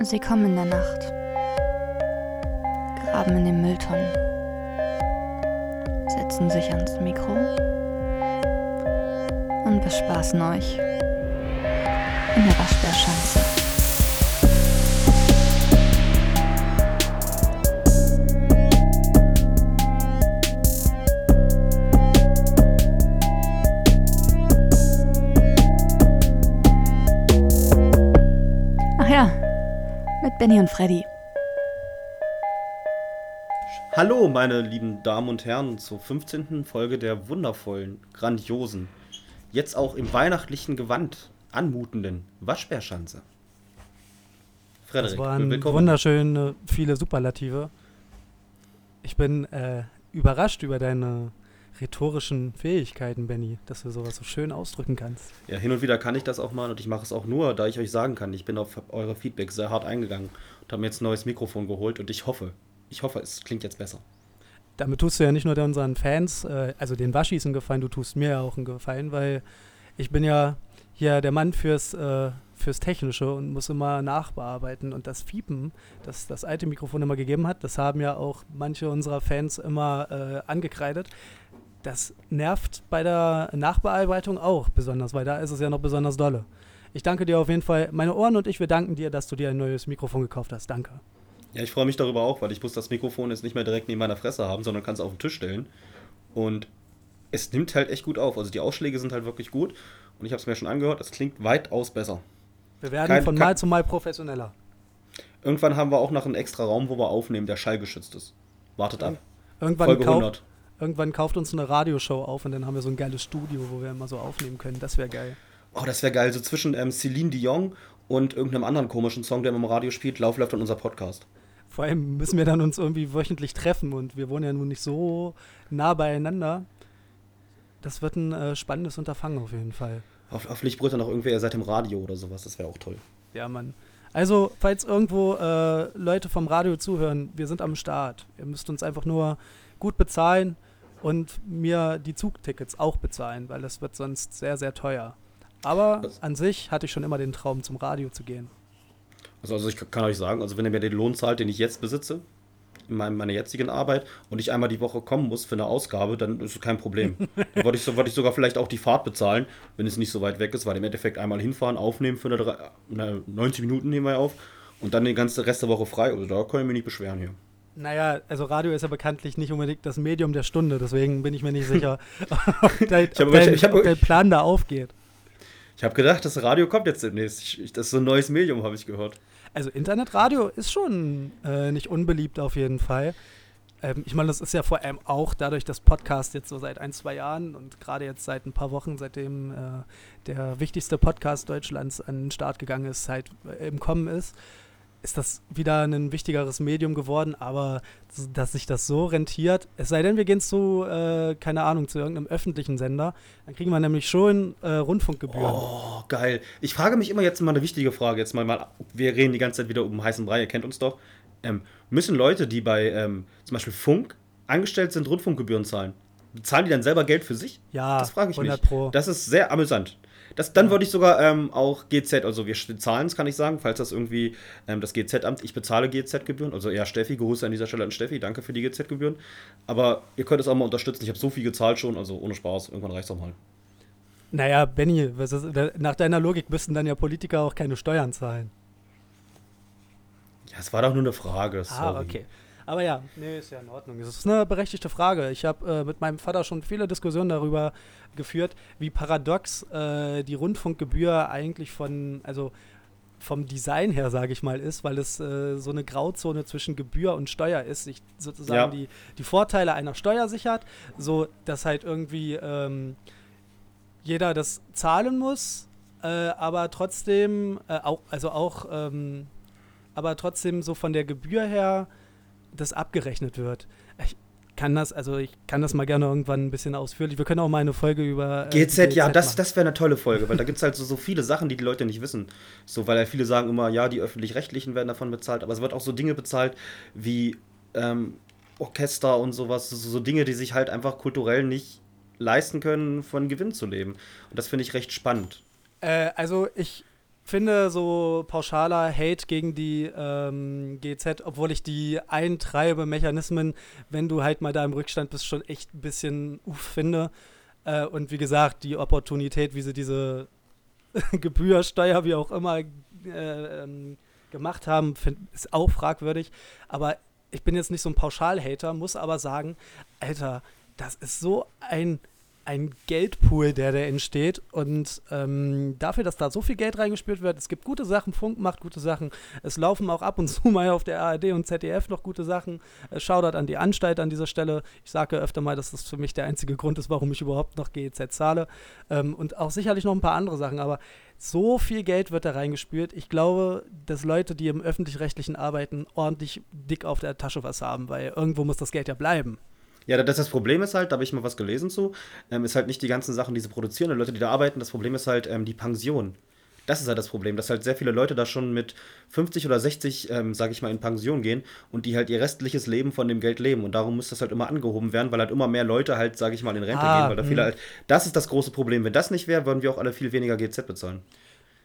Sie kommen in der Nacht, graben in den Mülltonnen, setzen sich ans Mikro. Und bespaßen euch. In der Waschbärschanze. Benny und Freddy. Hallo, meine lieben Damen und Herren, zur 15. Folge der wundervollen, grandiosen, jetzt auch im weihnachtlichen Gewand anmutenden Waschbärschanze. Frederik, das waren willkommen. wunderschöne, viele Superlative. Ich bin äh, überrascht über deine rhetorischen Fähigkeiten, Benny, dass du sowas so schön ausdrücken kannst. Ja, hin und wieder kann ich das auch mal und ich mache es auch nur, da ich euch sagen kann, ich bin auf eure Feedback sehr hart eingegangen und habe mir jetzt ein neues Mikrofon geholt und ich hoffe, ich hoffe, es klingt jetzt besser. Damit tust du ja nicht nur unseren Fans, äh, also den Waschis einen Gefallen, du tust mir ja auch einen Gefallen, weil ich bin ja hier der Mann fürs, äh, fürs Technische und muss immer nachbearbeiten. Und das Fiepen, das das alte Mikrofon immer gegeben hat, das haben ja auch manche unserer Fans immer äh, angekreidet das nervt bei der Nachbearbeitung auch besonders, weil da ist es ja noch besonders dolle. Ich danke dir auf jeden Fall. Meine Ohren und ich, wir danken dir, dass du dir ein neues Mikrofon gekauft hast. Danke. Ja, ich freue mich darüber auch, weil ich muss das Mikrofon jetzt nicht mehr direkt neben meiner Fresse haben, sondern kann es auf den Tisch stellen. Und es nimmt halt echt gut auf. Also die Ausschläge sind halt wirklich gut. Und ich habe es mir schon angehört, es klingt weitaus besser. Wir werden kein, von Mal zu Mal professioneller. Irgendwann haben wir auch noch einen extra Raum, wo wir aufnehmen, der schallgeschützt ist. Wartet ab. Irgendwann Folge 100 irgendwann kauft uns eine Radioshow auf und dann haben wir so ein geiles Studio, wo wir immer so aufnehmen können. Das wäre geil. Oh, das wäre geil. So zwischen ähm, Celine Dion und irgendeinem anderen komischen Song, der im Radio spielt, Lauf läuft dann unser Podcast. Vor allem müssen wir dann uns irgendwie wöchentlich treffen und wir wohnen ja nun nicht so nah beieinander. Das wird ein äh, spannendes Unterfangen auf jeden Fall. Auf, auf brüllt dann auch irgendwer, ihr seid im Radio oder sowas, das wäre auch toll. Ja, Mann. Also, falls irgendwo äh, Leute vom Radio zuhören, wir sind am Start. Ihr müsst uns einfach nur gut bezahlen und mir die Zugtickets auch bezahlen, weil das wird sonst sehr, sehr teuer. Aber an sich hatte ich schon immer den Traum, zum Radio zu gehen. Also, also ich kann euch sagen, also wenn ihr mir den Lohn zahlt, den ich jetzt besitze, in meinem, meiner jetzigen Arbeit, und ich einmal die Woche kommen muss für eine Ausgabe, dann ist es kein Problem. dann wollte ich, so, wollte ich sogar vielleicht auch die Fahrt bezahlen, wenn es nicht so weit weg ist, weil im Endeffekt einmal hinfahren, aufnehmen für eine, eine 90 Minuten nehmen wir auf und dann den ganzen Rest der Woche frei. Also da kann ich mich nicht beschweren hier. Naja, also Radio ist ja bekanntlich nicht unbedingt das Medium der Stunde, deswegen bin ich mir nicht sicher, ob, dein, hab, dein, hab, ob dein Plan da aufgeht. Ich habe gedacht, das Radio kommt jetzt demnächst. Ich, das ist so ein neues Medium, habe ich gehört. Also Internetradio ist schon äh, nicht unbeliebt auf jeden Fall. Ähm, ich meine, das ist ja vor allem auch dadurch, dass Podcast jetzt so seit ein, zwei Jahren und gerade jetzt seit ein paar Wochen, seitdem äh, der wichtigste Podcast Deutschlands an den Start gegangen ist, halt äh, im Kommen ist ist das wieder ein wichtigeres Medium geworden, aber dass sich das so rentiert, es sei denn, wir gehen zu, äh, keine Ahnung, zu irgendeinem öffentlichen Sender, dann kriegen wir nämlich schon äh, Rundfunkgebühren. Oh, geil. Ich frage mich immer jetzt mal eine wichtige Frage, jetzt mal, mal wir reden die ganze Zeit wieder um heißen Brei, ihr kennt uns doch. Ähm, müssen Leute, die bei ähm, zum Beispiel Funk angestellt sind, Rundfunkgebühren zahlen? Zahlen die dann selber Geld für sich? Ja, das frage ich 100 mich. Pro. Das ist sehr amüsant. Das, dann würde ich sogar ähm, auch GZ, also wir zahlen es, kann ich sagen, falls das irgendwie ähm, das GZ-Amt, ich bezahle GZ-Gebühren, also ja, Steffi, Grüße an dieser Stelle an Steffi, danke für die GZ-Gebühren. Aber ihr könnt es auch mal unterstützen, ich habe so viel gezahlt schon, also ohne Spaß, irgendwann reicht es auch mal. Naja, Benny, nach deiner Logik müssten dann ja Politiker auch keine Steuern zahlen. Ja, es war doch nur eine Frage. Ah, sorry. Ah, okay. Aber ja, nee, ist ja in Ordnung. Es ist eine berechtigte Frage. Ich habe äh, mit meinem Vater schon viele Diskussionen darüber geführt, wie paradox äh, die Rundfunkgebühr eigentlich von, also vom Design her, sage ich mal, ist, weil es äh, so eine Grauzone zwischen Gebühr und Steuer ist, sich sozusagen ja. die, die Vorteile einer Steuer sichert, so dass halt irgendwie ähm, jeder das zahlen muss, äh, aber trotzdem äh, auch, also auch, ähm, aber trotzdem so von der Gebühr her das abgerechnet wird. Ich kann das, also ich kann das mal gerne irgendwann ein bisschen ausführlich. Wir können auch mal eine Folge über. Äh, GZ, GZ, ja, das, das wäre eine tolle Folge, weil da gibt es halt so, so viele Sachen, die die Leute nicht wissen. So, weil ja viele sagen immer, ja, die öffentlich-rechtlichen werden davon bezahlt, aber es wird auch so Dinge bezahlt wie ähm, Orchester und sowas, so, so Dinge, die sich halt einfach kulturell nicht leisten können, von Gewinn zu leben. Und das finde ich recht spannend. Äh, also ich finde so pauschaler Hate gegen die ähm, GZ, obwohl ich die Eintreibemechanismen, wenn du halt mal da im Rückstand bist, schon echt ein bisschen uff finde. Äh, und wie gesagt, die Opportunität, wie sie diese Gebühr, Steuer, wie auch immer, äh, ähm, gemacht haben, find, ist auch fragwürdig. Aber ich bin jetzt nicht so ein Pauschal-Hater, muss aber sagen, Alter, das ist so ein ein Geldpool, der da entsteht. Und ähm, dafür, dass da so viel Geld reingespült wird, es gibt gute Sachen, Funk macht gute Sachen. Es laufen auch ab und zu mal auf der ARD und ZDF noch gute Sachen. Es schaudert an die Anstalt an dieser Stelle. Ich sage öfter mal, dass das für mich der einzige Grund ist, warum ich überhaupt noch GEZ zahle. Ähm, und auch sicherlich noch ein paar andere Sachen. Aber so viel Geld wird da reingespült. Ich glaube, dass Leute, die im öffentlich-rechtlichen arbeiten, ordentlich dick auf der Tasche was haben, weil irgendwo muss das Geld ja bleiben. Ja, das, das Problem ist halt, da habe ich mal was gelesen zu, ähm, ist halt nicht die ganzen Sachen, die sie produzieren, die Leute, die da arbeiten. Das Problem ist halt ähm, die Pension. Das ist halt das Problem, dass halt sehr viele Leute da schon mit 50 oder 60, ähm, sage ich mal, in Pension gehen und die halt ihr restliches Leben von dem Geld leben. Und darum muss das halt immer angehoben werden, weil halt immer mehr Leute halt, sage ich mal, in Rente Ah, gehen. Weil da viele mh. halt, das ist das große Problem. Wenn das nicht wäre, würden wir auch alle viel weniger GZ bezahlen.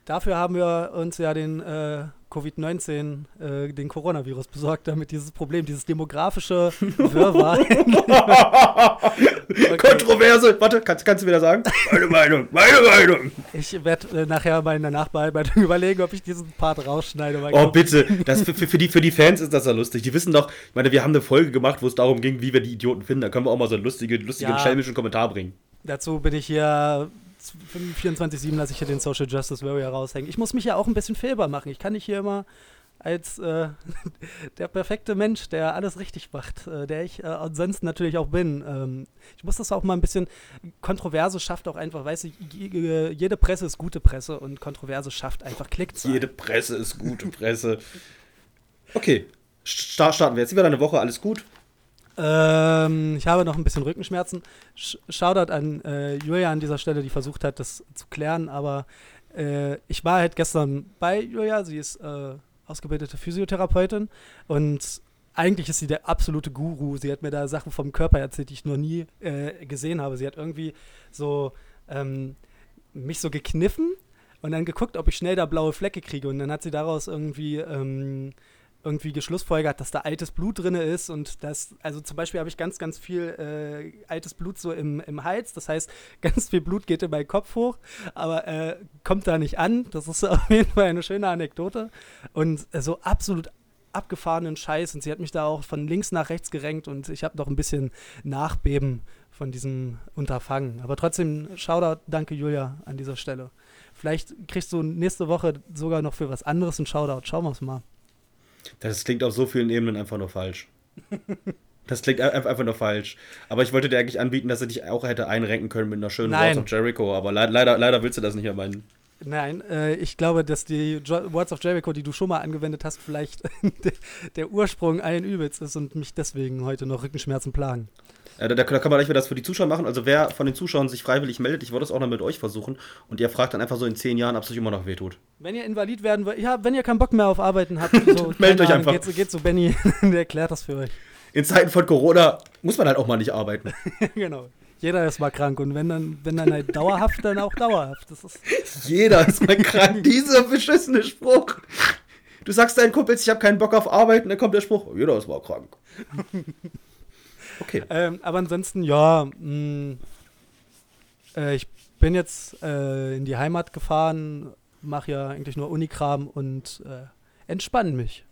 Dafür haben wir uns ja den äh, Covid-19, äh, den Coronavirus besorgt, damit dieses Problem, dieses demografische Wirrwarr. Kontroverse! Warte, kannst, kannst du wieder sagen? Meine Meinung, meine Meinung! ich werde äh, nachher bei einer Nachbearbeitung überlegen, ob ich diesen Part rausschneide. Oh, glaub- bitte. Das für, für, für, die, für die Fans ist das ja lustig. Die wissen doch, ich meine, wir haben eine Folge gemacht, wo es darum ging, wie wir die Idioten finden. Da können wir auch mal so einen lustigen, lustigen Ja. schelmischen Kommentar bringen. Dazu bin ich hier 24-7, lasse ich hier den Social Justice Warrior raushängen. Ich muss mich ja auch ein bisschen fehlbar machen. Ich kann nicht hier immer als äh, der perfekte Mensch, der alles richtig macht, äh, der ich äh, ansonsten natürlich auch bin. Ähm, ich muss das auch mal ein bisschen, Kontroverse schafft auch einfach, weißt du, je- jede Presse ist gute Presse und Kontroverse schafft einfach Klickzahlen. Jede Presse ist gute Presse. Okay, Sta- starten wir jetzt. Wie war deine Woche? Alles gut? Ähm, ich habe noch ein bisschen Rückenschmerzen. Sh Shoutout an äh, Julia an dieser Stelle, die versucht hat, das zu klären. Aber äh, ich war halt gestern bei Julia. Sie ist äh, ausgebildete Physiotherapeutin und eigentlich ist sie der absolute Guru. Sie hat mir da Sachen vom Körper erzählt, die ich noch nie äh, gesehen habe. Sie hat irgendwie so ähm, mich so gekniffen und dann geguckt, ob ich schnell da blaue Flecke kriege. Und dann hat sie daraus irgendwie ähm, irgendwie geschlussfolgert, dass da altes Blut drin ist und das, also zum Beispiel habe ich ganz, ganz viel äh, altes Blut so im, im Hals, das heißt, ganz viel Blut geht in meinen Kopf hoch, aber äh, kommt da nicht an. Das ist auf jeden Fall eine schöne Anekdote und äh, so absolut abgefahrenen Scheiß und sie hat mich da auch von links nach rechts gerenkt und ich habe noch ein bisschen Nachbeben von diesem Unterfangen. Aber trotzdem, Shoutout, danke Julia an dieser Stelle. Vielleicht kriegst du nächste Woche sogar noch für was anderes einen Shoutout. Schauen wir es mal. Das klingt auf so vielen Ebenen einfach nur falsch. Das klingt ein- einfach nur falsch. Aber ich wollte dir eigentlich anbieten, dass er dich auch hätte einrenken können mit einer schönen Nein. Words of Jericho. Aber le leider, leider willst du das nicht mehr meinen. Nein, äh, ich glaube, dass die jo Words of Jericho, die du schon mal angewendet hast, vielleicht der, der Ursprung allen Übels ist und mich deswegen heute noch Rückenschmerzen plagen. Äh, da, da kann man gleich wieder das für die Zuschauer machen. Also wer von den Zuschauern sich freiwillig meldet, ich wollte es auch noch mit euch versuchen. Und ihr fragt dann einfach so in zehn Jahren, ob es euch immer noch wehtut. Wenn ihr invalid werden wollt, ja, wenn ihr keinen Bock mehr auf Arbeiten habt, so, Meldet euch Ahnung, einfach. Geht, geht zu Benny, der erklärt das für euch. In Zeiten von Corona muss man halt auch mal nicht arbeiten. genau. Jeder ist mal krank und wenn dann, wenn dann halt dauerhaft, dann auch dauerhaft. Das ist, Jeder ist mal krank. Dieser beschissene Spruch. Du sagst deinen Kumpels, ich habe keinen Bock auf Arbeiten, dann kommt der Spruch, jeder ist mal krank. Okay. ähm, aber ansonsten, ja, mh, äh, ich bin jetzt äh, in die Heimat gefahren, mache ja eigentlich nur Unikram und äh, entspanne mich.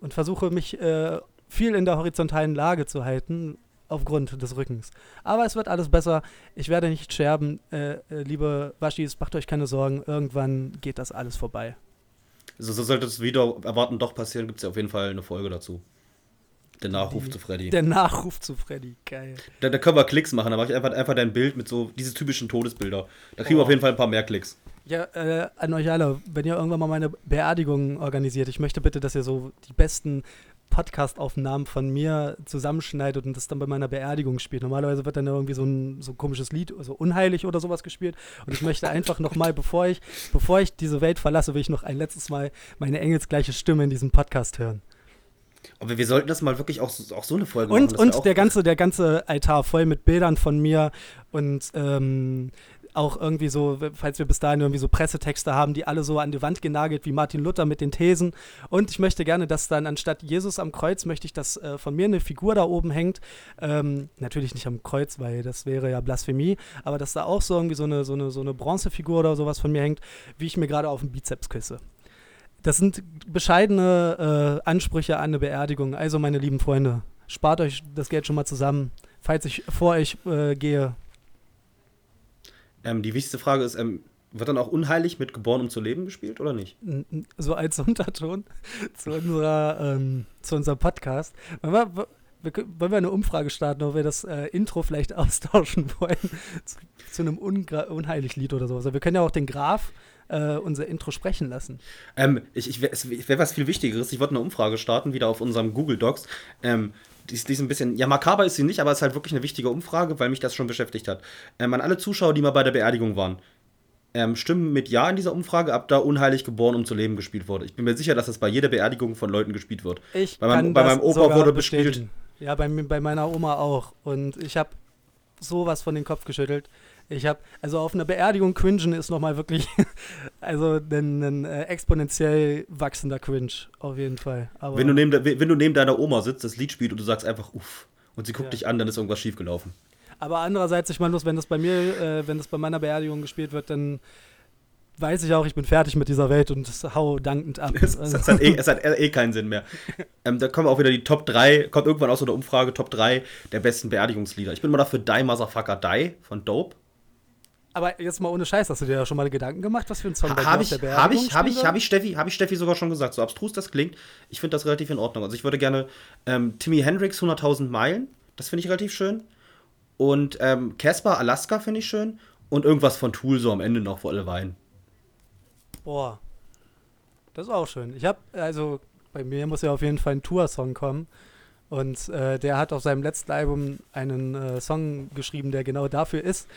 Und versuche mich äh, viel in der horizontalen Lage zu halten, aufgrund des Rückens. Aber es wird alles besser. Ich werde nicht sterben. Äh, äh, liebe Waschis, macht euch keine Sorgen. Irgendwann geht das alles vorbei. So, so sollte es wieder erwarten doch passieren, gibt es ja auf jeden Fall eine Folge dazu. Der Nachruf Die- zu Freddy. Der Nachruf zu Freddy. Geil. Da, da können wir Klicks machen, da mache ich einfach, einfach dein Bild mit so diese typischen Todesbilder. Da kriegen wir Oh. auf jeden Fall ein paar mehr Klicks. Ja, äh, an euch alle, wenn ihr irgendwann mal meine Beerdigung organisiert, ich möchte bitte, dass ihr so die besten Podcast-Aufnahmen von mir zusammenschneidet und das dann bei meiner Beerdigung spielt. Normalerweise wird dann irgendwie so ein so ein komisches Lied, so unheilig oder sowas gespielt. Und ich möchte einfach nochmal, bevor ich, bevor ich diese Welt verlasse, will ich noch ein letztes Mal meine engelsgleiche Stimme in diesem Podcast hören. Aber wir sollten das mal wirklich auch, so- auch so eine Folge machen. Und, wär und der ganze, der ganze Altar voll mit Bildern von mir und ähm, auch irgendwie so, falls wir bis dahin irgendwie so Pressetexte haben, die alle so an die Wand genagelt wie Martin Luther mit den Thesen. Und ich möchte gerne, dass dann anstatt Jesus am Kreuz, möchte ich, dass äh, von mir eine Figur da oben hängt. Ähm, natürlich nicht am Kreuz, weil das wäre ja Blasphemie, aber dass da auch so irgendwie so eine, so eine, so eine Bronzefigur oder sowas von mir hängt, wie ich mir gerade auf dem Bizeps küsse. Das sind bescheidene äh, Ansprüche an eine Beerdigung. Also, meine lieben Freunde, spart euch das Geld schon mal zusammen, falls ich vor euch äh, gehe. Ähm, die wichtigste Frage ist, ähm, wird dann auch unheilig mit Geboren um zu leben gespielt oder nicht? So als Unterton zu, unserer, ähm, zu unserem Podcast. Wollen wir, wollen wir eine Umfrage starten, ob wir das äh, Intro vielleicht austauschen wollen zu, zu einem Unheilig-Lied oder so. Also wir können ja auch den Graf äh, unser Intro sprechen lassen. Ähm, ich, ich wäre was viel Wichtigeres. Ich wollte eine Umfrage starten, wieder auf unserem Google Docs. Ähm, die ist, die ist ein bisschen, ja, makaber ist sie nicht, aber es ist halt wirklich eine wichtige Umfrage, weil mich das schon beschäftigt hat. Ähm, an alle Zuschauer, die mal bei der Beerdigung waren, ähm, stimmen mit Ja in dieser Umfrage, ab da unheilig geboren, um zu leben gespielt wurde. Ich bin mir sicher, dass das bei jeder Beerdigung von Leuten gespielt wird. Ich bei, meinem, bei meinem Opa wurde bestätigen. bespielt. Ja, bei, bei meiner Oma auch. Und ich habe sowas von den Kopf geschüttelt. Ich habe, also auf einer Beerdigung cringen ist nochmal wirklich, also ein, ein äh, exponentiell wachsender Cringe, auf jeden Fall. Aber wenn, du neben, wenn du neben deiner Oma sitzt, das Lied spielt und du sagst einfach uff und sie guckt ja. dich an, dann ist irgendwas schiefgelaufen. Aber andererseits, ich meine, wenn das bei mir, äh, wenn das bei meiner Beerdigung gespielt wird, dann weiß ich auch, ich bin fertig mit dieser Welt und hau dankend ab. es, es, hat, eh, es, hat, eh, keinen Sinn mehr. Ähm, da kommen auch wieder die Top 3, kommt irgendwann aus so einer Umfrage, Top 3 der besten Beerdigungslieder. Ich bin mal dafür Die Motherfucker Die von Dope. Aber jetzt mal ohne Scheiß, hast du dir ja schon mal Gedanken gemacht, was für ein Song bei hab ich, der Beerdigung Habe ich, habe ich, habe ich, Steffi, habe ich Steffi sogar schon gesagt, so abstrus das klingt. Ich finde das relativ in Ordnung. Also ich würde gerne ähm, Timmy Hendrix 100.000 Meilen, das finde ich relativ schön. Und ähm, Casper Alaska finde ich schön. Und irgendwas von Tool so am Ende noch, wo alle weinen. Boah, das ist auch schön. Ich habe, also bei mir muss ja auf jeden Fall ein Tour-Song kommen. Und äh, der hat auf seinem letzten Album einen äh, Song geschrieben, der genau dafür ist.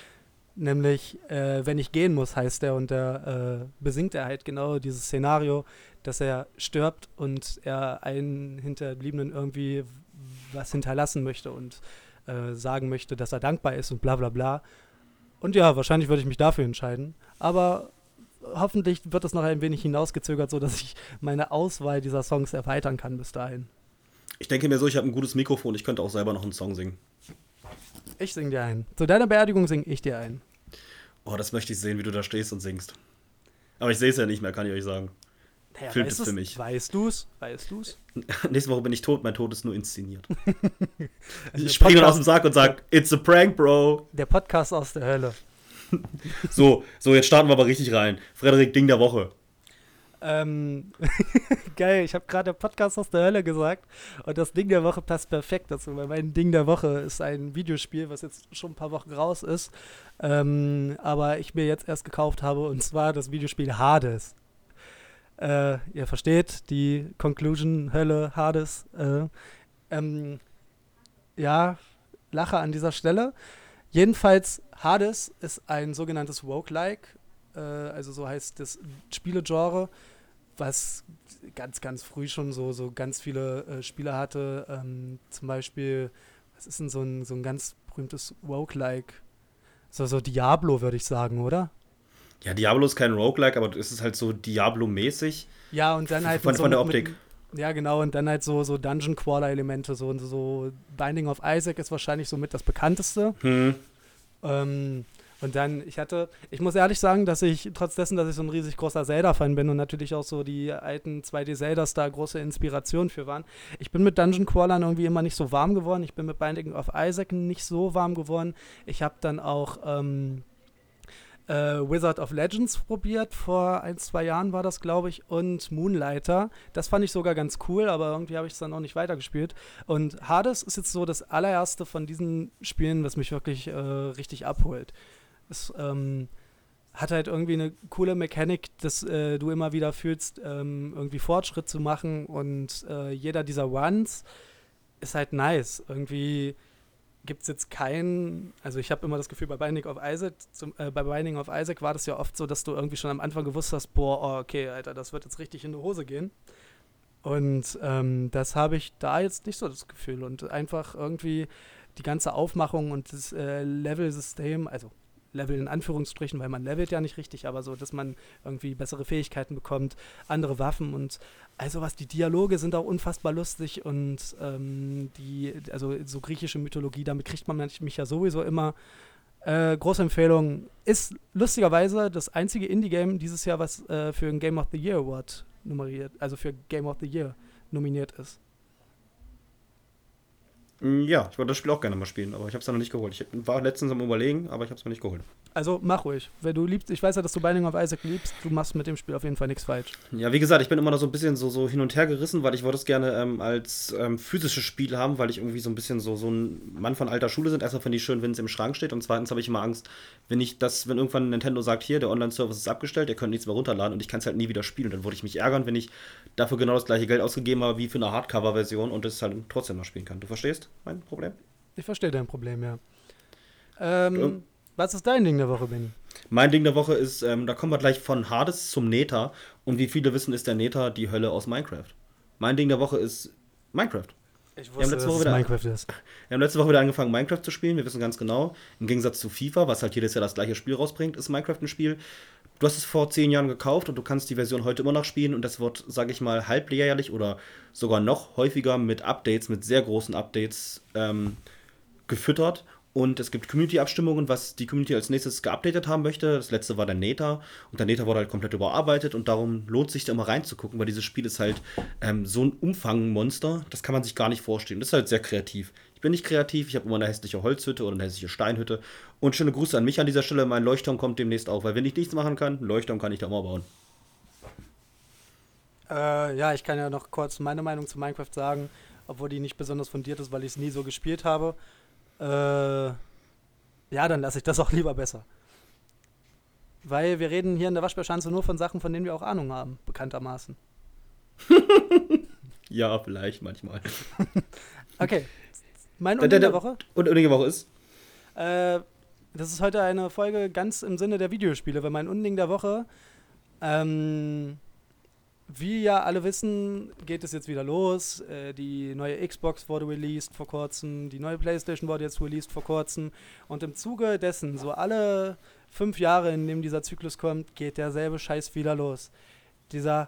Nämlich, äh, wenn ich gehen muss, heißt er. Und da äh, besingt er halt genau dieses Szenario, dass er stirbt und er einen Hinterbliebenen irgendwie was hinterlassen möchte und äh, sagen möchte, dass er dankbar ist und bla bla bla. Und ja, wahrscheinlich würde ich mich dafür entscheiden. Aber hoffentlich wird das noch ein wenig hinausgezögert, sodass ich meine Auswahl dieser Songs erweitern kann bis dahin. Ich denke mir so, ich habe ein gutes Mikrofon, ich könnte auch selber noch einen Song singen. Ich sing dir einen. Zu deiner Beerdigung sing ich dir einen. Oh, das möchte ich sehen, wie du da stehst und singst. Aber ich sehe es ja nicht mehr, kann ich euch sagen. Naja, Filmt es für mich. Weißt du's? Weißt du's? Nächste Woche bin ich tot, mein Tod ist nur inszeniert. also ich springe aus dem Sack und sag, it's a prank, bro. Der Podcast aus der Hölle. so, so, jetzt starten wir aber richtig rein. Frederik, Ding der Woche. Ähm, geil, ich habe gerade Podcast aus der Hölle gesagt und das Ding der Woche passt perfekt dazu, weil mein Ding der Woche ist ein Videospiel, was jetzt schon ein paar Wochen raus ist, ähm, aber ich mir jetzt erst gekauft habe und zwar das Videospiel Hades. Äh, ihr versteht die Conclusion Hölle Hades. Äh, ähm, ja, lache an dieser Stelle. Jedenfalls, Hades ist ein sogenanntes Roguelike, äh, also so heißt das Spielegenre was ganz, ganz früh schon so, so ganz viele äh, Spiele hatte. Ähm, zum Beispiel, was ist denn so ein, so ein ganz berühmtes Roguelike? So, so Diablo, würde ich sagen, oder? Ja, Diablo ist kein Roguelike, aber es ist halt so Diablo-mäßig. Ja, und dann halt von, so von der Optik. Mit, ja, genau, und dann halt so, so Dungeon Crawler-Elemente, so, so Binding of Isaac ist wahrscheinlich so mit das bekannteste. Hm. Ähm, und dann, ich hatte, ich muss ehrlich sagen, dass ich, trotz dessen, dass ich so ein riesig großer Zelda-Fan bin und natürlich auch so die alten 2D-Zeldas da große Inspiration für waren, ich bin mit Dungeon Crawlern irgendwie immer nicht so warm geworden. Ich bin mit Binding of Isaac nicht so warm geworden. Ich habe dann auch ähm, äh, Wizard of Legends probiert, vor ein, zwei Jahren war das, glaube ich, und Moonlighter. Das fand ich sogar ganz cool, aber irgendwie habe ich es dann auch nicht weitergespielt. Und Hades ist jetzt so das allererste von diesen Spielen, was mich wirklich äh, richtig abholt. Es ähm, hat halt irgendwie eine coole Mechanik, dass äh, du immer wieder fühlst, ähm, irgendwie Fortschritt zu machen und äh, jeder dieser Runs ist halt nice. Irgendwie gibt es jetzt keinen, also ich habe immer das Gefühl, bei Binding of Isaac, zum, äh, bei Binding of Isaac war das ja oft so, dass du irgendwie schon am Anfang gewusst hast, boah, oh, okay, Alter, das wird jetzt richtig in die Hose gehen. Und ähm, das habe ich da jetzt nicht so das Gefühl. Und einfach irgendwie die ganze Aufmachung und das äh, Level-System, also Level in Anführungsstrichen, weil man levelt ja nicht richtig, aber so, dass man irgendwie bessere Fähigkeiten bekommt, andere Waffen und also was, die Dialoge sind auch unfassbar lustig und ähm, die, also so griechische Mythologie, damit kriegt man mich ja sowieso immer. Äh, große Empfehlung. Ist lustigerweise das einzige Indie-Game dieses Jahr, was äh, für ein Game of the Year Award nummeriert, also für Game of the Year nominiert ist. Ja, ich wollte das Spiel auch gerne mal spielen, aber ich habe es noch nicht geholt. Ich war letztens am Überlegen, aber ich habe es mir nicht geholt. Also mach ruhig. Wenn du liebst, ich weiß ja, dass du Binding of Isaac liebst, du machst mit dem Spiel auf jeden Fall nichts falsch. Ja, wie gesagt, ich bin immer noch so ein bisschen so, so hin und her gerissen, weil ich wollte es gerne ähm, als ähm, physisches Spiel haben, weil ich irgendwie so ein bisschen so, so ein Mann von alter Schule sind. Erstmal finde ich schön, wenn es im Schrank steht und zweitens habe ich immer Angst, wenn ich das, wenn irgendwann Nintendo sagt, hier, der Online-Service ist abgestellt, ihr könnt nichts mehr runterladen und ich kann es halt nie wieder spielen. Dann würde ich mich ärgern, wenn ich dafür genau das gleiche Geld ausgegeben habe wie für eine Hardcover-Version und es halt trotzdem noch spielen kann. Du verstehst mein Problem? Ich verstehe dein Problem, ja. Ähm. Was ist dein Ding der Woche, Benny? Mein Ding der Woche ist, ähm, da kommen wir gleich von Hades zum Nether. Und wie viele wissen, ist der Nether die Hölle aus Minecraft. Mein Ding der Woche ist Minecraft. Ich wusste, letzte Woche wieder- Minecraft ist. Wir haben letzte Woche wieder angefangen, Minecraft zu spielen. Wir wissen ganz genau, im Gegensatz zu FIFA, was halt jedes Jahr das gleiche Spiel rausbringt, ist Minecraft ein Spiel. Du hast es vor zehn Jahren gekauft und du kannst die Version heute immer noch spielen und das wird, sage ich mal, halbjährlich oder sogar noch häufiger mit Updates, mit sehr großen Updates ähm, gefüttert. Und es gibt Community-Abstimmungen, was die Community als nächstes geupdatet haben möchte. Das letzte war der Nether und der Nether wurde halt komplett überarbeitet und darum lohnt sich da immer reinzugucken, weil dieses Spiel ist halt ähm, so ein Umfangmonster, das kann man sich gar nicht vorstellen. Das ist halt sehr kreativ. Ich bin nicht kreativ, ich habe immer eine hässliche Holzhütte oder eine hässliche Steinhütte. Und schöne Grüße an mich an dieser Stelle. Mein Leuchtturm kommt demnächst auch, weil wenn ich nichts machen kann, Leuchtturm kann ich da immer bauen. Äh, ja, ich kann ja noch kurz meine Meinung zu Minecraft sagen, obwohl die nicht besonders fundiert ist, weil ich es nie so gespielt habe. Äh, ja, dann lasse ich das auch lieber besser. Weil wir reden hier in der Waschbärschanze nur von Sachen, von denen wir auch Ahnung haben, bekanntermaßen. Ja, vielleicht manchmal. Okay. Mein Der- Unding der- der Woche? Und die Woche ist? Äh, das ist heute eine Folge ganz im Sinne der Videospiele, weil mein Unding der Woche, ähm, wie ja alle wissen, geht es jetzt wieder los. Äh, die neue Xbox wurde released vor kurzem, die neue PlayStation wurde jetzt released vor kurzem. Und im Zuge dessen, so alle fünf Jahre, in dem dieser Zyklus kommt, geht derselbe Scheiß wieder los. Dieser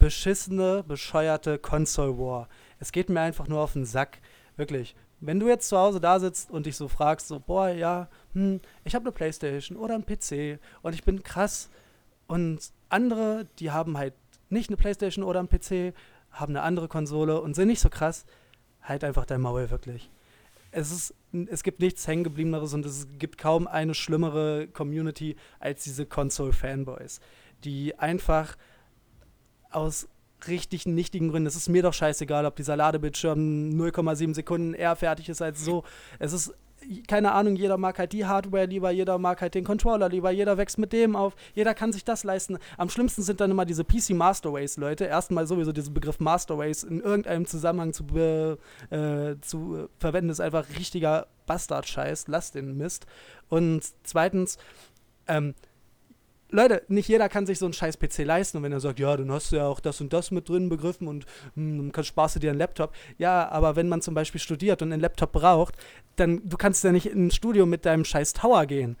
beschissene, bescheuerte Console War. Es geht mir einfach nur auf den Sack. Wirklich. Wenn du jetzt zu Hause da sitzt und dich so fragst, so, boah, ja, hm, ich habe eine Playstation oder einen PC und ich bin krass. Und andere, die haben halt nicht eine Playstation oder einen PC, haben eine andere Konsole und sind nicht so krass. Halt einfach dein Maul, wirklich. Es, ist, es gibt nichts Hängengebliebeneres und es gibt kaum eine schlimmere Community als diese Console-Fanboys, die einfach aus richtig nichtigen Gründen. Es ist mir doch scheißegal, ob dieser Ladebildschirm 0,7 Sekunden eher fertig ist als so. Es ist, keine Ahnung, jeder mag halt die Hardware lieber, jeder mag halt den Controller lieber, jeder wächst mit dem auf, jeder kann sich das leisten. Am schlimmsten sind dann immer diese PC Masterways, Leute. Erstmal sowieso diesen Begriff Masterways in irgendeinem Zusammenhang zu, äh, zu äh, verwenden, ist einfach richtiger Bastard-Scheiß. Lasst den Mist. Und zweitens, ähm, Leute, nicht jeder kann sich so einen scheiß PC leisten. Und wenn er sagt, ja, dann hast du ja auch das und das mit drin begriffen und hm, dann kannst, sparst du dir einen Laptop. Ja, aber wenn man zum Beispiel studiert und einen Laptop braucht, dann du kannst ja nicht in ein Studio mit deinem scheiß Tower gehen.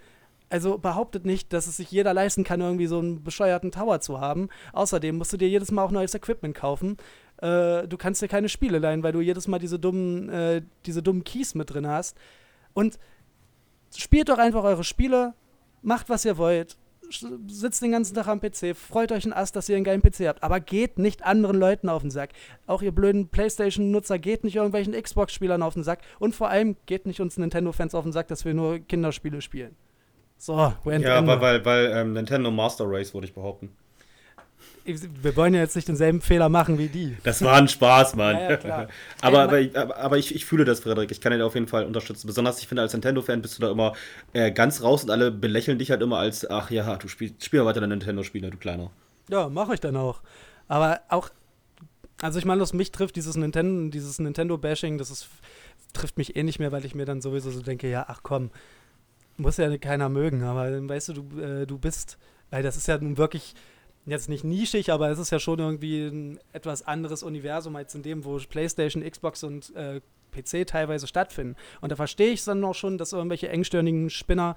Also behauptet nicht, dass es sich jeder leisten kann, irgendwie so einen bescheuerten Tower zu haben. Außerdem musst du dir jedes Mal auch neues Equipment kaufen. Äh, du kannst dir keine Spiele leihen, weil du jedes Mal diese dummen, äh, diese dummen Keys mit drin hast. Und spielt doch einfach eure Spiele, macht was ihr wollt, sitzt den ganzen Tag am PC, freut euch ein Ast, dass ihr einen geilen PC habt, aber geht nicht anderen Leuten auf den Sack. Auch ihr blöden Playstation-Nutzer geht nicht irgendwelchen Xbox-Spielern auf den Sack und vor allem geht nicht uns Nintendo-Fans auf den Sack, dass wir nur Kinderspiele spielen. So, Ja, weil, weil, weil ähm, Nintendo Master Race, würde ich behaupten. Wir wollen ja jetzt nicht denselben Fehler machen wie die. Das war ein Spaß, Mann. Ja, ja, aber, aber, ich, aber, ich, ich fühle das, Frederik. Ich kann dir auf jeden Fall unterstützen. Besonders, ich finde, als Nintendo-Fan bist du da immer äh, ganz raus und alle belächeln dich halt immer als, ach ja, du spielst spiel weiter deine Nintendo-Spiele, du Kleiner. Ja, mache ich dann auch. Aber auch, also ich meine, was mich trifft, dieses Nintendo, dieses Nintendo-Bashing, das ist, trifft mich eh nicht mehr, weil ich mir dann sowieso so denke, ja, ach komm, muss ja keiner mögen, aber weißt du, du, äh, du bist, weil das ist ja nun wirklich jetzt nicht nischig, aber es ist ja schon irgendwie ein etwas anderes Universum als in dem, wo PlayStation, Xbox und äh, PC teilweise stattfinden. Und da verstehe ich dann auch schon, dass irgendwelche engstirnigen Spinner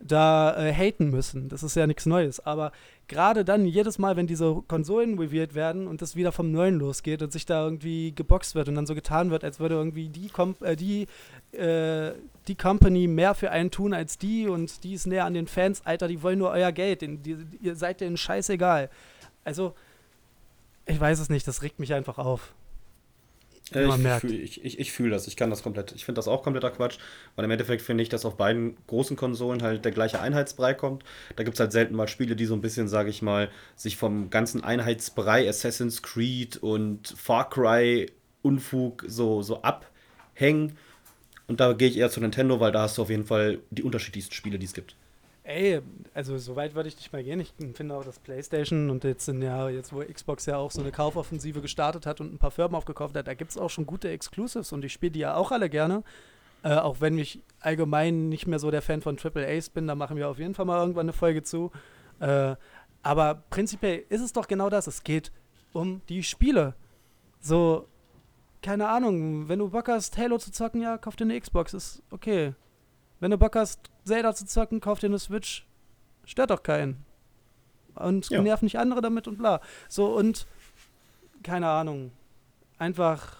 da äh, haten müssen. Das ist ja nichts Neues. Aber gerade dann, jedes Mal, wenn diese Konsolen revealed werden und das wieder vom Neuen losgeht und sich da irgendwie geboxt wird und dann so getan wird, als würde irgendwie die, Com äh, die, äh, die Company mehr für einen tun als die und die ist näher an den Fans, Alter, die wollen nur euer Geld, die, die, ihr seid denen scheißegal. Also, ich weiß es nicht, das regt mich einfach auf. Äh, ich fühle ich, ich, ich fühl das, ich kann das komplett, ich finde das auch kompletter Quatsch, weil im Endeffekt finde ich, dass auf beiden großen Konsolen halt der gleiche Einheitsbrei kommt. Da gibt es halt selten mal Spiele, die so ein bisschen, sage ich mal, sich vom ganzen Einheitsbrei Assassin's Creed und Far Cry Unfug so, so abhängen. Und da gehe ich eher zu Nintendo, weil da hast du auf jeden Fall die unterschiedlichsten Spiele, die es gibt. Ey, also so weit würde ich nicht mal gehen. Ich finde auch, dass PlayStation und jetzt in ja, jetzt wo Xbox ja auch so eine Kaufoffensive gestartet hat und ein paar Firmen aufgekauft hat, da gibt es auch schon gute Exclusives und ich spiele die ja auch alle gerne. Äh, auch wenn ich allgemein nicht mehr so der Fan von Triple A's bin, da machen wir auf jeden Fall mal irgendwann eine Folge zu. Äh, aber prinzipiell ist es doch genau das. Es geht um die Spiele. So, keine Ahnung, wenn du Bock hast, Halo zu zocken, ja, kauf dir eine Xbox, ist okay. Wenn du Bock hast, Zelda zu zocken, kauf dir eine Switch. Stört doch keinen. Und ja. nerv nicht andere damit und bla. So, und keine Ahnung. Einfach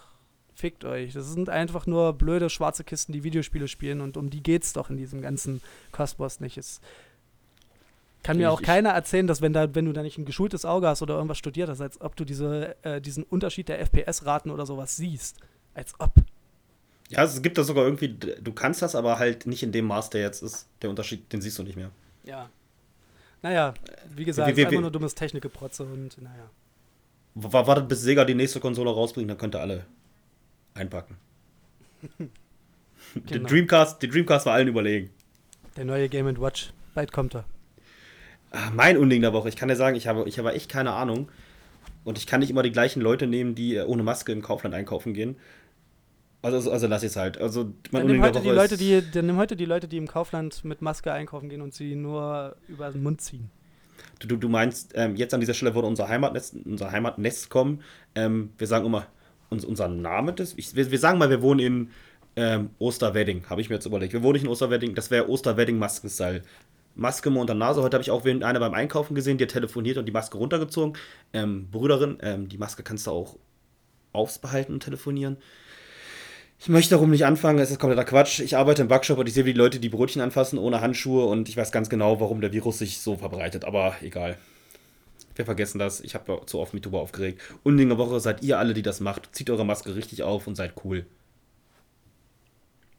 fickt euch. Das sind einfach nur blöde schwarze Kisten, die Videospiele spielen und um die geht's doch in diesem ganzen Kosmos nicht. Es kann mir auch keiner erzählen, dass wenn, da, wenn du da nicht ein geschultes Auge hast oder irgendwas studiert hast, als ob du diese, äh, diesen Unterschied der FPS-Raten oder sowas siehst. Als ob. Ja, es gibt da sogar irgendwie, du kannst das, aber halt nicht in dem Maß, der jetzt ist. Der Unterschied, den siehst du nicht mehr. Ja. Naja, wie gesagt, wir, wir, einfach nur dummes Technikgeprotze und naja. Wartet, bis Sega die nächste Konsole rausbringt, dann könnt ihr alle einpacken. genau. den, Dreamcast, den Dreamcast war allen überlegen. Der neue Game Watch, bald kommt er. Ach, mein Unding der Woche. Ich kann dir sagen, ich habe, ich habe echt keine Ahnung. Und ich kann nicht immer die gleichen Leute nehmen, die ohne Maske im Kaufland einkaufen gehen. Also, also, also lass ich es halt. Also, man nimm heute, die Leute, die, dann nimm heute die Leute, die im Kaufland mit Maske einkaufen gehen und sie nur über den Mund ziehen. Du, du, du meinst, ähm, jetzt an dieser Stelle würde unser Heimatnest, unser Heimatnest kommen. Ähm, wir sagen immer, uns, unser Name des. Ich, wir, wir, sagen mal, wir wohnen in ähm, Osterwedding, habe ich mir jetzt überlegt. Wir wohnen nicht in Osterwedding, das wäre Osterwedding-Maskenstyle. Maske unter Nase. Heute habe ich auch einer beim Einkaufen gesehen, hat telefoniert und die Maske runtergezogen. Ähm, Brüderin, ähm, die Maske kannst du auch aufbehalten und telefonieren. Ich möchte darum nicht anfangen, es ist kompletter Quatsch. Ich arbeite im Backshop und ich sehe, wie die Leute die Brötchen anfassen ohne Handschuhe und ich weiß ganz genau, warum der Virus sich so verbreitet, aber egal. Wir vergessen das. Ich habe zu oft MeTuber aufgeregt. Undinge Woche seid ihr alle, die das macht. Zieht eure Maske richtig auf und seid cool.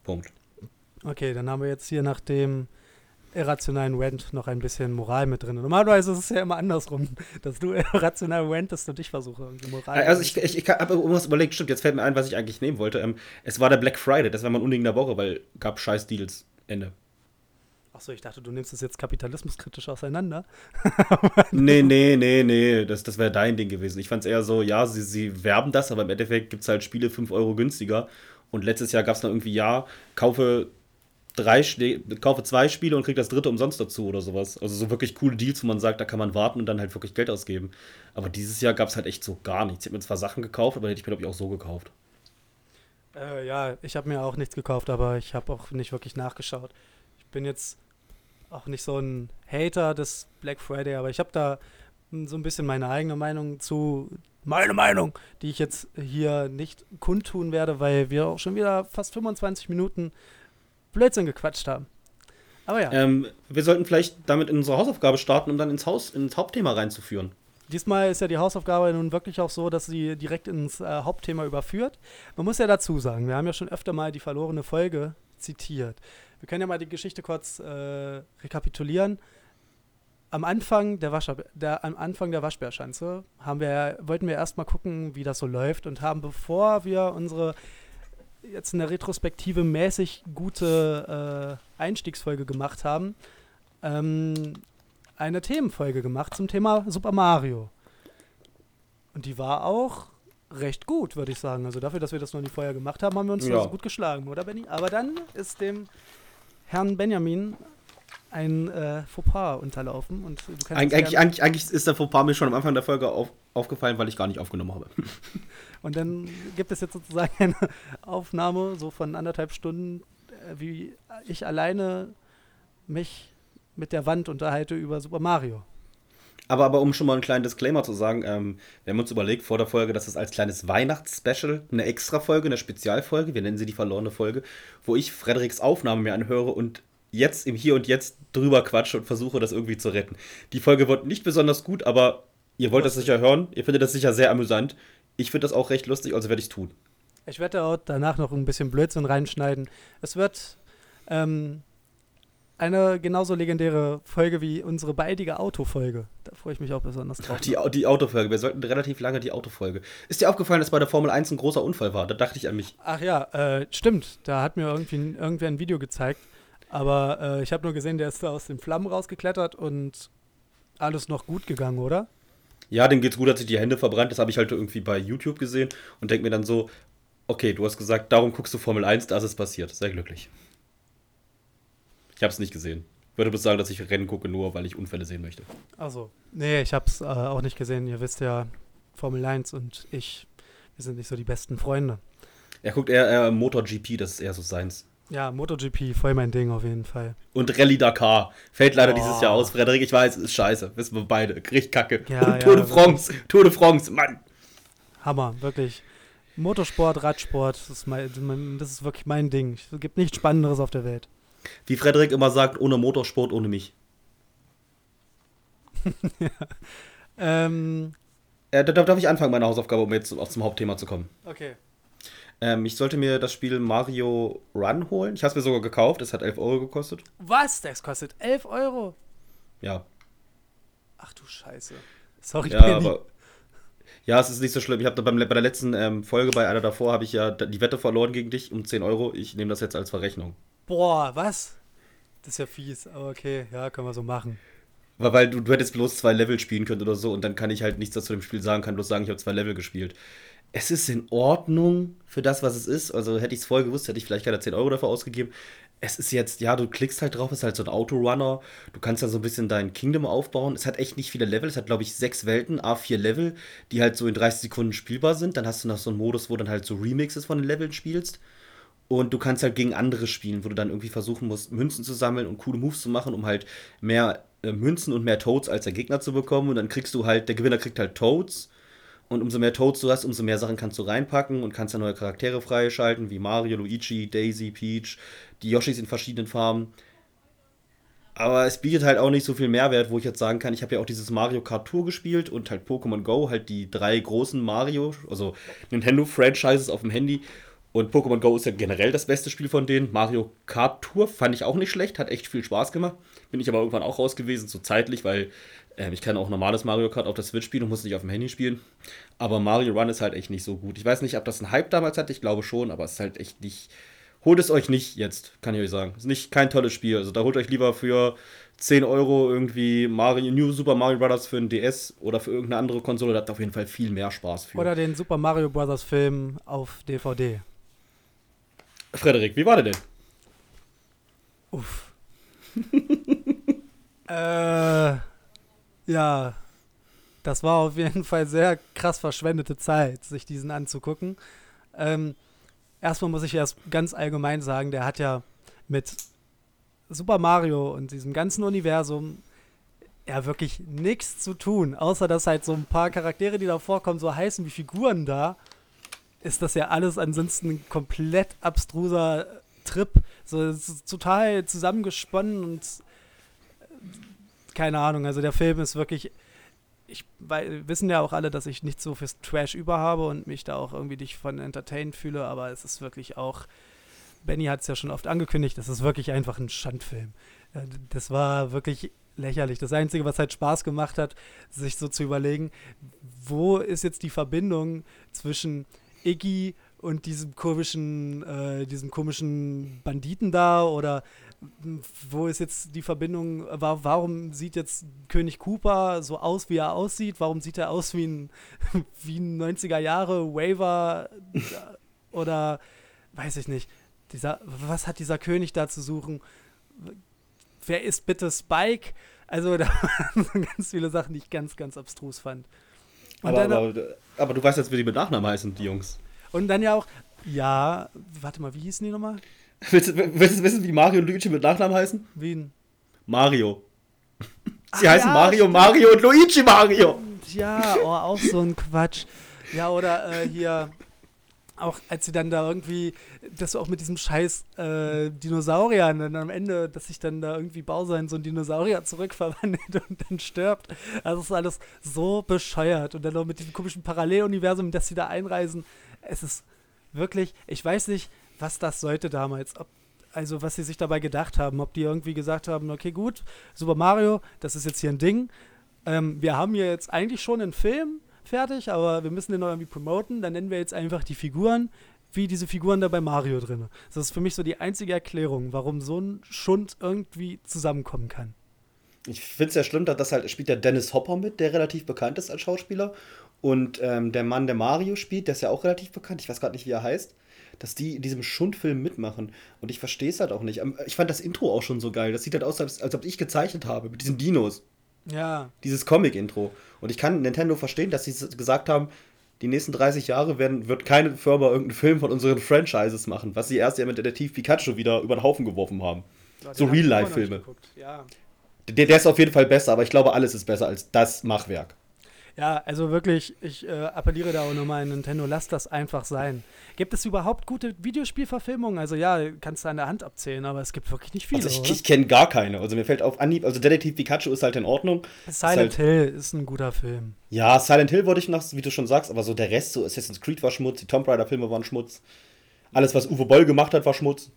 Punkt. Okay, dann haben wir jetzt hier nach dem irrationalen Rant noch ein bisschen Moral mit drin. Normalerweise ist es ja immer andersrum, dass du irrational rantest und ich versuche irgendwie Moral. Also ich, ich, ich habe irgendwas überlegt, stimmt, jetzt fällt mir ein, was ich eigentlich nehmen wollte. Ähm, es war der Black Friday, das war mein Unding der Woche, weil gab scheiß Deals. Ende. Achso, ich dachte, du nimmst es jetzt kapitalismuskritisch auseinander. nee, nee, nee, nee, das, das wäre dein Ding gewesen. Ich fand es eher so, ja, sie, sie werben das, aber im Endeffekt gibt es halt Spiele 5 Euro günstiger. Und letztes Jahr gab es noch irgendwie, ja, kaufe drei, kaufe zwei Spiele und kriege das dritte umsonst dazu oder sowas. Also so wirklich coole Deals, wo man sagt, da kann man warten und dann halt wirklich Geld ausgeben. Aber dieses Jahr gab es halt echt so gar nichts. Ich habe mir zwar Sachen gekauft, aber hätte ich mir, glaube ich, auch so gekauft. Äh, ja, ich habe mir auch nichts gekauft, aber ich habe auch nicht wirklich nachgeschaut. Ich bin jetzt auch nicht so ein Hater des Black Friday, aber ich habe da so ein bisschen meine eigene Meinung zu, meine Meinung, die ich jetzt hier nicht kundtun werde, weil wir auch schon wieder fast 25 Minuten Blödsinn gequatscht haben. Aber ja. Ähm, wir sollten vielleicht damit in unsere Hausaufgabe starten, um dann ins, Haus, ins Hauptthema reinzuführen. Diesmal ist ja die Hausaufgabe nun wirklich auch so, dass sie direkt ins äh, Hauptthema überführt. Man muss ja dazu sagen, wir haben ja schon öfter mal die verlorene Folge zitiert. Wir können ja mal die Geschichte kurz äh, rekapitulieren. Am Anfang der, Wasch der, am Anfang der Waschbärschanze haben wir, wollten wir erstmal gucken, wie das so läuft und haben, bevor wir unsere jetzt eine Retrospektive mäßig gute äh, Einstiegsfolge gemacht haben, ähm, eine Themenfolge gemacht zum Thema Super Mario. Und die war auch recht gut, würde ich sagen. Also dafür, dass wir das noch nie vorher gemacht haben, haben wir uns ja. so gut geschlagen, oder Benny? Aber dann ist dem Herrn Benjamin ein äh, Fauxpas unterlaufen. Und Eig eigentlich, eigentlich, eigentlich, ist der Fauxpas mir schon am Anfang der Folge auf, aufgefallen, weil ich gar nicht aufgenommen habe. und dann gibt es jetzt sozusagen eine Aufnahme, so von anderthalb Stunden, äh, wie ich alleine mich mit der Wand unterhalte über Super Mario. Aber, aber um schon mal einen kleinen Disclaimer zu sagen, ähm, wir haben uns überlegt vor der Folge, dass es als kleines Weihnachtsspecial eine Extra-Folge, eine Spezialfolge, wir nennen sie die verlorene Folge, wo ich Frederiks Aufnahme mir anhöre und jetzt im Hier und Jetzt drüber quatsche und versuche, das irgendwie zu retten. Die Folge wird nicht besonders gut, aber ihr wollt das sicher hören. Ihr findet das sicher sehr amüsant. Ich finde das auch recht lustig, also werde ich es tun. Ich werde auch danach noch ein bisschen Blödsinn reinschneiden. Es wird ähm, eine genauso legendäre Folge wie unsere beidige Autofolge. Da freue ich mich auch besonders drauf. Die, die Autofolge, wir sollten relativ lange die Autofolge. Ist dir aufgefallen, dass bei der Formel 1 ein großer Unfall war? Da dachte ich an mich. Ach ja, äh, stimmt. Da hat mir irgendwie irgendwer ein Video gezeigt. Aber äh, ich habe nur gesehen, der ist da aus den Flammen rausgeklettert und alles noch gut gegangen, oder? Ja, dem geht's gut, hat sich die Hände verbrannt. Das habe ich halt irgendwie bei YouTube gesehen und denke mir dann so, okay, du hast gesagt, darum guckst du Formel 1, da ist es passiert. Sehr glücklich. Ich habe es nicht gesehen. Ich würde bloß sagen, dass ich Rennen gucke, nur weil ich Unfälle sehen möchte. Also, nee, ich habe es äh, auch nicht gesehen. Ihr wisst ja, Formel 1 und ich, wir sind nicht so die besten Freunde. Er guckt eher, eher MotoGP, das ist eher so seins. Ja, MotoGP, voll mein Ding auf jeden Fall. Und Rallye Dakar. Fällt leider Boah. dieses Jahr aus. Frederik, ich weiß, ist scheiße. Wissen wir beide. Richtig kacke. Ja, Und ja, Tour de France. Tour de France, Mann. Hammer, wirklich. Motorsport, Radsport, das ist, mein, das ist wirklich mein Ding. Es gibt nichts Spannenderes auf der Welt. Wie Frederik immer sagt, ohne Motorsport, ohne mich. Ähm, Äh, da darf ich anfangen, meine Hausaufgabe, um jetzt auch zum Hauptthema zu kommen. okay. Ähm, ich sollte mir das Spiel Mario Run holen. Ich habe es mir sogar gekauft. Es hat 11 Euro gekostet. Was? Das kostet 11 Euro? Ja. Ach du Scheiße. Sorry, Ja, Benny. aber. Ja, es ist nicht so schlimm. Ich habe bei der letzten ähm, Folge bei einer davor habe ich ja die Wette verloren gegen dich um 10 Euro. Ich nehme das jetzt als Verrechnung. Boah, was? Das ist ja fies, aber okay, ja, können wir so machen. Weil, weil du, du hättest bloß zwei Level spielen können oder so und dann kann ich halt nichts dazu dem Spiel sagen, kann bloß sagen, ich habe zwei Level gespielt. Es ist in Ordnung für das, was es ist. Also hätte ich es vorher gewusst, hätte ich vielleicht keine 10 Euro dafür ausgegeben. Es ist jetzt, ja, du klickst halt drauf, es ist halt so ein Autorunner. Du kannst da so ein bisschen dein Kingdom aufbauen. Es hat echt nicht viele Level. Es hat, glaube ich, sechs Welten, A4 Level, die halt so in 30 Sekunden spielbar sind. Dann hast du noch so einen Modus, wo dann halt so Remixes von den Leveln spielst. Und du kannst halt gegen andere spielen, wo du dann irgendwie versuchen musst, Münzen zu sammeln und coole Moves zu machen, um halt mehr äh, Münzen und mehr Toads als der Gegner zu bekommen. Und dann kriegst du halt, der Gewinner kriegt halt Toads. Und umso mehr Toads du hast, umso mehr Sachen kannst du reinpacken und kannst dann neue Charaktere freischalten, wie Mario, Luigi, Daisy, Peach, die Yoshis in verschiedenen Farben. Aber es bietet halt auch nicht so viel Mehrwert, wo ich jetzt sagen kann, ich habe ja auch dieses Mario Kart Tour gespielt und halt Pokémon Go, halt die drei großen Mario, also Nintendo-Franchises auf dem Handy. Und Pokémon Go ist ja generell das beste Spiel von denen. Mario Kart Tour fand ich auch nicht schlecht, hat echt viel Spaß gemacht. Bin ich aber irgendwann auch raus gewesen, so zeitlich, weil ähm, ich kann auch normales Mario Kart auf der Switch spielen und muss nicht auf dem Handy spielen. Aber Mario Run ist halt echt nicht so gut. Ich weiß nicht, ob das ein Hype damals hatte, ich glaube schon, aber es ist halt echt nicht. Holt es euch nicht jetzt, kann ich euch sagen. Ist nicht kein tolles Spiel. Also da holt euch lieber für 10 Euro irgendwie Mario, New Super Mario Bros. für ein DS oder für irgendeine andere Konsole. Da habt ihr auf jeden Fall viel mehr Spaß für. Oder den Super Mario Bros. Film auf DVD. Frederik, wie war der denn? Uff. äh, ja, das war auf jeden Fall sehr krass verschwendete Zeit, sich diesen anzugucken. Ähm, erstmal muss ich erst ganz allgemein sagen, der hat ja mit Super Mario und diesem ganzen Universum ja wirklich nichts zu tun, außer dass halt so ein paar Charaktere, die da vorkommen, so heißen wie Figuren da, ist das ja alles ansonsten ein komplett abstruser Trip. So ist total zusammengesponnen und keine Ahnung, also der Film ist wirklich. Ich weil, wissen ja auch alle, dass ich nicht so fürs Trash über habe und mich da auch irgendwie nicht von entertained fühle, aber es ist wirklich auch. Benny hat es ja schon oft angekündigt, das ist wirklich einfach ein Schandfilm. Äh, Das war wirklich lächerlich. Das Einzige, was halt Spaß gemacht hat, sich so zu überlegen, wo ist jetzt die Verbindung zwischen Iggy und diesem komischen, äh, diesem komischen Banditen da oder wo ist jetzt die Verbindung, wa warum sieht jetzt König Cooper so aus, wie er aussieht? Warum sieht er aus wie ein, wie ein 90er Jahre Waver äh, oder weiß ich nicht. Dieser, was hat dieser König da zu suchen? Wer ist bitte Spike? Also da waren ganz viele Sachen, die ich ganz, ganz abstrus fand. Aber, dann, aber, aber du weißt jetzt, wie die mit Nachnamen heißen, die Jungs. und dann ja auch, ja, warte mal, wie hießen die nochmal? Willst, du- willst du wissen, wie Mario und Luigi mit Nachnamen heißen? Wie ein, Mario. Sie Ach heißen ja, Mario, stimmt. Mario und Luigi Mario. Ja, oh, auch so ein Quatsch. Ja, oder äh, hier, auch als sie dann da irgendwie, das auch mit diesem scheiß äh, Dinosaurier und dann am Ende, dass sich dann da irgendwie Bowser in so ein Dinosaurier zurückverwandelt und dann stirbt. Also es ist alles so bescheuert. Und dann noch mit diesem komischen Paralleluniversum, in das sie da einreisen. Es ist wirklich, ich weiß nicht, was das sollte damals. Ob, also was sie sich dabei gedacht haben. Ob die irgendwie gesagt haben, okay, gut, Super Mario, das ist jetzt hier ein Ding. Ähm, wir haben hier jetzt eigentlich schon einen Film fertig, aber wir müssen den noch irgendwie promoten. Dann nennen wir jetzt einfach die Figuren, wie diese Figuren da bei Mario drin. Das ist für mich so die einzige Erklärung, warum so ein Schund irgendwie zusammenkommen kann. Ich finde es ja schlimm, dass das halt spielt der Dennis Hopper mit, der relativ bekannt ist als Schauspieler. Und ähm, der Mann, der Mario spielt, der ist ja auch relativ bekannt. Ich weiß gerade nicht, wie er heißt. Dass die in diesem Schundfilm mitmachen. Und ich verstehe es halt auch nicht. Ähm, Ich fand das Intro auch schon so geil. Das sieht halt aus, als, als ob ich gezeichnet habe mit diesen Dinos. Ja, Dieses Comic-Intro. Und ich kann Nintendo verstehen, dass sie gesagt haben, die nächsten 30 Jahre werden, wird keine Firma irgendeinen Film von unseren Franchises machen, was sie erst ja mit Detektiv Pikachu wieder über den Haufen geworfen haben. So noch nicht Real-Life-Filme. Ja. Der, der ist auf jeden Fall besser, aber ich glaube, alles ist besser als das Machwerk. Ja, also wirklich, ich äh, appelliere da auch nochmal an Nintendo, lasst das einfach sein. Gibt es überhaupt gute Videospielverfilmungen? Also ja, kannst du an der Hand abzählen, aber es gibt wirklich nicht viele, Also ich, ich kenne gar keine. Also mir fällt auf Anhieb, also Detektiv Pikachu ist halt in Ordnung. Silent halt- Hill ist ein guter Film. Ja, Silent Hill wollte ich noch, wie du schon sagst, aber so der Rest, so Assassin's Creed war Schmutz, die Tomb Raider Filme waren Schmutz. Alles, was Uwe Boll gemacht hat, war Schmutz.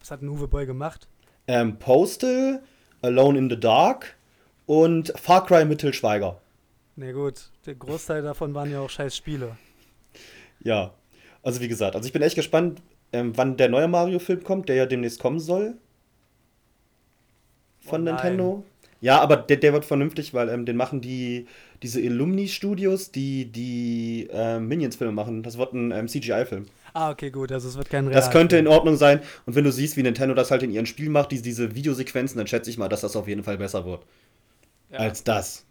Was hat ein Uwe Boll gemacht? Ähm, Postal, Alone in the Dark und Far Cry mit Til Schweiger. Na gut, der Großteil davon waren ja auch scheiß Spiele. Ja, also wie gesagt, also ich bin echt gespannt, ähm, wann der neue Mario-Film kommt, der ja demnächst kommen soll. Von Oh. Nintendo. Ja, aber der, der wird vernünftig, weil ähm, den machen die diese Illumni-Studios, die die ähm, Minions-Filme machen. Das wird ein ähm, CGI-Film. Ah, okay, gut, also es wird kein Das könnte in. Ordnung sein. Und wenn du siehst, wie Nintendo das halt in ihren Spielen macht, diese, diese Videosequenzen, dann schätze ich mal, dass das auf jeden Fall besser wird. Ja. Als das.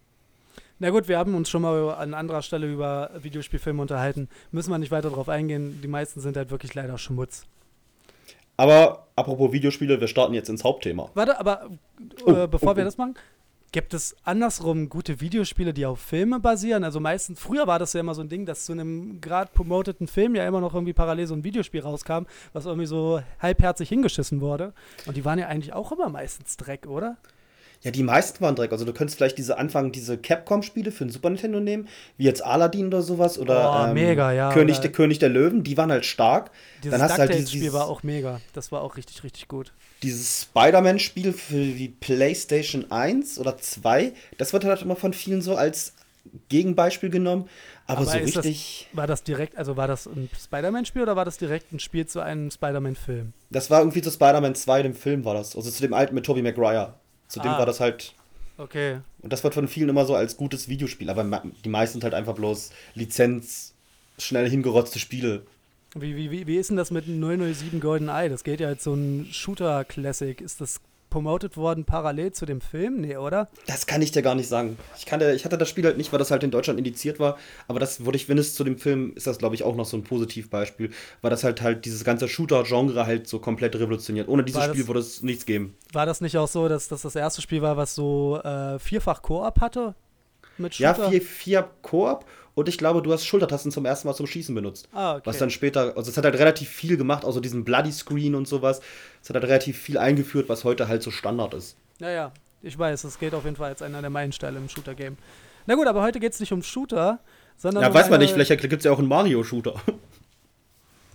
Na gut, wir haben uns schon mal an anderer Stelle über Videospielfilme unterhalten. Müssen wir nicht weiter drauf eingehen. Die meisten sind halt wirklich leider Schmutz. Aber apropos Videospiele, wir starten jetzt ins Hauptthema. Warte, aber äh, Oh, bevor oh, wir oh. das machen, gibt es andersrum gute Videospiele, die auf Filme basieren? Also meistens, früher war das ja immer so ein Ding, dass zu einem gerade promoteten Film ja immer noch irgendwie parallel so ein Videospiel rauskam, was irgendwie so halbherzig hingeschissen wurde. Und die waren ja eigentlich auch immer meistens Dreck, oder? Ja, die meisten waren Dreck. Also du könntest vielleicht diese Anfang, diese Capcom-Spiele für den Super Nintendo nehmen, wie jetzt Aladdin oder sowas oder ähm, Oh, mega, ja, König, oder- der, König der Löwen, die waren halt stark. Dieses Dann hast du halt dieses, war auch mega. Das war auch richtig, richtig gut. dieses Spider-Man-Spiel für die PlayStation 1 oder 2. Das wird halt immer von vielen so als Gegenbeispiel genommen. Aber, so ist richtig. Das, war das direkt, also war das ein Spider-Man-Spiel oder war das direkt ein Spiel zu einem Spider-Man-Film? Das war irgendwie zu Spider-Man 2, dem Film war das. Also zu dem alten mit Tobey Maguire. Zu dem Ah. war das halt. Okay. Und das wird von vielen immer so als gutes Videospiel. Aber die meisten sind halt einfach bloß Lizenz, schnell hingerotzte Spiele. Wie, wie, wie, wie ist denn das mit 007 GoldenEye? Das geht ja als so ein Shooter-Classic. Ist das promoted worden parallel zu dem Film? Nee, oder? Das kann ich dir gar nicht sagen. Ich, kannte, ich hatte das Spiel halt nicht, weil das halt in Deutschland indiziert war. Aber das wurde ich, wenn es zu dem Film ist, das glaube ich auch noch so ein Positivbeispiel, weil das halt halt dieses ganze Shooter-Genre halt so komplett revolutioniert. Ohne dieses das- Spiel würde es nichts geben. War das nicht auch so, dass das das erste Spiel war, was so äh, vierfach Koop hatte? Mit Ja, vier, vier Koop und ich glaube, du hast Schultertasten zum ersten Mal zum Schießen benutzt. Ah, okay. Was dann später, also es hat halt relativ viel gemacht, außer diesen Bloody Screen und sowas. Es hat halt relativ viel eingeführt, was heute halt so Standard ist. Ja, ja. Ich weiß, es geht auf jeden Fall als einer der Meilensteine im Shooter-Game. Na gut, aber heute geht es nicht um Shooter, sondern Ja, um weiß man nicht, vielleicht gibt es ja auch einen Mario-Shooter.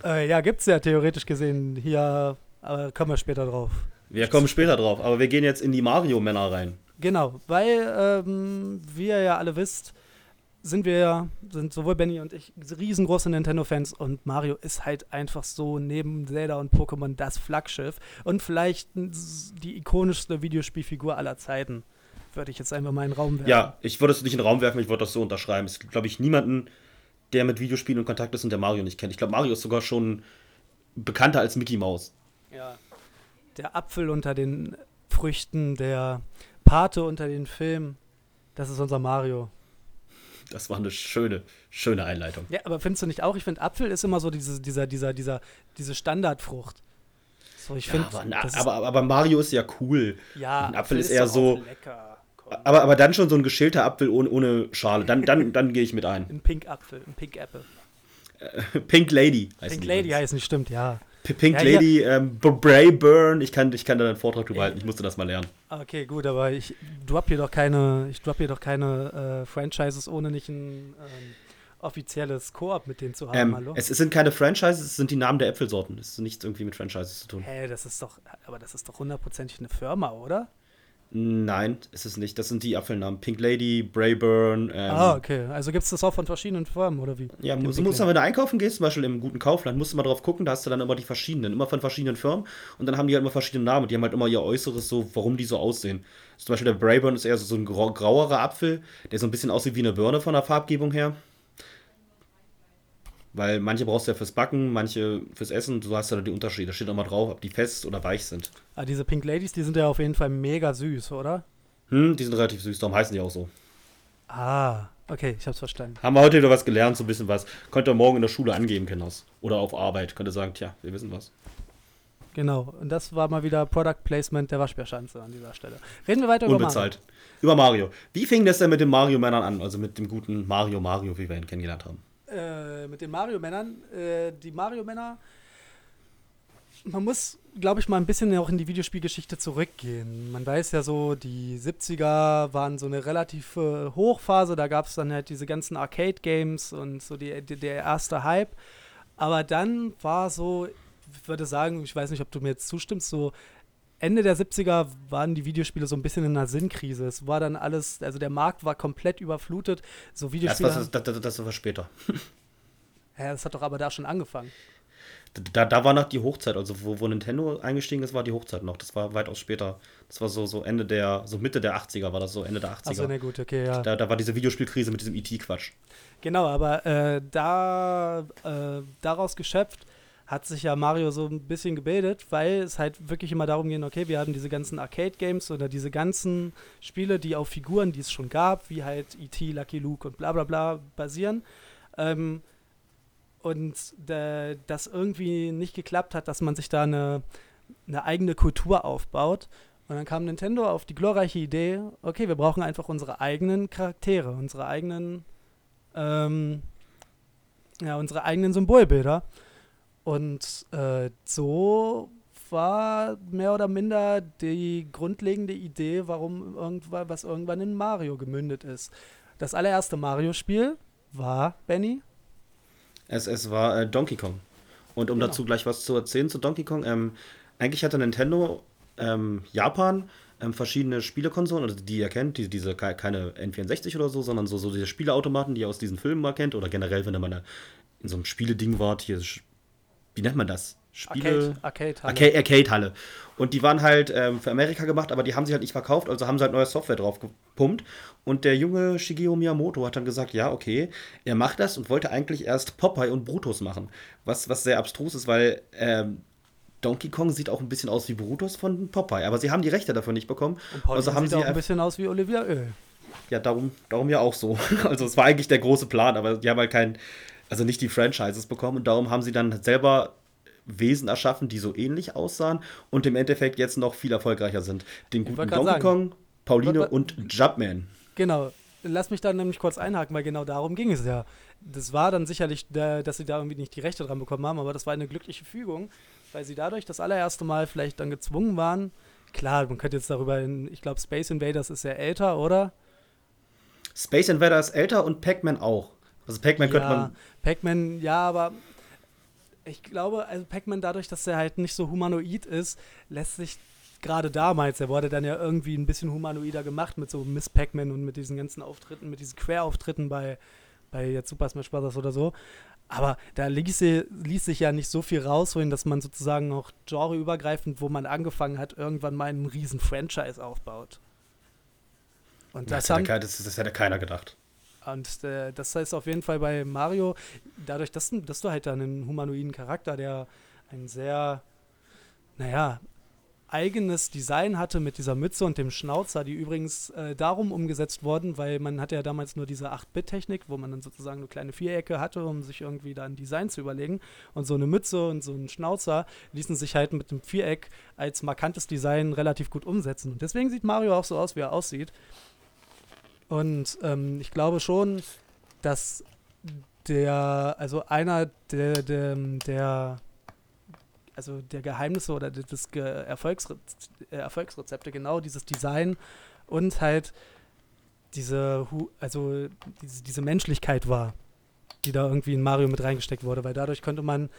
Äh, ja, gibt's ja theoretisch gesehen hier, aber kommen wir später drauf. Wir kommen später drauf, aber wir gehen jetzt in die Mario-Männer rein. Genau, weil, ähm, wie ihr ja alle wisst, sind wir ja, sind sowohl Benny und ich riesengroße Nintendo-Fans und Mario ist halt einfach so neben Zelda und Pokémon das Flaggschiff und vielleicht die ikonischste Videospielfigur aller Zeiten. Würde ich jetzt einfach mal in den Raum werfen. Ja, ich würde es nicht in den Raum werfen, ich würde das so unterschreiben. Es gibt, glaube ich, niemanden, der mit Videospielen in Kontakt ist und der Mario nicht kennt. Ich glaube, Mario ist sogar schon bekannter als Mickey Mouse. Ja. Der Apfel unter den Früchten, der Pate unter den Filmen, das ist unser Mario. Das war eine schöne, schöne Einleitung. Ja, aber findest du nicht auch? Ich finde, Apfel ist immer so diese, dieser, dieser, dieser, diese Standardfrucht. So, ich finde, aber, na, aber, aber Mario ist ja cool. ja, ein Apfel ist eher so- Lecker. Aber, aber dann schon so ein geschälter Apfel ohne, ohne Schale. Dann, dann, dann gehe ich mit ein. Ein Pink Apfel, ein Pink Apple. Pink Lady heißt Pink Lady übrigens. heißt nicht, stimmt, ja. Pink Ja, Lady, ähm, B- Brayburn. Ich kann, ich kann da einen Vortrag drüber halten. Ich musste das mal lernen. Okay, gut, aber ich drop hier doch keine, ich drop hier doch keine äh, Franchises, ohne nicht ein ähm, offizielles Koop mit denen zu haben, Ähm, hallo? es, es sind keine Franchises, es sind die Namen der Äpfelsorten. Es ist nichts irgendwie mit Franchises zu tun. Hä, das ist doch, aber das ist doch hundertprozentig eine Firma, oder? Nein, ist es nicht. Das sind die Apfelnamen. Pink Lady, Brayburn. Ähm, ah, okay. Also gibt es das auch von verschiedenen Firmen, oder wie? Ja, Den musst, Lady. wenn du einkaufen gehst, zum Beispiel im guten Kaufland, musst du mal drauf gucken, da hast du dann immer die verschiedenen, immer von verschiedenen Firmen und dann haben die halt immer verschiedene Namen und die haben halt immer ihr Äußeres so, warum die so aussehen. Zum Beispiel der Brayburn ist eher so, so ein grau, grauerer Apfel, der so ein bisschen aussieht wie eine Birne von der Farbgebung her. Weil manche brauchst du ja fürs Backen, manche fürs Essen, du hast ja da die Unterschiede. Da steht auch mal drauf, ob die fest oder weich sind. Ah, diese Pink Ladies, die sind ja auf jeden Fall mega süß, oder? Hm, die sind relativ süß, darum heißen die auch so. Ah, okay, ich hab's verstanden. Haben wir heute wieder was gelernt, so ein bisschen was. Könnt ihr morgen in der Schule angeben, Kinders. Oder auf Arbeit. Könnt ihr sagen, tja, wir wissen was. Genau, und das war mal wieder Product Placement der Waschbärschanze an dieser Stelle. Reden wir weiter über Mario. Unbezahlt. Über Mario. Wie fing das denn mit den Mario-Männern an? Also mit dem guten Mario Mario, wie wir ihn kennengelernt haben. Äh, mit den Mario-Männern. Äh, die Mario-Männer, man muss, glaube ich, mal ein bisschen auch in die Videospielgeschichte zurückgehen. Man weiß ja so, die 70er waren so eine relativ äh, Hochphase, da gab es dann halt diese ganzen Arcade-Games und so die, die, der erste Hype. Aber dann war so, ich würde sagen, ich weiß nicht, ob du mir jetzt zustimmst, so Ende der 70er waren die Videospiele so ein bisschen in einer Sinnkrise. Es war dann alles, also der Markt war komplett überflutet. So Das, Videospiele. was, das, das, das war später. ja, das hat doch aber da schon angefangen. Da, da war noch die Hochzeit, also wo, wo Nintendo eingestiegen ist, war die Hochzeit noch. Das war weitaus später. Das war so, so Ende der, so Mitte der 80er war das so, Ende der 80er. Achso, na gut, okay, ja. da, da war diese Videospielkrise mit diesem IT-Quatsch. Genau, aber äh, da äh, daraus geschöpft hat sich ja Mario so ein bisschen gebildet, weil es halt wirklich immer darum ging, okay, wir haben diese ganzen Arcade-Games oder diese ganzen Spiele, die auf Figuren, die es schon gab, wie halt E.T., Lucky Luke und bla bla bla basieren. Ähm, und äh, das irgendwie nicht geklappt hat, dass man sich da eine, eine eigene Kultur aufbaut. Und dann kam Nintendo auf die glorreiche Idee, okay, wir brauchen einfach unsere eigenen Charaktere, unsere eigenen ähm, ja, unsere eigenen Symbolbilder. Und äh, so war mehr oder minder die grundlegende Idee, warum irgendwann, was irgendwann in Mario gemündet ist. Das allererste Mario-Spiel war, Benny? Es, es war äh, Donkey Kong. Und um Genau. dazu gleich was zu erzählen zu Donkey Kong, ähm, eigentlich hatte Nintendo ähm, Japan ähm, verschiedene Spielekonsolen, also die ihr kennt, die, diese ke- keine N64 oder so, sondern so, so diese Spieleautomaten, die ihr aus diesen Filmen mal kennt, oder generell, wenn ihr mal in so einem Spieleding wart, hier, wie nennt man das? Spiele. Arcade, Arcade, Halle. Arcade, Arcade-Halle. Und die waren halt ähm, für Amerika gemacht, aber die haben sie halt nicht verkauft, also haben sie halt neue Software drauf gepumpt. Und der junge Shigeru Miyamoto hat dann gesagt, ja, okay, er macht das und wollte eigentlich erst Popeye und Brutus machen. Was, was sehr abstrus ist, weil ähm, Donkey Kong sieht auch ein bisschen aus wie Brutus von Popeye, aber sie haben die Rechte dafür nicht bekommen. Und also haben sieht sie auch ein bisschen aus wie Olivia Öl. ja, darum, darum ja auch so. Also es war eigentlich der große Plan, aber die haben halt kein, also nicht die Franchises bekommen und darum haben sie dann selber Wesen erschaffen, die so ähnlich aussahen und im Endeffekt jetzt noch viel erfolgreicher sind. Den guten Donkey sagen. Kong, Pauline und Jumpman. Genau. Lass mich da nämlich kurz einhaken, weil genau darum ging es ja. Das war dann sicherlich, dass sie da irgendwie nicht die Rechte dran bekommen haben, aber das war eine glückliche Fügung, weil sie dadurch das allererste Mal vielleicht dann gezwungen waren. Klar, man könnte jetzt darüber, in, ich glaube, Space Invaders ist ja älter, oder? Space Invader ist älter und Pac-Man auch. Also Pac-Man könnte ja, man. Pac-Man, ja, aber ich glaube, also Pac-Man dadurch, dass er halt nicht so humanoid ist, lässt sich gerade damals, er wurde dann ja irgendwie ein bisschen humanoider gemacht mit so Miss Pac-Man und mit diesen ganzen Auftritten, mit diesen Querauftritten bei, bei jetzt Super Smash Bros. oder so. Aber da ließ, ließ sich ja nicht so viel rausholen, dass man sozusagen auch genreübergreifend, wo man angefangen hat, irgendwann mal einen riesen Franchise aufbaut. Und Das, das, hätte, haben, kein- das, das hätte keiner gedacht. Und äh, das heißt auf jeden Fall bei Mario, dadurch, dass, du- dass du halt dann einen humanoiden Charakter, der ein sehr, naja, eigenes Design hatte mit dieser Mütze und dem Schnauzer, die übrigens äh, darum umgesetzt wurden, weil man hatte ja damals nur diese 8-Bit-Technik, wo man dann sozusagen nur kleine Vierecke hatte, um sich irgendwie da ein Design zu überlegen. Und so eine Mütze und so ein Schnauzer ließen sich halt mit dem Viereck als markantes Design relativ gut umsetzen. Und deswegen sieht Mario auch so aus, wie er aussieht. Und ähm, ich glaube schon, dass der, also einer der, der, der also der Geheimnisse oder des Ge Erfolgsre äh, Erfolgsrezepte genau dieses Design und halt diese, also diese, diese Menschlichkeit war, die da irgendwie in Mario mit reingesteckt wurde, weil dadurch könnte man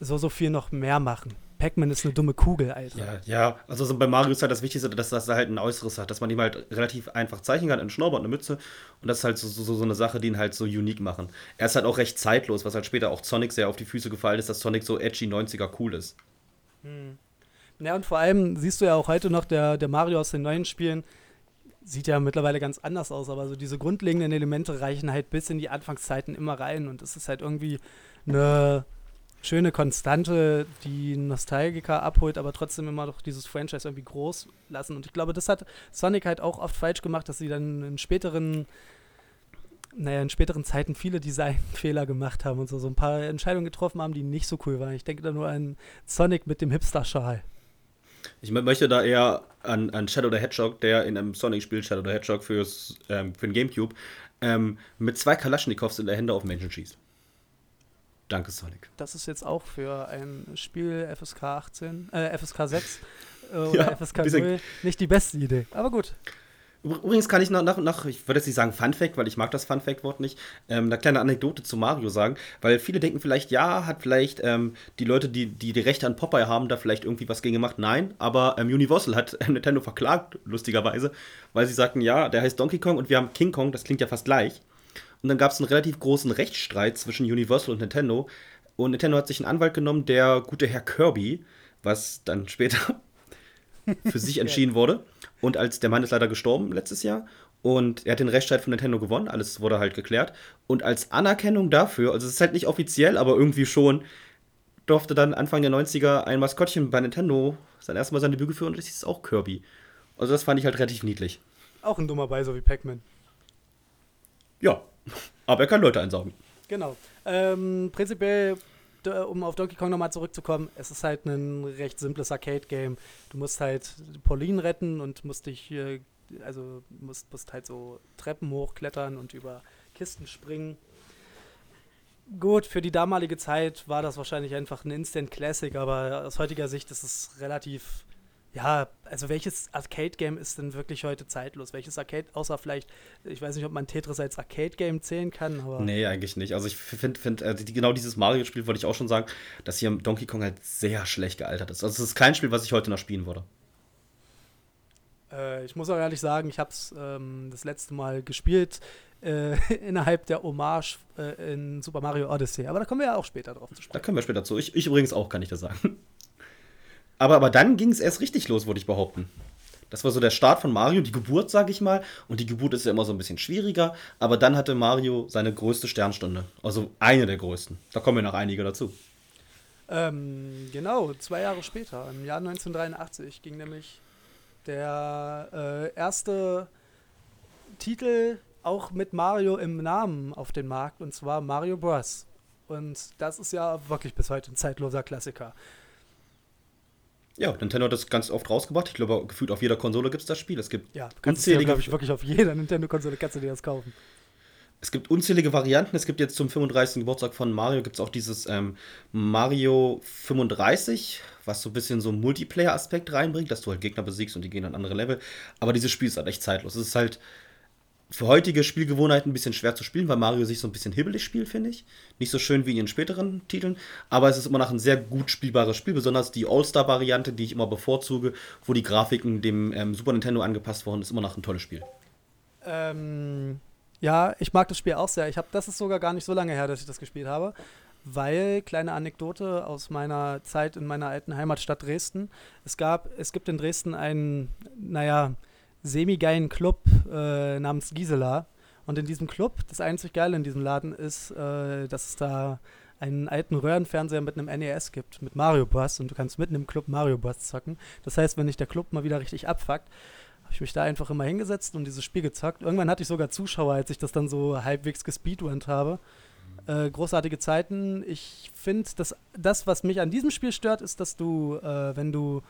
so, so viel noch mehr machen. Pac-Man ist eine dumme Kugel, Alter. Ja, ja, also so bei Mario ist halt das Wichtigste, dass das halt ein Äußeres hat, dass man ihm halt relativ einfach zeichnen kann, ein Schnurrbart, eine Mütze. Und das ist halt so, so, so eine Sache, die ihn halt so unique machen. Er ist halt auch recht zeitlos, was halt später auch Sonic sehr auf die Füße gefallen ist, dass Sonic so edgy 90er cool ist. Hm. Ja, und vor allem siehst du ja auch heute noch, der, der Mario aus den neuen Spielen sieht ja mittlerweile ganz anders aus, aber so diese grundlegenden Elemente reichen halt bis in die Anfangszeiten immer rein und es ist halt irgendwie eine schöne Konstante, die Nostalgiker abholt, aber trotzdem immer doch dieses Franchise irgendwie groß lassen. Und ich glaube, das hat Sonic halt auch oft falsch gemacht, dass sie dann in späteren, naja, in späteren Zeiten viele Designfehler gemacht haben und so, so ein paar Entscheidungen getroffen haben, die nicht so cool waren. Ich denke da nur an Sonic mit dem Hipster-Schal. Ich möchte da eher an, an Shadow the Hedgehog, der in einem Sonic-Spiel Shadow the Hedgehog fürs, ähm, für den Gamecube ähm, mit zwei Kalaschnikows in der Hände auf Menschen schießt. Danke, Sonic. Das ist jetzt auch für ein Spiel FSK 18, äh, FSK 6 äh, oder ja, FSK 0 nicht die beste Idee. Aber gut. Übrigens kann ich noch, nach, nach ich würde jetzt nicht sagen Fun Fact, weil ich mag das Fun Fact-Wort nicht, ähm, eine kleine Anekdote zu Mario sagen, weil viele denken vielleicht, ja, hat vielleicht ähm, die Leute, die, die die Rechte an Popeye haben, da vielleicht irgendwie was gegen gemacht. Nein, aber ähm, Universal hat Nintendo verklagt, lustigerweise, weil sie sagten, ja, der heißt Donkey Kong und wir haben King Kong, das klingt ja fast gleich. Und dann gab es einen relativ großen Rechtsstreit zwischen Universal und Nintendo. Und Nintendo hat sich einen Anwalt genommen, der gute Herr Kirby, was dann später für sich entschieden wurde. Und als der Mann ist leider gestorben letztes Jahr. Und er hat den Rechtsstreit von Nintendo gewonnen. Alles wurde halt geklärt. Und als Anerkennung dafür, also es ist halt nicht offiziell, aber irgendwie schon, durfte dann Anfang der 90er ein Maskottchen bei Nintendo sein erstes Mal seine Bügel führen und das ist auch Kirby. Also das fand ich halt relativ niedlich. Auch ein dummer so wie Pac-Man. Ja, aber er kann Leute einsaugen. Genau. Ähm, prinzipiell, um auf Donkey Kong nochmal zurückzukommen, es ist halt ein recht simples Arcade-Game. Du musst halt Pauline retten und musst dich, äh, also musst, musst halt so Treppen hochklettern und über Kisten springen. Gut, für die damalige Zeit war das wahrscheinlich einfach ein Instant Classic, aber aus heutiger Sicht ist es relativ ja, also welches Arcade-Game ist denn wirklich heute zeitlos? Welches Arcade, außer vielleicht, ich weiß nicht, ob man Tetris als Arcade-Game zählen kann, aber. Nee, eigentlich nicht. Also ich finde, find, äh, genau dieses Mario-Spiel wollte ich auch schon sagen, dass hier Donkey Kong halt sehr schlecht gealtert ist. Also es ist kein Spiel, was ich heute noch spielen würde. Äh, ich muss auch ehrlich sagen, ich habe es ähm, das letzte Mal gespielt äh, innerhalb der Hommage äh, in Super Mario Odyssey. Aber da kommen wir ja auch später drauf zu sprechen. Da kommen wir später zu. Ich, ich übrigens auch, kann ich das sagen. Aber, aber dann ging es erst richtig los, würde ich behaupten. Das war so der Start von Mario, die Geburt, sag ich mal. Und die Geburt ist ja immer so ein bisschen schwieriger. Aber dann hatte Mario seine größte Sternstunde. Also eine der größten. Da kommen ja noch einige dazu. Ähm, genau, zwei Jahre später, im Jahr 1983, ging nämlich der äh, erste Titel auch mit Mario im Namen auf den Markt. Und zwar Mario Bros. Und das ist ja wirklich bis heute ein zeitloser Klassiker. Ja, Nintendo hat das ganz oft rausgebracht. Ich glaube, gefühlt auf jeder Konsole gibt es das Spiel. Es gibt ja, unzählige, glaube ich, wirklich auf jeder Nintendo-Konsole kannst du dir das kaufen. Es gibt unzählige Varianten. Es gibt jetzt zum 35. Geburtstag von Mario gibt es auch dieses ähm, Mario 35, was so ein bisschen so einen Multiplayer-Aspekt reinbringt, dass du halt Gegner besiegst und die gehen an andere Level. Aber dieses Spiel ist halt echt zeitlos. Es ist halt für heutige Spielgewohnheiten ein bisschen schwer zu spielen, weil Mario sich so ein bisschen hibbelig spielt, finde ich. Nicht so schön wie in den späteren Titeln, aber es ist immer noch ein sehr gut spielbares Spiel, besonders die All-Star-Variante, die ich immer bevorzuge, wo die Grafiken dem ähm, Super Nintendo angepasst wurden, ist immer noch ein tolles Spiel. Ähm, ja, ich mag das Spiel auch sehr. Ich habe, das ist sogar gar nicht so lange her, dass ich das gespielt habe, weil kleine Anekdote aus meiner Zeit in meiner alten Heimatstadt Dresden. Es gab, es gibt in Dresden einen, naja, semi-geilen Club äh, namens Gisela. Und in diesem Club, das einzig Geile in diesem Laden ist, äh, dass es da einen alten Röhrenfernseher mit einem NES gibt, mit Mario Bros. Und du kannst mitten im Club Mario Bros. zocken. Das heißt, wenn dich der Club mal wieder richtig abfuckt, habe ich mich da einfach immer hingesetzt und dieses Spiel gezockt. Irgendwann hatte ich sogar Zuschauer, als ich das dann so halbwegs gespeedrunnt habe. Äh, großartige Zeiten. Ich finde, dass das, was mich an diesem Spiel stört, ist, dass du, äh, wenn du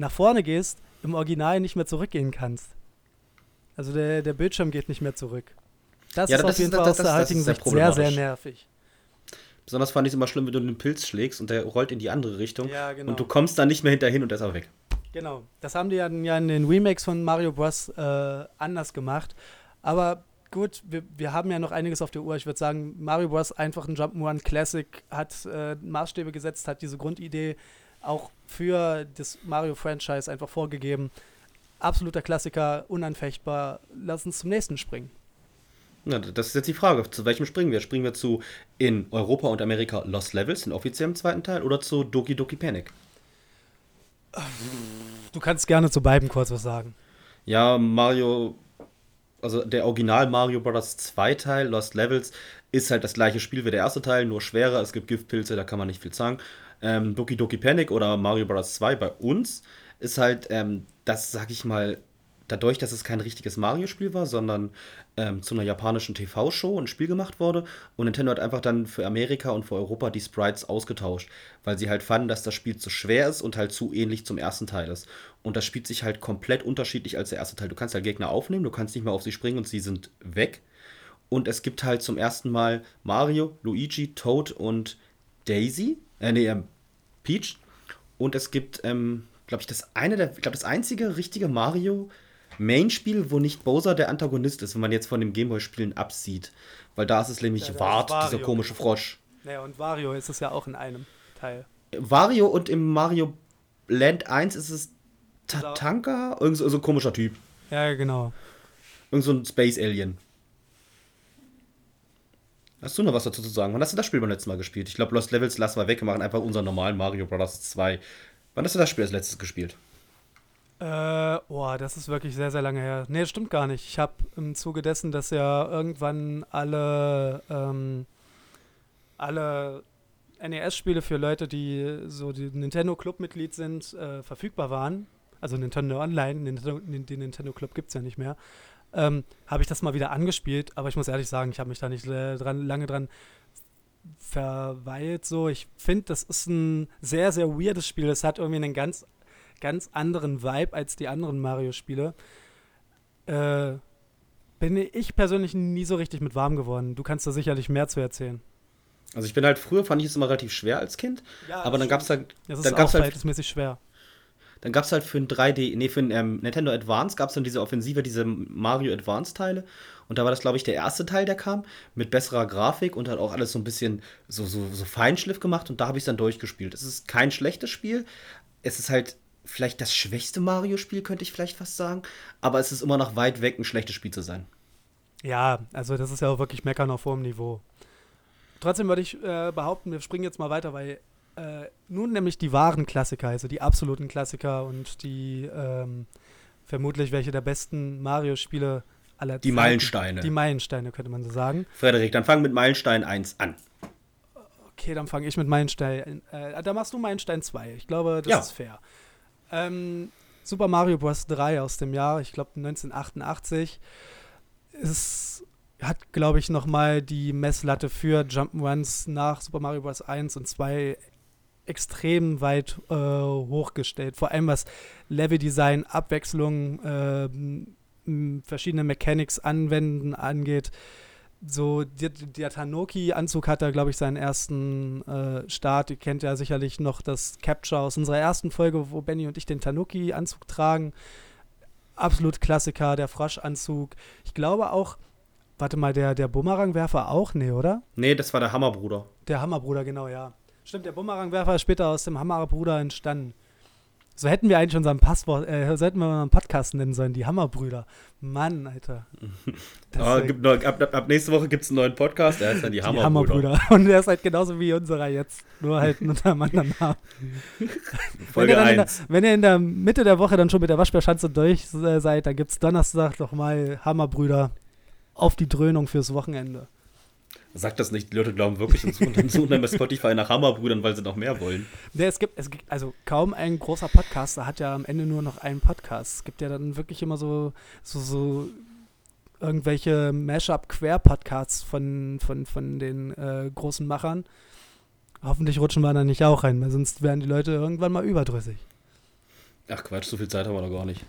nach vorne gehst, im Original nicht mehr zurückgehen kannst. Also der, der Bildschirm geht nicht mehr zurück. Das Ja, ist das auf jeden ist- Fall das- aus der heutigen Sicht sehr, sehr nervig. Besonders fand ich es immer schlimm, wenn du einen Pilz schlägst und der rollt in die andere Richtung. Ja, genau. Und du kommst dann nicht mehr hinterhin und der ist aber weg. Genau. Das haben die ja, ja in den Remakes von Mario Bros. Äh, anders gemacht. Aber gut, wir, wir haben ja noch einiges auf der Uhr. Ich würde sagen, Mario Bros. einfach ein Jump'n'Run Classic, hat äh, Maßstäbe gesetzt, hat diese Grundidee auch für das Mario-Franchise einfach vorgegeben. Absoluter Klassiker, unanfechtbar. Lass uns zum nächsten springen. Na, das ist jetzt die Frage. Zu welchem springen wir? Springen wir zu in Europa und Amerika Lost Levels, den offiziellen zweiten Teil, oder zu Doki Doki Panic? Du kannst gerne zu beiden kurz was sagen. Ja, Mario, also der Original Mario Bros. 2 Teil, Lost Levels, ist halt das gleiche Spiel wie der erste Teil, nur schwerer. Es gibt Giftpilze, da kann man nicht viel sagen. Ähm, Doki Doki Panic oder Mario Bros. 2 bei uns ist halt ähm, das, sag ich mal, dadurch, dass es kein richtiges Mario-Spiel war, sondern ähm, zu einer japanischen TV-Show ein Spiel gemacht wurde. Und Nintendo hat einfach dann für Amerika und für Europa die Sprites ausgetauscht, weil sie halt fanden, dass das Spiel zu schwer ist und halt zu ähnlich zum ersten Teil ist. Und das spielt sich halt komplett unterschiedlich als der erste Teil. Du kannst halt Gegner aufnehmen, du kannst nicht mehr auf sie springen und sie sind weg. Und es gibt halt zum ersten Mal Mario, Luigi, Toad und Daisy. Äh, nee, ähm, Peach. Und es gibt, ähm, glaube ich, das eine der, ich glaube, das einzige richtige Mario Main-Spiel, wo nicht Bowser der Antagonist ist, wenn man jetzt von dem Gameboy-Spielen absieht. Weil da ist es nämlich Ja, Wart, dieser komische Frosch. Naja, und Wario ist es ja auch in einem Teil. Wario und im Mario Land 1 ist es Tatanka? Irgend so, so ein komischer Typ. Ja, genau. Irgend so ein Space Alien. Hast du noch was dazu zu sagen? Wann hast du das Spiel beim letzten Mal gespielt? Ich glaube, Lost Levels lassen wir weg. Wir machen einfach unseren normalen Mario Bros. 2. Wann hast du das Spiel als letztes gespielt? Äh, boah, das ist wirklich sehr, sehr lange her. Nee, stimmt gar nicht. Ich habe im Zuge dessen, dass ja irgendwann alle, ähm, alle NES-Spiele für Leute, die so die Nintendo-Club-Mitglied sind, äh, verfügbar waren. Also Nintendo Online, Nintendo, den Nintendo Club gibt es ja nicht mehr. Ähm, habe ich das mal wieder angespielt, aber ich muss ehrlich sagen, ich habe mich da nicht äh, dran, lange dran verweilt. So, ich finde, das ist ein sehr, sehr weirdes Spiel. Es hat irgendwie einen ganz ganz anderen Vibe als die anderen Mario-Spiele. Äh, bin ich persönlich nie so richtig mit warm geworden. Du kannst da sicherlich mehr zu erzählen. Also ich bin halt früher, fand ich es immer relativ schwer als Kind. aber dann gab es halt, Das dann ist gab's auch halt verhältnismäßig schwer. Dann gab es halt für ein 3D, nee, für ein ähm, Nintendo Advance gab es dann diese Offensive, diese Mario Advance-Teile. Und da war das, glaube ich, der erste Teil, der kam, mit besserer Grafik und hat auch alles so ein bisschen so, so, so Feinschliff gemacht. Und da habe ich es dann durchgespielt. Es ist kein schlechtes Spiel. Es ist halt vielleicht das schwächste Mario-Spiel, könnte ich vielleicht fast sagen. Aber es ist immer noch weit weg, ein schlechtes Spiel zu sein. Ja, also das ist ja auch wirklich Meckern auf hohem Niveau. Trotzdem würde ich äh, behaupten, wir springen jetzt mal weiter, weil äh, nun nämlich die wahren Klassiker, also die absoluten Klassiker und die ähm, vermutlich welche der besten Mario-Spiele aller Die Zeiten- Meilensteine. Die Meilensteine, könnte man so sagen. Frederik, dann fang mit Meilenstein 1 an. Okay, dann fange ich mit Meilenstein. Äh, da machst du Meilenstein 2. Ich glaube, das Ja. ist fair. Ähm, Super Mario Bros. 3 aus dem Jahr, ich glaube 1988, ist, hat, glaube ich, nochmal die Messlatte für Jump'n'Runs nach Super Mario Bros. 1 und 2 extrem weit äh, hochgestellt. Vor allem was Leveldesign, Abwechslung, m, verschiedene Mechanics anwenden angeht so, der, der Tanoki-Anzug hat da, glaube ich, seinen ersten äh, Start. Ihr kennt ja sicherlich noch das Capture aus unserer ersten Folge, wo Benny und ich den Tanuki-Anzug tragen. Absolut Klassiker, der Froschanzug. Ich glaube auch, warte mal, der, der Bumerangwerfer auch? Nee, oder? Nee, das war der Hammerbruder. Der Hammerbruder, genau, ja. Stimmt, der Bumerangwerfer ist später aus dem Hammerbruder entstanden. So hätten wir eigentlich unseren Passwort, äh, so hätten wir unseren Podcast nennen sollen, die Hammerbrüder. Mann, Alter. Ist ja gibt noch, ab, ab, ab nächste Woche gibt es einen neuen Podcast, der heißt dann die, Hammerbrüder. Hammerbrüder. Und der ist halt genauso wie unserer jetzt. Nur halt unter einem anderen Namen. wenn, Folge ihr dann in der, 1. wenn ihr in der Mitte der Woche dann schon mit der Waschbärschanze durch äh, seid, dann gibt es Donnerstag nochmal Hammerbrüder auf die Dröhnung fürs Wochenende. Sag das nicht, die Leute glauben wirklich und suchen, suchen dann bei Spotify nach Hammerbrüdern, weil sie noch mehr wollen. Nee, es gibt, es gibt, also kaum ein großer Podcaster hat ja am Ende nur noch einen Podcast. Es gibt ja dann wirklich immer so, so, so irgendwelche Mashup-Quer-Podcasts von, von, von den äh, großen Machern. Hoffentlich rutschen wir da nicht auch rein, weil sonst werden die Leute irgendwann mal überdrüssig. Ach Quatsch, so viel Zeit haben wir noch gar nicht.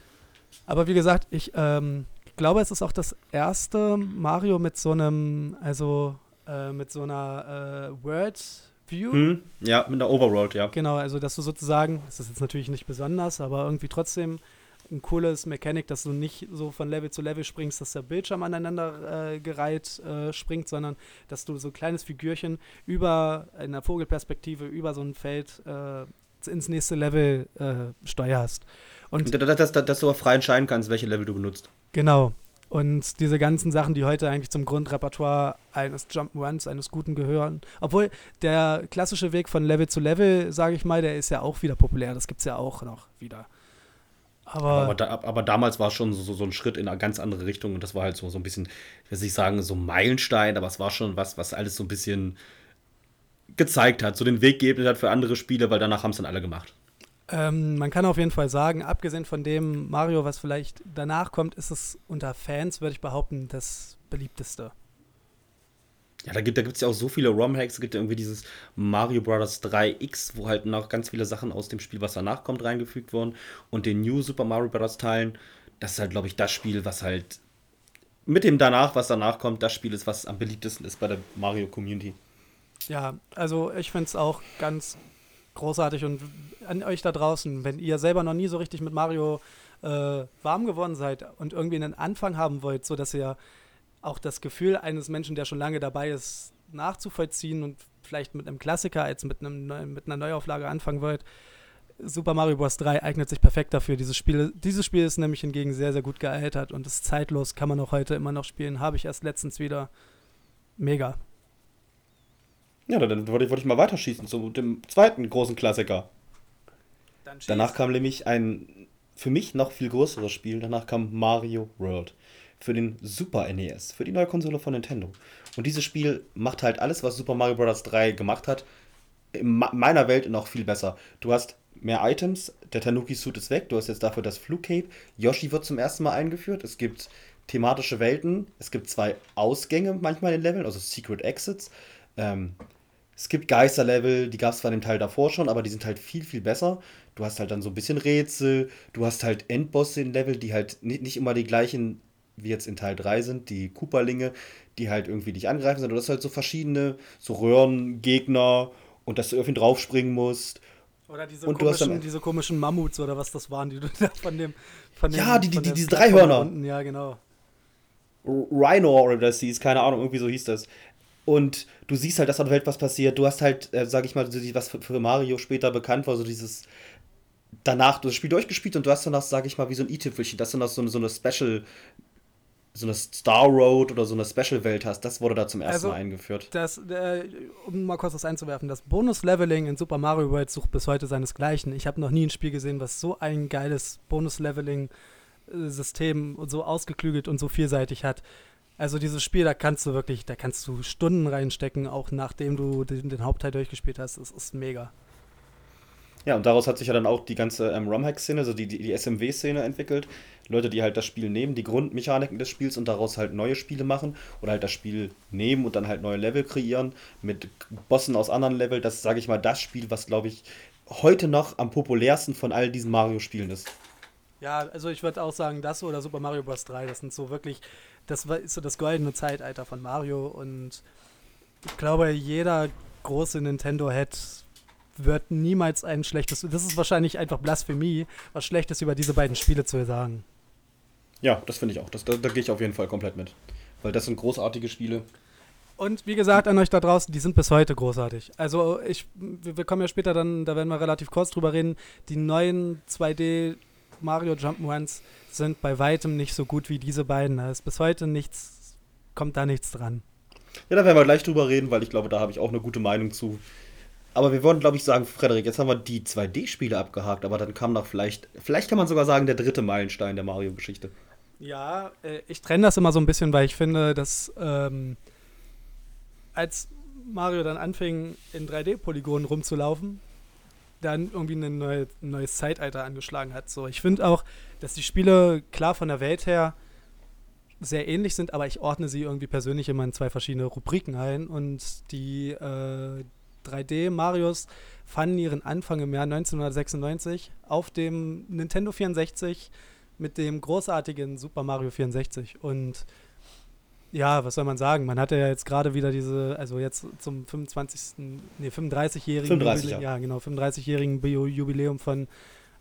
Aber wie gesagt, ich ähm, glaube, es ist auch das erste Mario mit so einem, also äh, mit so einer äh, World View. Hm, ja, mit einer Overworld, ja. Genau, also dass du sozusagen, das ist jetzt natürlich nicht besonders, aber irgendwie trotzdem ein cooles Mechanik, dass du nicht so von Level zu Level springst, dass der Bildschirm aneinander äh, gereiht äh, springt, sondern dass du so ein kleines Figürchen über in der Vogelperspektive über so ein Feld äh, ins nächste Level äh, steuerst. Und dass, dass, dass, dass du auch frei entscheiden kannst, welche Level du benutzt. Genau. Und diese ganzen Sachen, die heute eigentlich zum Grundrepertoire eines Jump'n'Runs, eines Guten gehören. Obwohl der klassische Weg von Level zu Level, sage ich mal, der ist ja auch wieder populär. Das gibt es ja auch noch wieder. Aber, Aber, da, aber damals war es schon so, so ein Schritt in eine ganz andere Richtung und das war halt so, so ein bisschen, ich will nicht sagen, so ein Meilenstein, aber es war schon was, was alles so ein bisschen gezeigt hat, so den Weg geebnet hat für andere Spiele, weil danach haben es dann alle gemacht. Ähm, man kann auf jeden Fall sagen, abgesehen von dem Mario, was vielleicht danach kommt, ist es unter Fans, würde ich behaupten, das beliebteste. Ja, da gibt es ja auch so viele ROM-Hacks. Es gibt ja irgendwie dieses Mario Bros. 3X, wo halt noch ganz viele Sachen aus dem Spiel, was danach kommt, reingefügt wurden. Und den New Super Mario Bros. Teilen. Das ist halt, glaube ich, das Spiel, was halt mit dem danach, was danach kommt, das Spiel ist, was am beliebtesten ist bei der Mario Community. Ja, also ich finde es auch ganz großartig und an euch da draußen, wenn ihr selber noch nie so richtig mit Mario äh, warm geworden seid und irgendwie einen Anfang haben wollt, so dass ihr auch das Gefühl eines Menschen, der schon lange dabei ist, nachzuvollziehen und vielleicht mit einem Klassiker als mit, einem, mit einer Neuauflage anfangen wollt, Super Mario Bros. 3 eignet sich perfekt dafür. Dieses Spiel, dieses Spiel ist nämlich hingegen sehr, sehr gut gealtert und ist zeitlos, kann man auch heute immer noch spielen. Habe ich erst letztens wieder. Mega. Ja, dann wollte ich, wollte ich mal weiterschießen zu dem zweiten großen Klassiker. Danach kam nämlich ein für mich noch viel größeres Spiel. Danach kam Mario World für den Super NES, für die neue Konsole von Nintendo. Und dieses Spiel macht halt alles, was Super Mario Bros. 3 gemacht hat, in meiner Welt noch viel besser. Du hast mehr Items, der Tanuki-Suit ist weg, du hast jetzt dafür das Flugcape, Yoshi wird zum ersten Mal eingeführt, es gibt thematische Welten, es gibt zwei Ausgänge manchmal in Leveln, also Secret Exits. Ähm, es gibt Geisterlevel, die gab es zwar in dem Teil davor schon, aber die sind halt viel, viel besser. Du hast halt dann so ein bisschen Rätsel, du hast halt Endbosse in Level, die halt nicht, nicht immer die gleichen wie jetzt in Teil 3 sind, die Cooperlinge, die halt irgendwie dich angreifen, sondern du hast halt so verschiedene, so Röhrengegner und dass du irgendwie draufspringen musst. Oder diese, Und du hast komischen, am- diese komischen Mammuts oder was das waren, die du da von dem. Von Ja, dem, die- die- die- diese Dreihörner. Ja, genau. Rhino oder das hieß, keine Ahnung, irgendwie so hieß das. Und du siehst halt, dass an der Welt was passiert. Du hast halt, äh, sag ich mal, was für, Mario später bekannt war, so dieses danach du das Spiel durchgespielt und du hast danach, sag ich mal, wie so ein i-Tüpfelchen, dass du noch so, eine- so eine Special, so eine Star Road oder so eine Special-Welt hast. Das wurde da zum ersten Also, Mal eingeführt. Das, äh, um mal kurz was einzuwerfen, das Bonus-Leveling in Super Mario World sucht bis heute seinesgleichen. Ich habe noch nie ein Spiel gesehen, was so ein geiles Bonus-Leveling-System und so ausgeklügelt und so vielseitig hat. Also dieses Spiel, da kannst du wirklich, da kannst du Stunden reinstecken, auch nachdem du den, den Hauptteil durchgespielt hast. Es ist mega. Ja, und daraus hat sich ja dann auch die ganze ähm, ROM-Hack-Szene, also die, die, die SMW-Szene entwickelt. Leute, die halt das Spiel nehmen, die Grundmechaniken des Spiels und daraus halt neue Spiele machen oder halt das Spiel nehmen und dann halt neue Level kreieren mit Bossen aus anderen Level. Das ist, sage ich mal, das Spiel, was, glaube ich, heute noch am populärsten von all diesen Mario-Spielen ist. Ja, also ich würde auch sagen, das oder Super Mario Bros. 3, das sind so wirklich, das ist so das goldene Zeitalter von Mario und ich glaube, jeder große Nintendo-Head wird niemals ein schlechtes, das ist wahrscheinlich einfach Blasphemie, was Schlechtes über diese beiden Spiele zu sagen. Ja, das finde ich auch. Das, da da gehe ich auf jeden Fall komplett mit. Weil das sind großartige Spiele. Und wie gesagt, an euch da draußen, die sind bis heute großartig. Also ich, wir, wir kommen ja später dann, da werden wir relativ kurz drüber reden, die neuen 2D Mario Jump'n'Runs sind bei weitem nicht so gut wie diese beiden. Da ist bis heute nichts, kommt da nichts dran. Ja, da werden wir gleich drüber reden, weil ich glaube, da habe ich auch eine gute Meinung zu. Aber wir wollen, glaube ich, sagen, Frederik, jetzt haben wir die 2D-Spiele abgehakt, aber dann kam noch vielleicht, vielleicht kann man sogar sagen, der dritte Meilenstein der Mario-Geschichte. Ja, äh, ich trenne das immer so ein bisschen, weil ich finde, dass ähm, als Mario dann anfing, in 3D-Polygonen rumzulaufen, dann irgendwie ein neue, neues Zeitalter angeschlagen hat. So, ich finde auch, dass die Spiele klar von der Welt her sehr ähnlich sind, aber ich ordne sie irgendwie persönlich immer in zwei verschiedene Rubriken ein. Und die äh, 3D-Marios fanden ihren Anfang im Jahr 1996 auf dem Nintendo 64 mit dem großartigen Super Mario 64. Und ja, was soll man sagen? Man hatte ja jetzt gerade wieder diese, also jetzt zum 25. nee, 35-jährigen 35, Jubiläum, ja. ja genau, 35-jährigen Bio- Jubiläum von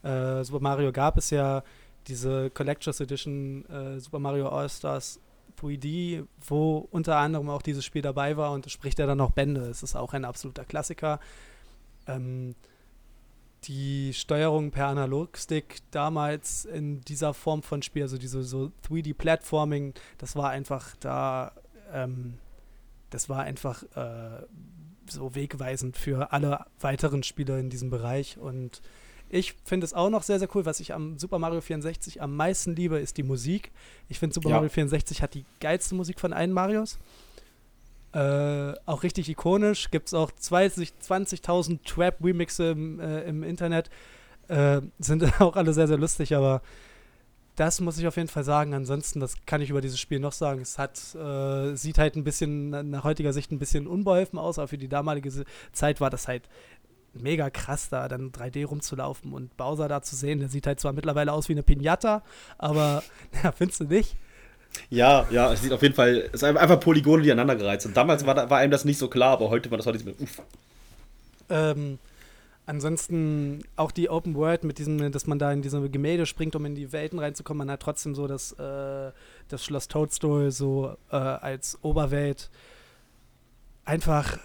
äh, Super Mario gab es ja diese Collectors Edition äh, Super Mario All-Stars 3D, wo unter anderem auch dieses Spiel dabei war und spricht ja dann noch Bände. Es ist auch ein absoluter Klassiker. Ähm, die Steuerung per Analogstick damals in dieser Form von Spiel, also diese so 3D-Platforming, das war einfach da, ähm, das war einfach äh, so wegweisend für alle weiteren Spieler in diesem Bereich und ich finde es auch noch sehr, sehr cool. Was ich am Super Mario 64 am meisten liebe, ist die Musik. Ich finde, Super Ja. Mario 64 hat die geilste Musik von allen Marios. Äh, auch richtig ikonisch. Gibt es auch 20 20.000 Trap-Remixe im, äh, im Internet. Äh, sind auch alle sehr, sehr lustig, aber das muss ich auf jeden Fall sagen. Ansonsten, das kann ich über dieses Spiel noch sagen. Es hat, äh, sieht halt ein bisschen, na- nach heutiger Sicht ein bisschen unbeholfen aus, aber für die damalige Zeit war das halt mega krass, da dann 3D rumzulaufen und Bowser da zu sehen. Der sieht halt zwar mittlerweile aus wie eine Pinata, aber ja, findest du nicht? Ja, ja, es sieht auf jeden Fall, es ist einfach Polygone, die aneinandergereizt sind. Damals war, war einem das nicht so klar, aber heute war das heute mit, uff. Ähm, ansonsten auch die Open World mit diesem, dass man da in diese Gemälde springt, um in die Welten reinzukommen. Man hat trotzdem so das, äh, das Schloss Toadstool so äh, als Oberwelt. Einfach,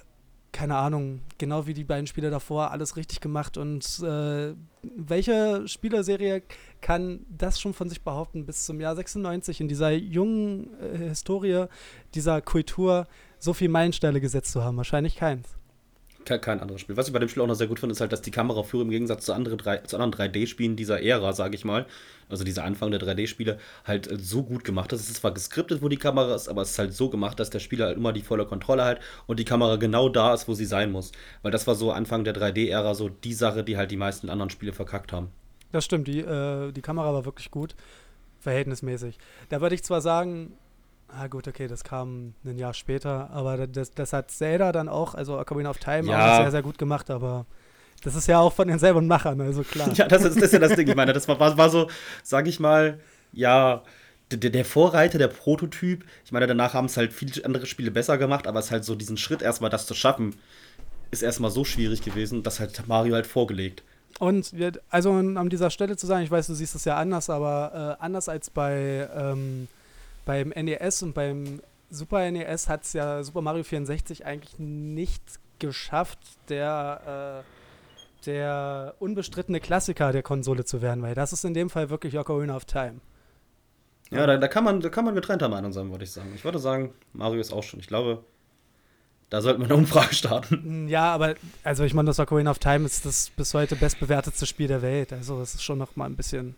keine Ahnung, genau wie die beiden Spiele davor, alles richtig gemacht. Und äh, welche Spielerserie kann das schon von sich behaupten, bis zum Jahr 96 in dieser jungen äh, Historie dieser Kultur so viel Meilensteine gesetzt zu haben? Wahrscheinlich keins. Kein, anderes Spiel. Was ich bei dem Spiel auch noch sehr gut finde, ist halt, dass die Kameraführung im Gegensatz zu, andere drei, zu anderen 3D-Spielen dieser Ära, sage ich mal, also dieser Anfang der 3D-Spiele, halt äh, so gut gemacht ist. Es ist zwar geskriptet, wo die Kamera ist, aber es ist halt so gemacht, dass der Spieler halt immer die volle Kontrolle hat und die Kamera genau da ist, wo sie sein muss. Weil das war so Anfang der 3D-Ära so die Sache, die halt die meisten anderen Spiele verkackt haben. Das stimmt, die, äh, die Kamera war wirklich gut, verhältnismäßig. Da würde ich zwar sagen, ah gut, okay, das kam ein Jahr später, aber das, das hat Zelda dann auch, also Ocarina of Time, Ja. auch sehr, sehr gut gemacht, aber das ist ja auch von denselben Machern, also klar. Ja, das ist, das ist ja das Ding. Ich meine, das war, war, war so, sag ich mal, ja, der, der Vorreiter, der Prototyp. Ich meine, danach haben es halt viele andere Spiele besser gemacht, aber es ist halt so diesen Schritt erstmal, das zu schaffen, ist erstmal so schwierig gewesen, das hat Mario halt vorgelegt. Und wir, also an dieser Stelle zu sagen, ich weiß, du siehst es ja anders, aber äh, anders als bei ähm, beim NES und beim Super NES hat es ja Super Mario 64 eigentlich nicht geschafft, der, äh, der unbestrittene Klassiker der Konsole zu werden, weil das ist in dem Fall wirklich Ocarina of Time. Ja, da, da, kann man, da kann man getrennter Meinung sein, würde ich sagen. Ich würde sagen, Mario ist auch schon. Ich glaube, da sollten wir eine Umfrage starten. Ja, aber also ich meine, das Ocarina of Time ist das bis heute bestbewertetste Spiel der Welt, also es ist schon noch mal ein bisschen.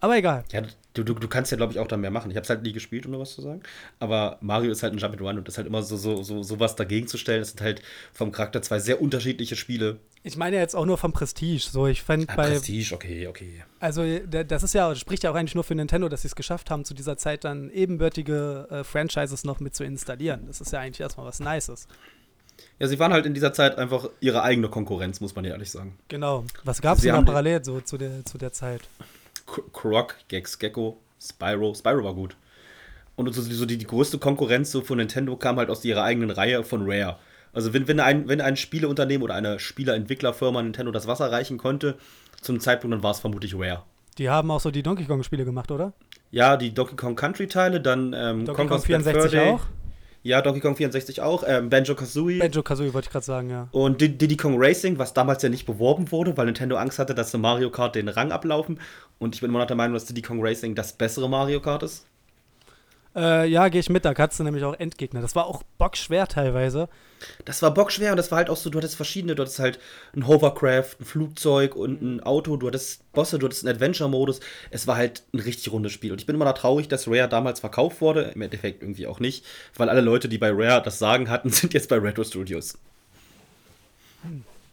Aber egal. Ja, du, du, du kannst ja, glaube ich, auch da mehr machen. Ich habe es halt nie gespielt, um nur was zu sagen. Aber Mario ist halt ein Jump'n'Run und das ist halt immer so, so, so, so was dagegen zu stellen. Das sind halt vom Charakter zwei sehr unterschiedliche Spiele. Ich meine jetzt auch nur vom Prestige. So, ich fand Ah, bei. Prestige, okay, okay. Also, das ist ja, das spricht ja auch eigentlich nur für Nintendo, dass sie es geschafft haben, zu dieser Zeit dann ebenbürtige äh, Franchises noch mit zu installieren. Das ist ja eigentlich erstmal was Nices. Ja, sie waren halt in dieser Zeit einfach ihre eigene Konkurrenz, muss man ja ehrlich sagen. Genau. Was gab es denn da parallel so zu der, zu der Zeit? Croc, Gex, Gecko, Spyro. Spyro war gut. Und so, so die, die größte Konkurrenz so von Nintendo kam halt aus ihrer eigenen Reihe von Rare. Also wenn, wenn, ein, wenn ein Spieleunternehmen oder eine Spieleentwicklerfirma Nintendo das Wasser reichen konnte, zum Zeitpunkt, dann war es vermutlich Rare. Die haben auch so die Donkey Kong-Spiele gemacht, oder? Ja, die Donkey Kong Country Teile, dann ähm, Donkey Kong Conker's Bad 64 Fur Day. auch? Ja, Donkey Kong 64 auch. Ähm, Banjo Kazooie. Banjo Kazooie wollte ich gerade sagen, ja. Und Did- Diddy Kong Racing, was damals ja nicht beworben wurde, weil Nintendo Angst hatte, dass Mario Kart den Rang ablaufen. Und ich bin immer noch der Meinung, dass Diddy Kong Racing das bessere Mario Kart ist. Äh, ja, gehe ich mit, da hattest du nämlich auch Endgegner. Das war auch bockschwer teilweise. Das war bockschwer und das war halt auch so, du hattest verschiedene, du hattest halt ein Hovercraft, ein Flugzeug und ein Auto, du hattest Bosse, du hattest einen Adventure-Modus. Es war halt ein richtig rundes Spiel. Und ich bin immer noch traurig, dass Rare damals verkauft wurde. Im Endeffekt irgendwie auch nicht, weil alle Leute, die bei Rare das Sagen hatten, sind jetzt bei Retro Studios.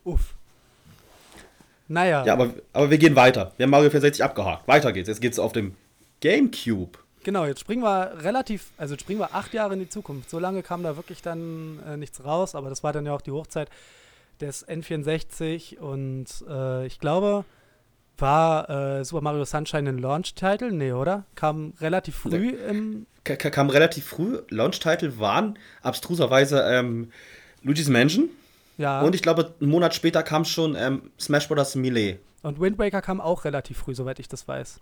Uff. Naja. Ja, aber, aber wir gehen weiter. Wir haben Mario 64 abgehakt. Weiter geht's. Jetzt geht's auf dem Gamecube. Genau, jetzt springen wir relativ, also jetzt springen wir acht Jahre in die Zukunft. So lange kam da wirklich dann äh, nichts raus, aber das war dann ja auch die Hochzeit des N64 und äh, ich glaube, War äh, Super Mario Sunshine ein Launch-Title? Nee, oder? Kam relativ früh im. Ka- kam relativ früh. Launch-Title waren abstruserweise ähm, Luigi's Mansion. Ja. Und ich glaube, einen Monat später kam schon ähm, Smash Bros. Melee. Und Wind Waker kam auch relativ früh, soweit ich das weiß.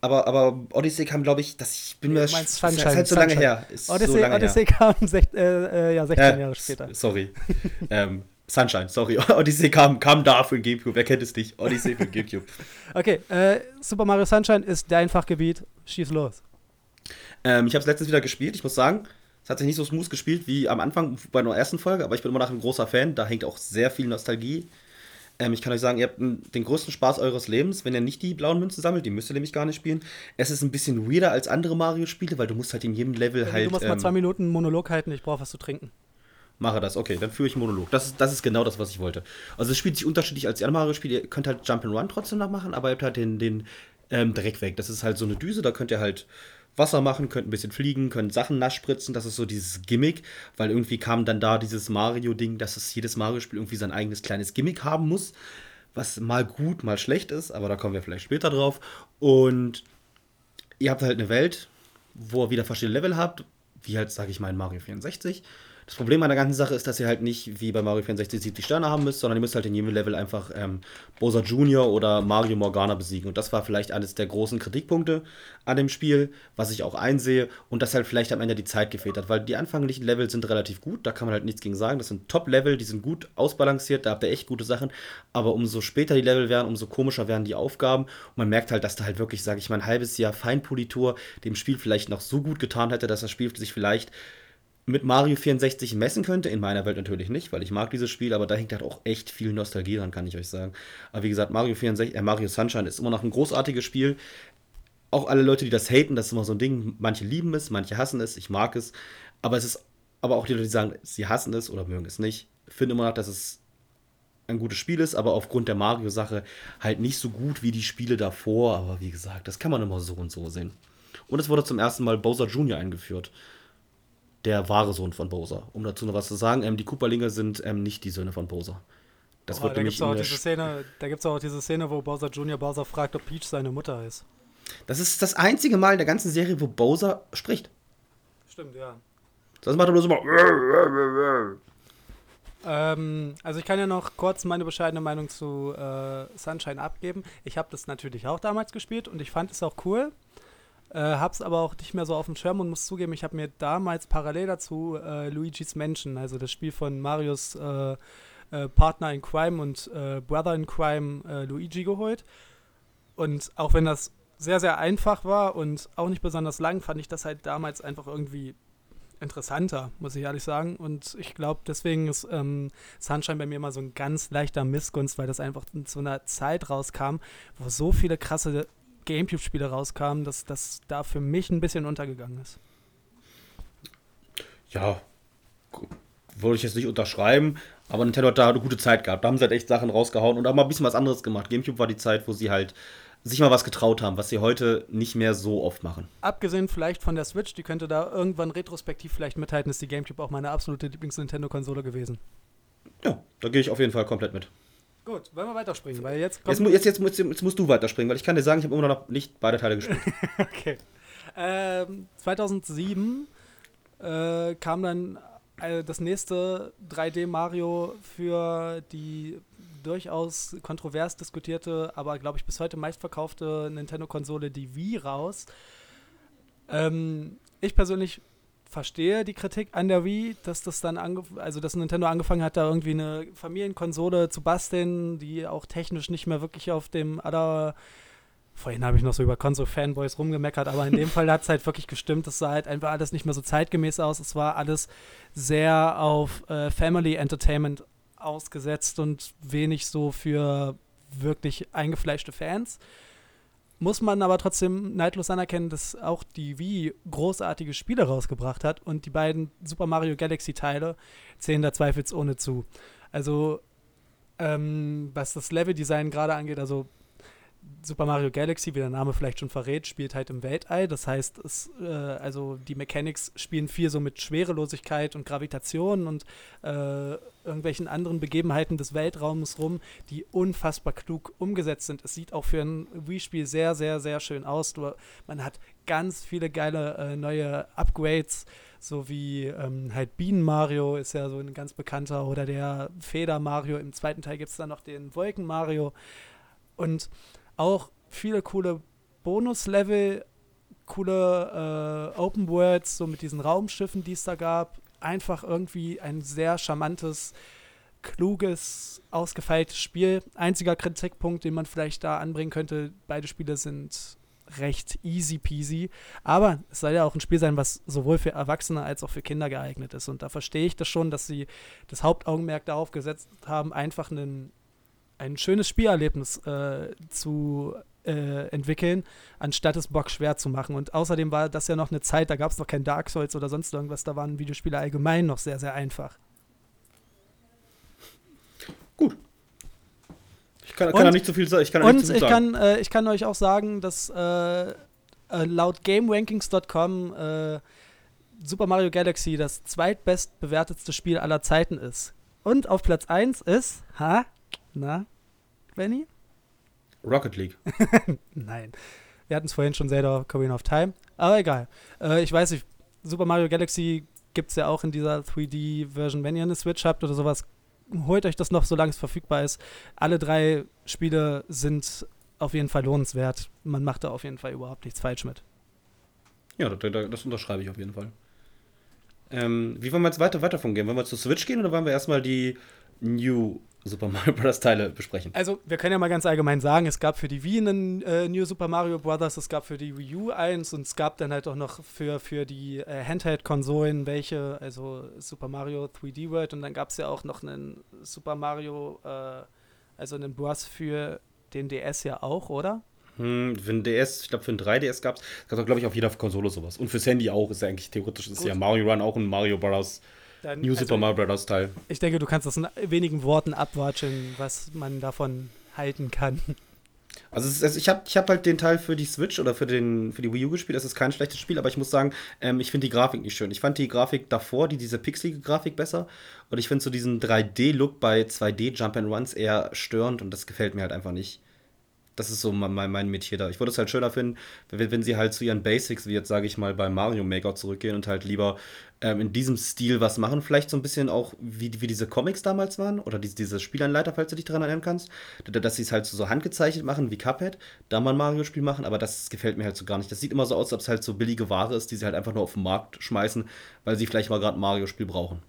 Aber, aber Odyssey kam, glaube ich, das, ich bin mir das ist halt so lange Sunshine. her. Ist Odyssey, so lange Odyssey her. kam sech, äh, äh, ja, 16 Äh, Jahre später. Sorry. ähm, Sunshine, sorry. Odyssey kam, kam da für den Gamecube. Wer kennt es nicht? Odyssey für den Gamecube. Okay, äh, Super Mario Sunshine ist dein Fachgebiet. Schieß los. Ähm, ich habe es letztens wieder gespielt. Ich muss sagen, es hat sich nicht so smooth gespielt wie am Anfang bei der ersten Folge, aber ich bin immer noch ein großer Fan. Da hängt auch sehr viel Nostalgie. Ähm, ich kann euch sagen, ihr habt den größten Spaß eures Lebens, wenn ihr nicht die blauen Münzen sammelt. Die müsst ihr nämlich gar nicht spielen. Es ist ein bisschen weirder als andere Mario-Spiele, weil du musst halt in jedem Level halt. du musst mal ähm, zwei Minuten Monolog halten, ich brauche was zu trinken. Mache das, okay, dann führe ich einen Monolog. Das ist, das ist genau das, was ich wollte. Also es spielt sich unterschiedlich als die anderen Mario-Spiele. Ihr könnt halt Jump'n'Run trotzdem noch machen, aber ihr habt halt den, den ähm, Dreck weg. Das ist halt so eine Düse, da könnt ihr halt Wasser machen, könnt ein bisschen fliegen, könnt Sachen nass spritzen. Das ist so dieses Gimmick, weil irgendwie kam dann da dieses Mario-Ding, dass es jedes Mario-Spiel irgendwie sein eigenes kleines Gimmick haben muss, was mal gut, mal schlecht ist, aber da kommen wir vielleicht später drauf. Und ihr habt halt eine Welt, wo ihr wieder verschiedene Level habt, wie halt, sage ich mal, in Mario 64. Das Problem an der ganzen Sache ist, dass ihr halt nicht wie bei Mario 64 70 Sterne haben müsst, sondern ihr müsst halt in jedem Level einfach ähm, Bowser Jr. oder Mario Morgana besiegen. Und das war vielleicht eines der großen Kritikpunkte an dem Spiel, was ich auch einsehe. Und dass halt vielleicht am Ende die Zeit gefehlt hat, weil die anfänglichen Level sind relativ gut, da kann man halt nichts gegen sagen. Das sind Top-Level, die sind gut ausbalanciert, da habt ihr echt gute Sachen. Aber umso später die Level werden, umso komischer werden die Aufgaben. Und man merkt halt, dass da halt wirklich, sage ich mal, ein halbes Jahr Feinpolitur dem Spiel vielleicht noch so gut getan hätte, dass das Spiel sich vielleicht mit Mario 64 messen könnte. In meiner Welt natürlich nicht, weil ich mag dieses Spiel, aber da hängt halt auch echt viel Nostalgie dran, kann ich euch sagen. Aber wie gesagt, Mario 64, äh, Mario Sunshine ist immer noch ein großartiges Spiel. Auch alle Leute, die das haten, das ist immer so ein Ding. Manche lieben es, manche hassen es, ich mag es. Aber es ist, aber auch die Leute, die sagen, sie hassen es oder mögen es nicht, finden immer noch, dass es ein gutes Spiel ist, aber aufgrund der Mario-Sache halt nicht so gut wie die Spiele davor. Aber wie gesagt, das kann man immer so und so sehen. Und es wurde zum ersten Mal Bowser Jr. eingeführt der wahre Sohn von Bowser. Um dazu noch was zu sagen, ähm, die Koopalinge sind ähm, nicht die Söhne von Bowser. Das Oh, wird da gibt nämlich es auch diese Szene, da gibt's auch diese Szene, wo Bowser Jr. Bowser fragt, ob Peach seine Mutter ist. Das ist das einzige Mal in der ganzen Serie, wo Bowser spricht. Stimmt, ja. Sonst macht er nur so mal. Ähm, also ich kann ja noch kurz meine bescheidene Meinung zu äh, Sunshine abgeben. Ich habe das natürlich auch damals gespielt und ich fand es auch cool. Äh, hab's aber auch nicht mehr so auf dem Schirm und muss zugeben, ich habe mir damals parallel dazu äh, Luigi's Mansion, also das Spiel von Marios äh, äh, Partner in Crime und äh, Brother in Crime äh, Luigi geholt. Und auch wenn das sehr, sehr einfach war und auch nicht besonders lang, fand ich das halt damals einfach irgendwie interessanter, muss ich ehrlich sagen. Und ich glaube, deswegen ist ähm, Sunshine bei mir immer so ein ganz leichter Missgunst, weil das einfach zu einer Zeit rauskam, wo so viele krasse Gamecube-Spiele rauskamen, dass das da für mich ein bisschen untergegangen ist. Ja, würde ich jetzt nicht unterschreiben, aber Nintendo hat da eine gute Zeit gehabt. Da haben sie halt echt Sachen rausgehauen und auch mal ein bisschen was anderes gemacht. Gamecube war die Zeit, wo sie halt sich mal was getraut haben, was sie heute nicht mehr so oft machen. Abgesehen vielleicht von der Switch, die könnte da irgendwann retrospektiv vielleicht mithalten, ist die Gamecube auch meine absolute Lieblings-Nintendo-Konsole gewesen. Ja, da gehe ich auf jeden Fall komplett mit. Gut, wollen wir weiterspringen, weil jetzt kommt Jetzt, jetzt, jetzt, musst, jetzt musst du weiterspringen, weil ich kann dir sagen, ich habe immer noch nicht beide Teile gespielt. Okay. Ähm, 2007 äh, kam dann äh, das nächste 3D Mario für die durchaus kontrovers diskutierte, aber glaube ich bis heute meistverkaufte Nintendo-Konsole, die Wii, raus. Ähm, ich persönlich verstehe die Kritik an der Wii, dass das dann also dass Nintendo angefangen hat, da irgendwie eine Familienkonsole zu basteln, die auch technisch nicht mehr wirklich auf dem aller Vorhin habe ich noch so über Konsole-Fanboys rumgemeckert, aber in dem Fall hat es halt wirklich gestimmt. Es sah halt einfach alles nicht mehr so zeitgemäß aus. Es war alles sehr auf äh, Family Entertainment ausgesetzt und wenig so für wirklich eingefleischte Fans. Muss man aber trotzdem neidlos anerkennen, dass auch die Wii großartige Spiele rausgebracht hat und die beiden Super Mario Galaxy Teile zählen da zweifelsohne zu. Also, ähm, was das Leveldesign gerade angeht, also Super Mario Galaxy, wie der Name vielleicht schon verrät, spielt halt im Weltall. Das heißt, es, äh, also die Mechanics spielen viel so mit Schwerelosigkeit und Gravitation und äh, irgendwelchen anderen Begebenheiten des Weltraums rum, die unfassbar klug umgesetzt sind. Es sieht auch für ein Wii-Spiel sehr, sehr, sehr schön aus. Man hat ganz viele geile äh, neue Upgrades, so wie ähm, halt Bienen Mario ist ja so ein ganz bekannter oder der Feder Mario. Im zweiten Teil gibt es dann noch den Wolken Mario. Und auch viele coole Bonuslevel, coole äh, Open Worlds, so mit diesen Raumschiffen, die es da gab. Einfach irgendwie ein sehr charmantes, kluges, ausgefeiltes Spiel. Einziger Kritikpunkt, den man vielleicht da anbringen könnte, beide Spiele sind recht easy peasy. Aber es soll ja auch ein Spiel sein, was sowohl für Erwachsene als auch für Kinder geeignet ist. Und da verstehe ich das schon, dass sie das Hauptaugenmerk darauf gesetzt haben, einfach einen ein schönes Spielerlebnis äh, zu äh, entwickeln, anstatt es Bock schwer zu machen. Und außerdem war das ja noch eine Zeit, da gab es noch kein Dark Souls oder sonst irgendwas, da waren Videospiele allgemein noch sehr, sehr einfach. Gut. Ich kann, kann da nicht zu viel sagen. Ich kann und ich, kann, äh, ich kann euch auch sagen, dass äh, äh, laut GameRankings.com äh, Super Mario Galaxy das zweitbest bewertetste Spiel aller Zeiten ist. Und auf Platz 1 ist, ha, na, Benny? Rocket League. Nein. Wir hatten es vorhin schon Zelda Ocarina of Time. Aber egal. Äh, ich weiß nicht, Super Mario Galaxy gibt es ja auch in dieser 3D-Version. Wenn ihr eine Switch habt oder sowas, holt euch das noch, solange es verfügbar ist. Alle drei Spiele sind auf jeden Fall lohnenswert. Man macht da auf jeden Fall überhaupt nichts falsch mit. Ja, das, das unterschreibe ich auf jeden Fall. Ähm, wie wollen wir jetzt weiter, weiter gehen? Wollen wir zur Switch gehen oder wollen wir erstmal die New Super Mario Bros. Teile besprechen. Also, wir können ja mal ganz allgemein sagen, es gab für die Wii einen äh, New Super Mario Bros., es gab für die Wii U eins und es gab dann halt auch noch für, für die äh, Handheld-Konsolen welche, also Super Mario 3D World und dann gab es ja auch noch einen Super Mario, äh, also einen Bros. für den DS ja auch, oder? Hm, für den DS, ich glaube für den 3DS gab es, gab es glaube ich auf jeder Konsole sowas. Und fürs Handy auch, ist ja eigentlich theoretisch, ist Gut. ja Mario Run auch ein Mario Bros. Dann, New also, Super Mario Bros. Teil. Ich denke, du kannst das in wenigen Worten abwatschen, was man davon halten kann. Also, ist, also ich habe ich hab halt den Teil für die Switch oder für, den, für die Wii U gespielt. Das ist kein schlechtes Spiel, aber ich muss sagen, ähm, ich finde die Grafik nicht schön. Ich fand die Grafik davor, die, diese pixelige Grafik besser. Und ich finde so diesen 3D-Look bei 2D Jump and Runs eher störend und das gefällt mir halt einfach nicht das ist so mein, mein Metier da. Ich würde es halt schöner finden, wenn, wenn, sie halt zu ihren Basics, wie jetzt sage ich mal bei Mario Maker zurückgehen und halt lieber ähm, in diesem Stil was machen. Vielleicht so ein bisschen auch wie, wie diese Comics damals waren oder diese, diese Spielanleiter, falls du dich daran erinnern kannst. Dass sie es halt so handgezeichnet machen wie Cuphead, da mal ein Mario-Spiel machen, aber das gefällt mir halt so gar nicht. Das sieht immer so aus, als ob es halt so billige Ware ist, die sie halt einfach nur auf den Markt schmeißen, weil sie vielleicht mal gerade ein Mario-Spiel brauchen.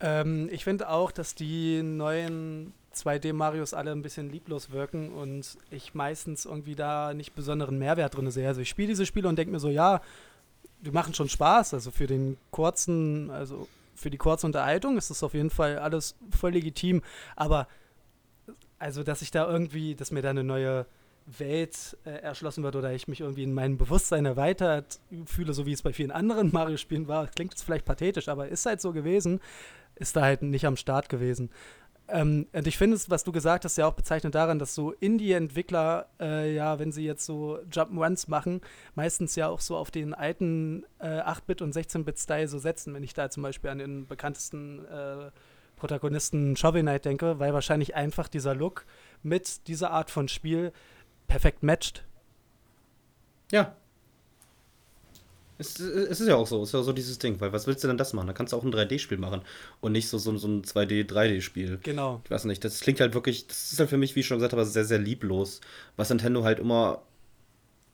Ähm, ich finde auch, dass die neuen 2D-Marios alle ein bisschen lieblos wirken und ich meistens irgendwie da nicht besonderen Mehrwert drin sehe. Also ich spiele diese Spiele und denke mir so, ja, die machen schon Spaß. Also für den kurzen, also für die kurze Unterhaltung ist das auf jeden Fall alles voll legitim. Aber also, dass ich da irgendwie, dass mir da eine neue Welt äh, erschlossen wird oder ich mich irgendwie in meinem Bewusstsein erweitert fühle, so wie es bei vielen anderen Mario-Spielen war, klingt jetzt vielleicht pathetisch, aber ist halt so gewesen, ist da halt nicht am Start gewesen. Ähm, und ich finde es, was du gesagt hast, ja auch bezeichnet daran, dass so Indie-Entwickler, äh, ja, wenn sie jetzt so Jump'n'Runs machen, meistens ja auch so auf den alten äh, 8-Bit- und 16-Bit-Style so setzen, wenn ich da zum Beispiel an den bekanntesten äh, Protagonisten Shovel Knight denke, weil wahrscheinlich einfach dieser Look mit dieser Art von Spiel perfekt matcht. Ja, es, es, ist ja auch so, es ist ja so dieses Ding, weil was willst du denn das machen? Da kannst du auch ein 3D-Spiel machen und nicht so, so, so ein 2D, 3D-Spiel. Genau. Ich weiß nicht, das klingt halt wirklich, das ist halt für mich, wie ich schon gesagt habe, sehr, sehr lieblos, was Nintendo halt immer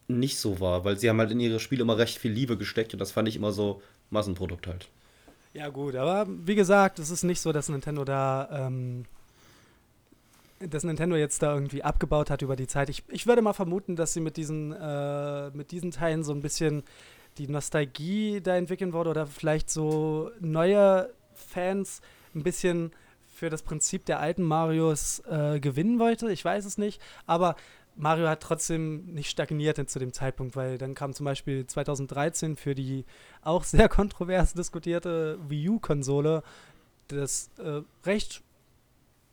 nicht so war, weil sie haben halt in ihre Spiele immer recht viel Liebe gesteckt und das fand ich immer so Massenprodukt halt. Ja gut, aber wie gesagt, es ist nicht so, dass Nintendo da ähm, dass Nintendo jetzt da irgendwie abgebaut hat über die Zeit. Ich, ich würde mal vermuten, dass sie mit diesen, äh, mit diesen Teilen so ein bisschen die Nostalgie da entwickeln wurde oder vielleicht so neue Fans ein bisschen für das Prinzip der alten Marios äh, gewinnen wollte. Ich weiß es nicht, aber Mario hat trotzdem nicht stagniert zu dem Zeitpunkt, weil dann kam zum Beispiel 2013 für die auch sehr kontrovers diskutierte Wii U-Konsole das äh, recht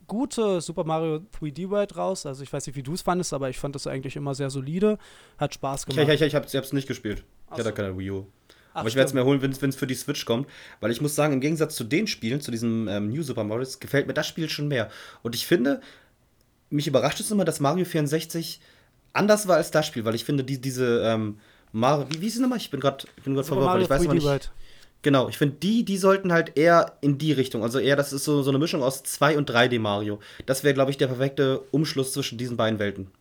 gute Super Mario 3D World raus. Also ich weiß nicht, wie du es fandest, aber ich fand das eigentlich immer sehr solide. Hat Spaß gemacht. ich, ich, ich ich hab's nicht gespielt. Ich hatte keine Wii U. Ach, Aber ich werde es mir holen, wenn es für die Switch kommt. Weil ich muss sagen, im Gegensatz zu den Spielen, zu diesem ähm, New Super Mario, gefällt mir das Spiel schon mehr. Und ich finde, mich überrascht es immer, dass Mario 64 anders war als das Spiel, weil ich finde, die, diese ähm, Mario, wie, wie ist es nochmal? Ich bin gerade verwirrt, weil ich weiß immer 3D nicht. World. Genau, ich finde, die, die sollten halt eher in die Richtung. Also eher, das ist so, so eine Mischung aus 2 und 3D Mario. Das wäre, glaube ich, der perfekte Umschluss zwischen diesen beiden Welten.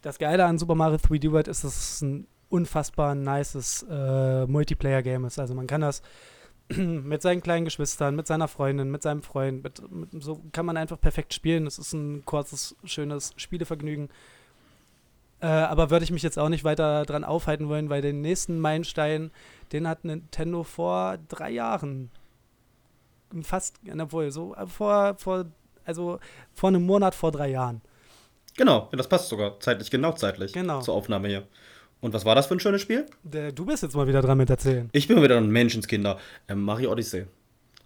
Das Geile an Super Mario 3D World ist, dass es ein unfassbar nices äh, Multiplayer-Game ist. Also man kann das mit seinen kleinen Geschwistern, mit seiner Freundin, mit seinem Freund, mit, mit, so kann man einfach perfekt spielen. Es ist ein kurzes, schönes Spielevergnügen. Äh, aber würde ich mich jetzt auch nicht weiter dran aufhalten wollen, weil den nächsten Meilenstein, den hat Nintendo vor drei Jahren fast, obwohl, so äh, vor, vor, also vor einem Monat vor drei Jahren. Genau, das passt sogar zeitlich, genau zeitlich Genau. zur Aufnahme hier. Und was war das für ein schönes Spiel? Du bist jetzt mal wieder dran mit erzählen. Ich bin wieder ein Menschenskinder. Ähm, Mario Odyssey.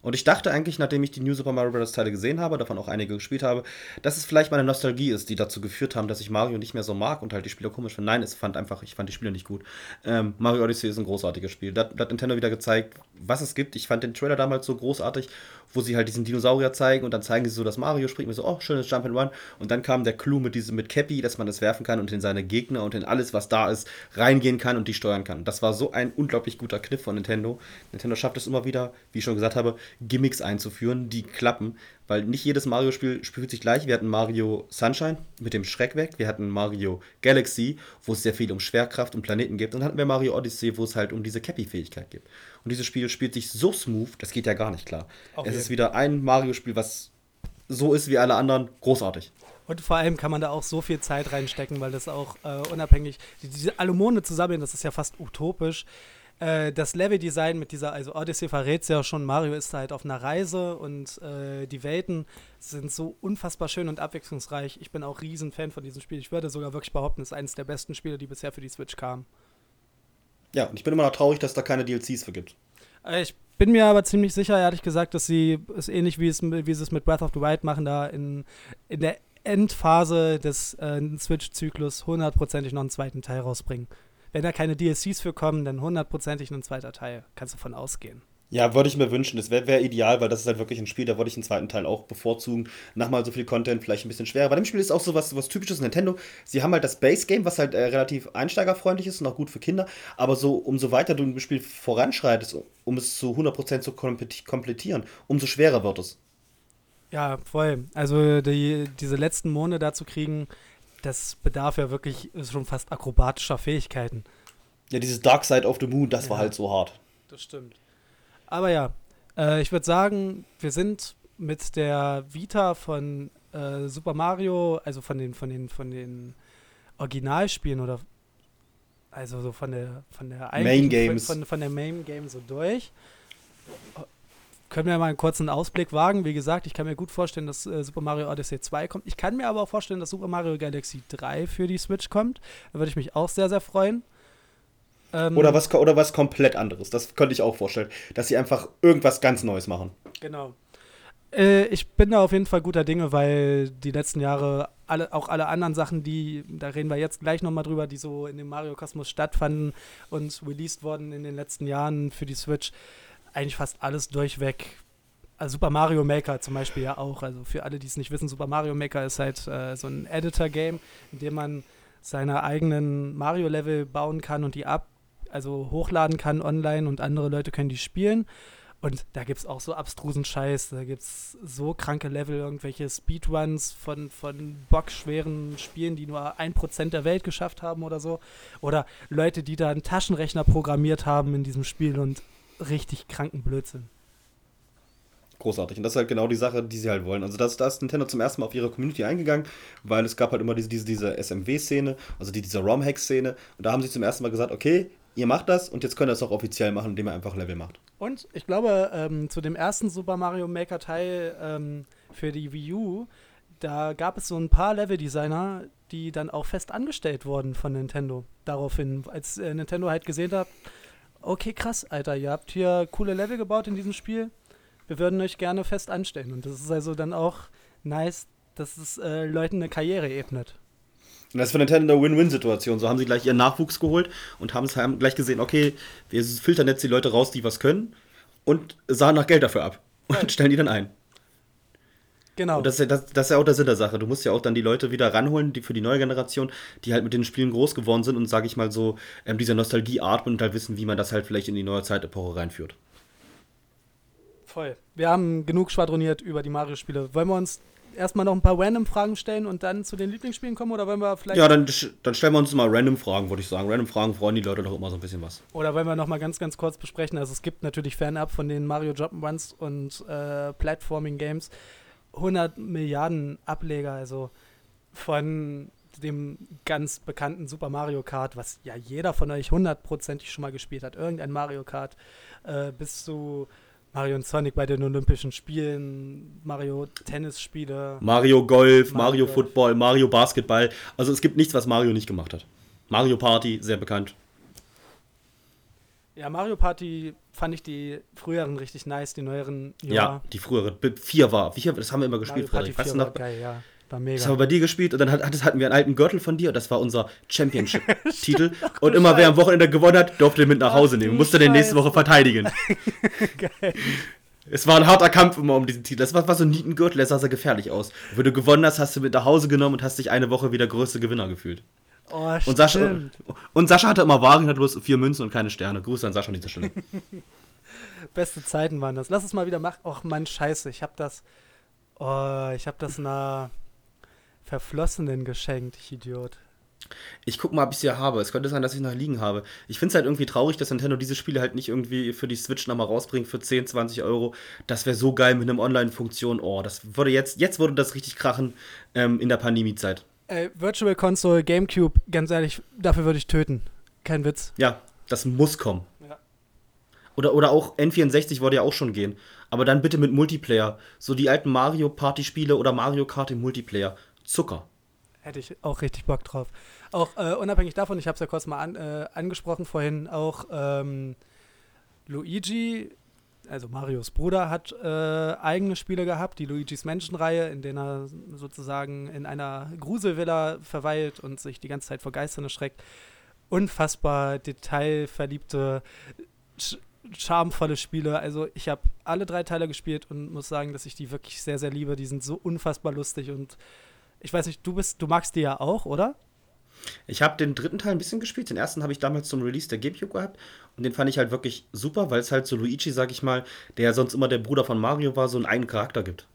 Und ich dachte eigentlich, nachdem ich die New Super Mario Bros. Teile gesehen habe, davon auch einige gespielt habe, dass es vielleicht meine Nostalgie ist, die dazu geführt haben, dass ich Mario nicht mehr so mag und halt die Spiele komisch finde. Nein, es fand einfach, ich fand die Spiele nicht gut. Ähm, Mario Odyssey ist ein großartiges Spiel. Da da hat Nintendo wieder gezeigt, was es gibt. Ich fand den Trailer damals so großartig, wo sie halt diesen Dinosaurier zeigen und dann zeigen sie so, dass Mario springt. Mir so, oh, schönes Jump and Run. Und dann kam der Clou mit diesem mit Cappy, dass man das werfen kann und in seine Gegner und in alles, was da ist, reingehen kann und die steuern kann. Das war so ein unglaublich guter Kniff von Nintendo. Nintendo schafft es immer wieder, wie ich schon gesagt habe, Gimmicks einzuführen, die klappen, weil nicht jedes Mario-Spiel spielt sich gleich. Wir hatten Mario Sunshine mit dem Schreck weg, wir hatten Mario Galaxy, wo es sehr viel um Schwerkraft und Planeten gibt, und dann hatten wir Mario Odyssey, wo es halt um diese Cappy-Fähigkeit gibt. Und dieses Spiel spielt sich so smooth, das geht ja gar nicht klar. Auf es ist wieder ein Mario-Spiel, was so ist wie alle anderen, großartig. Und vor allem kann man da auch so viel Zeit reinstecken, weil das auch äh, unabhängig, die, diese Alumone zusammen, das ist ja fast utopisch. Äh, das Leveldesign mit dieser, also Odyssey verrät ja schon, Mario ist halt auf einer Reise und äh, die Welten sind so unfassbar schön und abwechslungsreich. Ich bin auch riesen Fan von diesem Spiel. Ich würde sogar wirklich behaupten, es ist eines der besten Spiele, die bisher für die Switch kamen. Ja, und ich bin immer noch traurig, dass da keine DLCs für gibt. Äh, Ich bin mir aber ziemlich sicher, ehrlich gesagt, dass sie es ähnlich wie, es, wie sie es mit Breath of the Wild machen, da in, in der Endphase des äh, Switch-Zyklus hundertprozentig noch einen zweiten Teil rausbringen. Wenn da keine DLCs für kommen, dann hundertprozentig ein zweiter Teil. Kannst du von ausgehen. Ja, würde ich mir wünschen. Das wäre wär ideal, weil das ist halt wirklich ein Spiel, da würde ich den zweiten Teil auch bevorzugen. Nochmal so viel Content, vielleicht ein bisschen schwerer. Bei dem Spiel ist auch so was, was typisches Nintendo. Sie haben halt das Base Game, was halt äh, relativ einsteigerfreundlich ist und auch gut für Kinder. Aber so, umso weiter du im Spiel voranschreitest, um es zu 100% zu komplett- komplettieren, umso schwerer wird es. Ja, voll. Also die, diese letzten Monde da zu kriegen, das bedarf ja wirklich schon fast akrobatischer Fähigkeiten. Ja, dieses Dark Side of the Moon, das war Ja. halt so hart. Das stimmt. Aber ja, äh, ich würde sagen, wir sind mit der Vita von äh, Super Mario, also von den, von den, von den Originalspielen oder also so von der von der eigentlichen- Games. Von, von der Main Game so durch. Können wir mal einen kurzen Ausblick wagen? Wie gesagt, ich kann mir gut vorstellen, dass äh, Super Mario Odyssey 2 kommt. Ich kann mir aber auch vorstellen, dass Super Mario Galaxy 3 für die Switch kommt. Da würde ich mich auch sehr, sehr freuen. Ähm, Oder was, oder was komplett anderes. Das könnte ich auch vorstellen. Dass sie einfach irgendwas ganz Neues machen. Genau. Äh, ich bin da auf jeden Fall guter Dinge, weil die letzten Jahre alle, auch alle anderen Sachen, die, da reden wir jetzt gleich nochmal drüber, die so in dem Mario-Kosmos stattfanden und released wurden in den letzten Jahren für die Switch, eigentlich fast alles durchweg. Also Super Mario Maker zum Beispiel ja auch. Also für alle, die es nicht wissen, Super Mario Maker ist halt äh, so ein Editor-Game, in dem man seine eigenen Mario-Level bauen kann und die ab, also hochladen kann online und andere Leute können die spielen. Und da gibt es auch so abstrusen Scheiß, da gibt es so kranke Level, irgendwelche Speedruns von, von bockschweren Spielen, die nur ein Prozent der Welt geschafft haben oder so. Oder Leute, die da einen Taschenrechner programmiert haben in diesem Spiel und richtig kranken Blödsinn. Großartig. Und das ist halt genau die Sache, die sie halt wollen. Also das, da ist Nintendo zum ersten Mal auf ihre Community eingegangen, weil es gab halt immer diese, diese, diese SMW-Szene, also die, diese ROM-Hack-Szene. Und da haben sie zum ersten Mal gesagt, okay, ihr macht das und jetzt könnt ihr das auch offiziell machen, indem ihr einfach Level macht. Und ich glaube, ähm, zu dem ersten Super Mario Maker Teil ähm, für die Wii U, da gab es so ein paar Leveldesigner, die dann auch fest angestellt wurden von Nintendo. Daraufhin, als äh, Nintendo halt gesehen hat, okay, krass, Alter, ihr habt hier coole Level gebaut in diesem Spiel. Wir würden euch gerne fest anstellen. Und das ist also dann auch nice, dass es äh, Leuten eine Karriere ebnet. Und das ist für Nintendo eine Win-Win-Situation. So haben sie gleich ihren Nachwuchs geholt und haben es haben gleich gesehen, okay, wir filtern jetzt die Leute raus, die was können und sahen nach Geld dafür ab und stellen die dann ein. Genau. Und das ist, ja, das, das ist ja auch der Sinn der Sache. Du musst ja auch dann die Leute wieder ranholen, die für die neue Generation, die halt mit den Spielen groß geworden sind und, sage ich mal so, ähm, dieser Nostalgie atmen und halt wissen, wie man das halt vielleicht in die neue Zeitepoche reinführt. Voll. Wir haben genug schwadroniert über die Mario-Spiele. Wollen wir uns erstmal noch ein paar Random-Fragen stellen und dann zu den Lieblingsspielen kommen? Oder wollen wir vielleicht. Ja, dann, dann stellen wir uns mal Random-Fragen, würde ich sagen. Random-Fragen freuen die Leute doch immer so ein bisschen was. Oder wollen wir noch mal ganz, ganz kurz besprechen? Also, es gibt natürlich fernab von den Mario Jump'n'Runs und äh, Platforming-Games 100 Milliarden Ableger. Also von dem ganz bekannten Super Mario Kart, was ja jeder von euch hundertprozentig schon mal gespielt hat, irgendein Mario Kart, äh, bis zu Mario und Sonic bei den Olympischen Spielen, Mario Tennisspiele. Mario Golf, Mario Mario. Football, Mario Basketball. Also es gibt nichts, was Mario nicht gemacht hat. Mario Party, sehr bekannt. Ja, Mario Party fand ich die früheren richtig nice, die neueren, Ja, die frühere. Vier war. Vier, das haben wir immer Mario gespielt, Party Frederik. Weißt 4 du noch? geil, ja. War Das mega. haben wir bei dir gespielt und dann hat, hat- hatten wir einen alten Gürtel von dir. Das war unser Championship-Titel. und immer wer am Wochenende gewonnen hat, durfte den mit nach Ach Hause nehmen. Musste den nächste. Woche verteidigen. geil. Es war ein harter Kampf immer um diesen Titel. Das war, war so ein Nietengürtel, der sah sehr gefährlich aus. Wenn du gewonnen hast, hast du mit nach Hause genommen und hast dich eine Woche wieder größte Gewinner gefühlt. Oh, Und Sascha, und Sascha hatte immer Waren, hat bloß vier Münzen und keine Sterne. Grüße an Sascha an dieser Stelle. Beste Zeiten waren das. Lass es mal wieder machen. Och Mann, scheiße, ich hab das. Oh, ich hab das einer Verflossenen geschenkt, ich Idiot. Ich guck mal, ob ich sie habe. Es könnte sein, dass ich noch liegen habe. Ich finde es halt irgendwie traurig, dass Nintendo diese Spiele halt nicht irgendwie für die Switch nochmal rausbringt für 10, 20 Euro. Das wäre so geil mit einem Online-Funktion. Oh, das würde jetzt, jetzt würde das richtig krachen ähm, in der Pandemiezeit. Ey, Virtual Console, Gamecube, ganz ehrlich, dafür würde ich töten. Kein Witz. Ja, das muss kommen. Ja. Oder, oder auch N64 würde ja auch schon gehen. Aber dann bitte mit Multiplayer. So die alten Mario Party-Spiele oder Mario Kart im Multiplayer. Zucker. Hätte ich auch richtig Bock drauf. Auch äh, unabhängig davon, ich habe es ja kurz mal an, äh, angesprochen vorhin, auch ähm, Luigi, also Marios Bruder, hat äh, eigene Spiele gehabt, die Luigi's Mansion-Reihe, in denen er sozusagen in einer Gruselvilla verweilt und sich die ganze Zeit vor Geistern erschreckt. Unfassbar detailverliebte, sch charmvolle Spiele. Also ich habe alle drei Teile gespielt und muss sagen, dass ich die wirklich sehr, sehr liebe. Die sind so unfassbar lustig und ich weiß nicht, du bist, du magst die ja auch, oder? Ich habe den dritten Teil ein bisschen gespielt. Den ersten habe ich damals zum Release der GameCube gehabt. Und den fand ich halt wirklich super, weil es halt so Luigi, sag ich mal, der ja sonst immer der Bruder von Mario war, so einen eigenen Charakter gibt.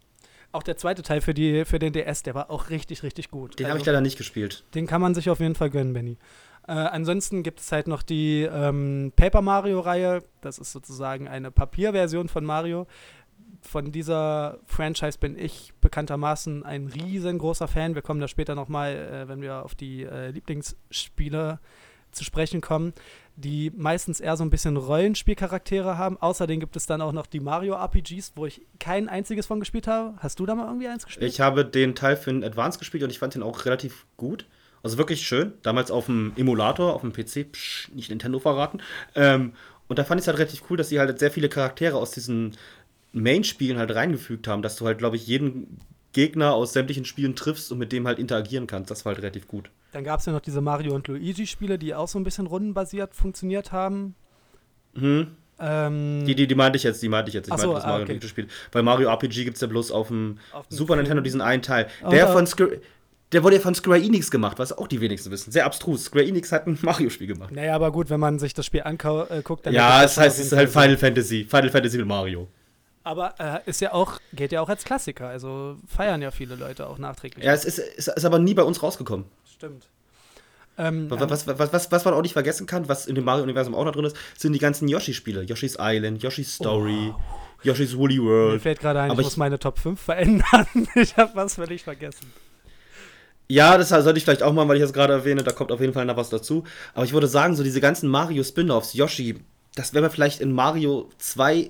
Auch der zweite Teil für, die, für den DS, der war auch richtig, richtig gut. Den habe ich Also, leider nicht gespielt. den kann man sich auf jeden Fall gönnen, Benny. Äh, ansonsten gibt es halt noch die ähm, Paper Mario-Reihe. Das ist sozusagen eine Papierversion von Mario. Von dieser Franchise bin ich bekanntermaßen ein riesengroßer Fan. Wir kommen da später nochmal, äh, wenn wir auf die äh, Lieblingsspiele zu sprechen kommen, die meistens eher so ein bisschen Rollenspielcharaktere haben. Außerdem gibt es dann auch noch die Mario RPGs, wo ich kein einziges von gespielt habe. Hast du da mal irgendwie eins gespielt? Ich habe den Teil für den Advance gespielt und ich fand den auch relativ gut. Also wirklich schön. Damals auf dem Emulator, auf dem PC, psch, nicht Nintendo verraten. Ähm, und da fand ich es halt relativ cool, dass sie halt sehr viele Charaktere aus diesen Main-Spielen halt reingefügt haben, dass du halt, glaube ich, jeden Gegner aus sämtlichen Spielen triffst und mit dem halt interagieren kannst. Das war halt relativ gut. Dann gab es ja noch diese Mario und Luigi-Spiele, die auch so ein bisschen rundenbasiert funktioniert haben. Hm. Ähm, Die, die, die meinte ich jetzt, die meinte ich jetzt. Ich so, meinte das ah, Mario okay. Luigi Spiel. Bei Mario RPG gibt es ja bloß auf dem Auf Super Film. Nintendo diesen einen Teil. Und Der von Square, der wurde ja von Square Enix gemacht, was auch die wenigsten wissen. Sehr abstrus. Square Enix hat ein Mario-Spiel gemacht. naja, aber gut, wenn man sich das Spiel anguckt, guckt, dann. Ja, es das heißt, es ist halt Final Fantasy. Final Fantasy mit Mario. Aber äh, ist ja auch, geht ja auch als Klassiker. Also feiern ja viele Leute auch nachträglich. Ja, es ist, es ist aber nie bei uns rausgekommen. Stimmt. Ähm, Was, was, was, was, man auch nicht vergessen kann, was in dem Mario-Universum auch noch drin ist, sind die ganzen Yoshi-Spiele. Yoshi's Island, Yoshi's Story, Yoshi's Woolly mir World. fällt gerade ein, aber ich ich- muss meine Top 5 verändern. ich habe was völlig vergessen. Ja, das sollte ich vielleicht auch mal, weil ich das gerade erwähne, da kommt auf jeden Fall noch was dazu. Aber ich würde sagen, so diese ganzen Mario-Spin-Offs, Yoshi, das wäre vielleicht in Mario 2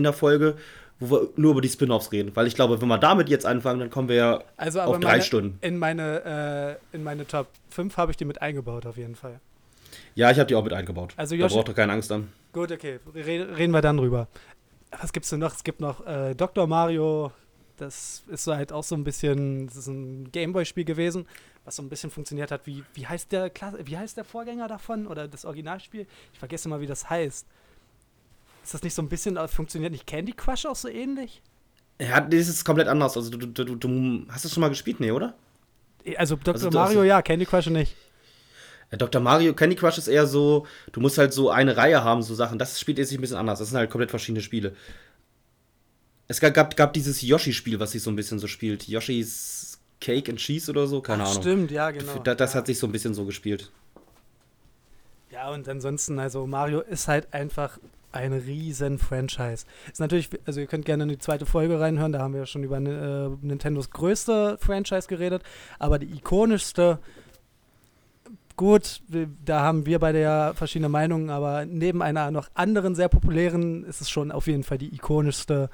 in der Folge, wo wir nur über die Spin-Offs reden. Weil ich glaube, wenn wir damit jetzt anfangen, dann kommen wir ja Also auf drei meine, Stunden. In meine, äh, in meine Top 5 habe ich die mit eingebaut, auf jeden Fall. Ja, ich habe die auch mit eingebaut. Also da Yoshi- braucht ihr keine Angst haben. Gut, okay. Re reden wir dann drüber. Was gibt's denn noch? Es gibt noch äh, Dr. Mario das ist so halt auch so ein bisschen, das ist ein Gameboy-Spiel gewesen, was so ein bisschen funktioniert hat. Wie, wie, heißt der, Kla- wie heißt der Vorgänger davon oder das Originalspiel? Ich vergesse mal, wie das heißt. Ist das nicht so ein bisschen, äh, funktioniert nicht Candy Crush auch so ähnlich? Ja, das ist komplett anders. Also, du, du, du, hast es schon mal gespielt, nee, oder? Also Dr. Also, das- Mario ja, Candy Crush nicht. Ja, Dr. Mario, Candy Crush ist eher so, du musst halt so eine Reihe haben, so Sachen. Das spielt sich ein bisschen anders. Das sind halt komplett verschiedene Spiele. Es gab, gab, gab dieses Yoshi-Spiel, was sich so ein bisschen so spielt. Yoshi's Cake and Cheese oder so, keine Ach, Ahnung. Stimmt, ja, genau. Da, das ja. hat sich so ein bisschen so gespielt. Ja, und ansonsten, also Mario ist halt einfach ein riesen Franchise. Ist natürlich, also ihr könnt gerne in die zweite Folge reinhören, da haben wir ja schon über äh, Nintendos größte Franchise geredet, aber die ikonischste, gut, da haben wir beide ja verschiedene Meinungen, aber neben einer noch anderen sehr populären ist es schon auf jeden Fall die ikonischste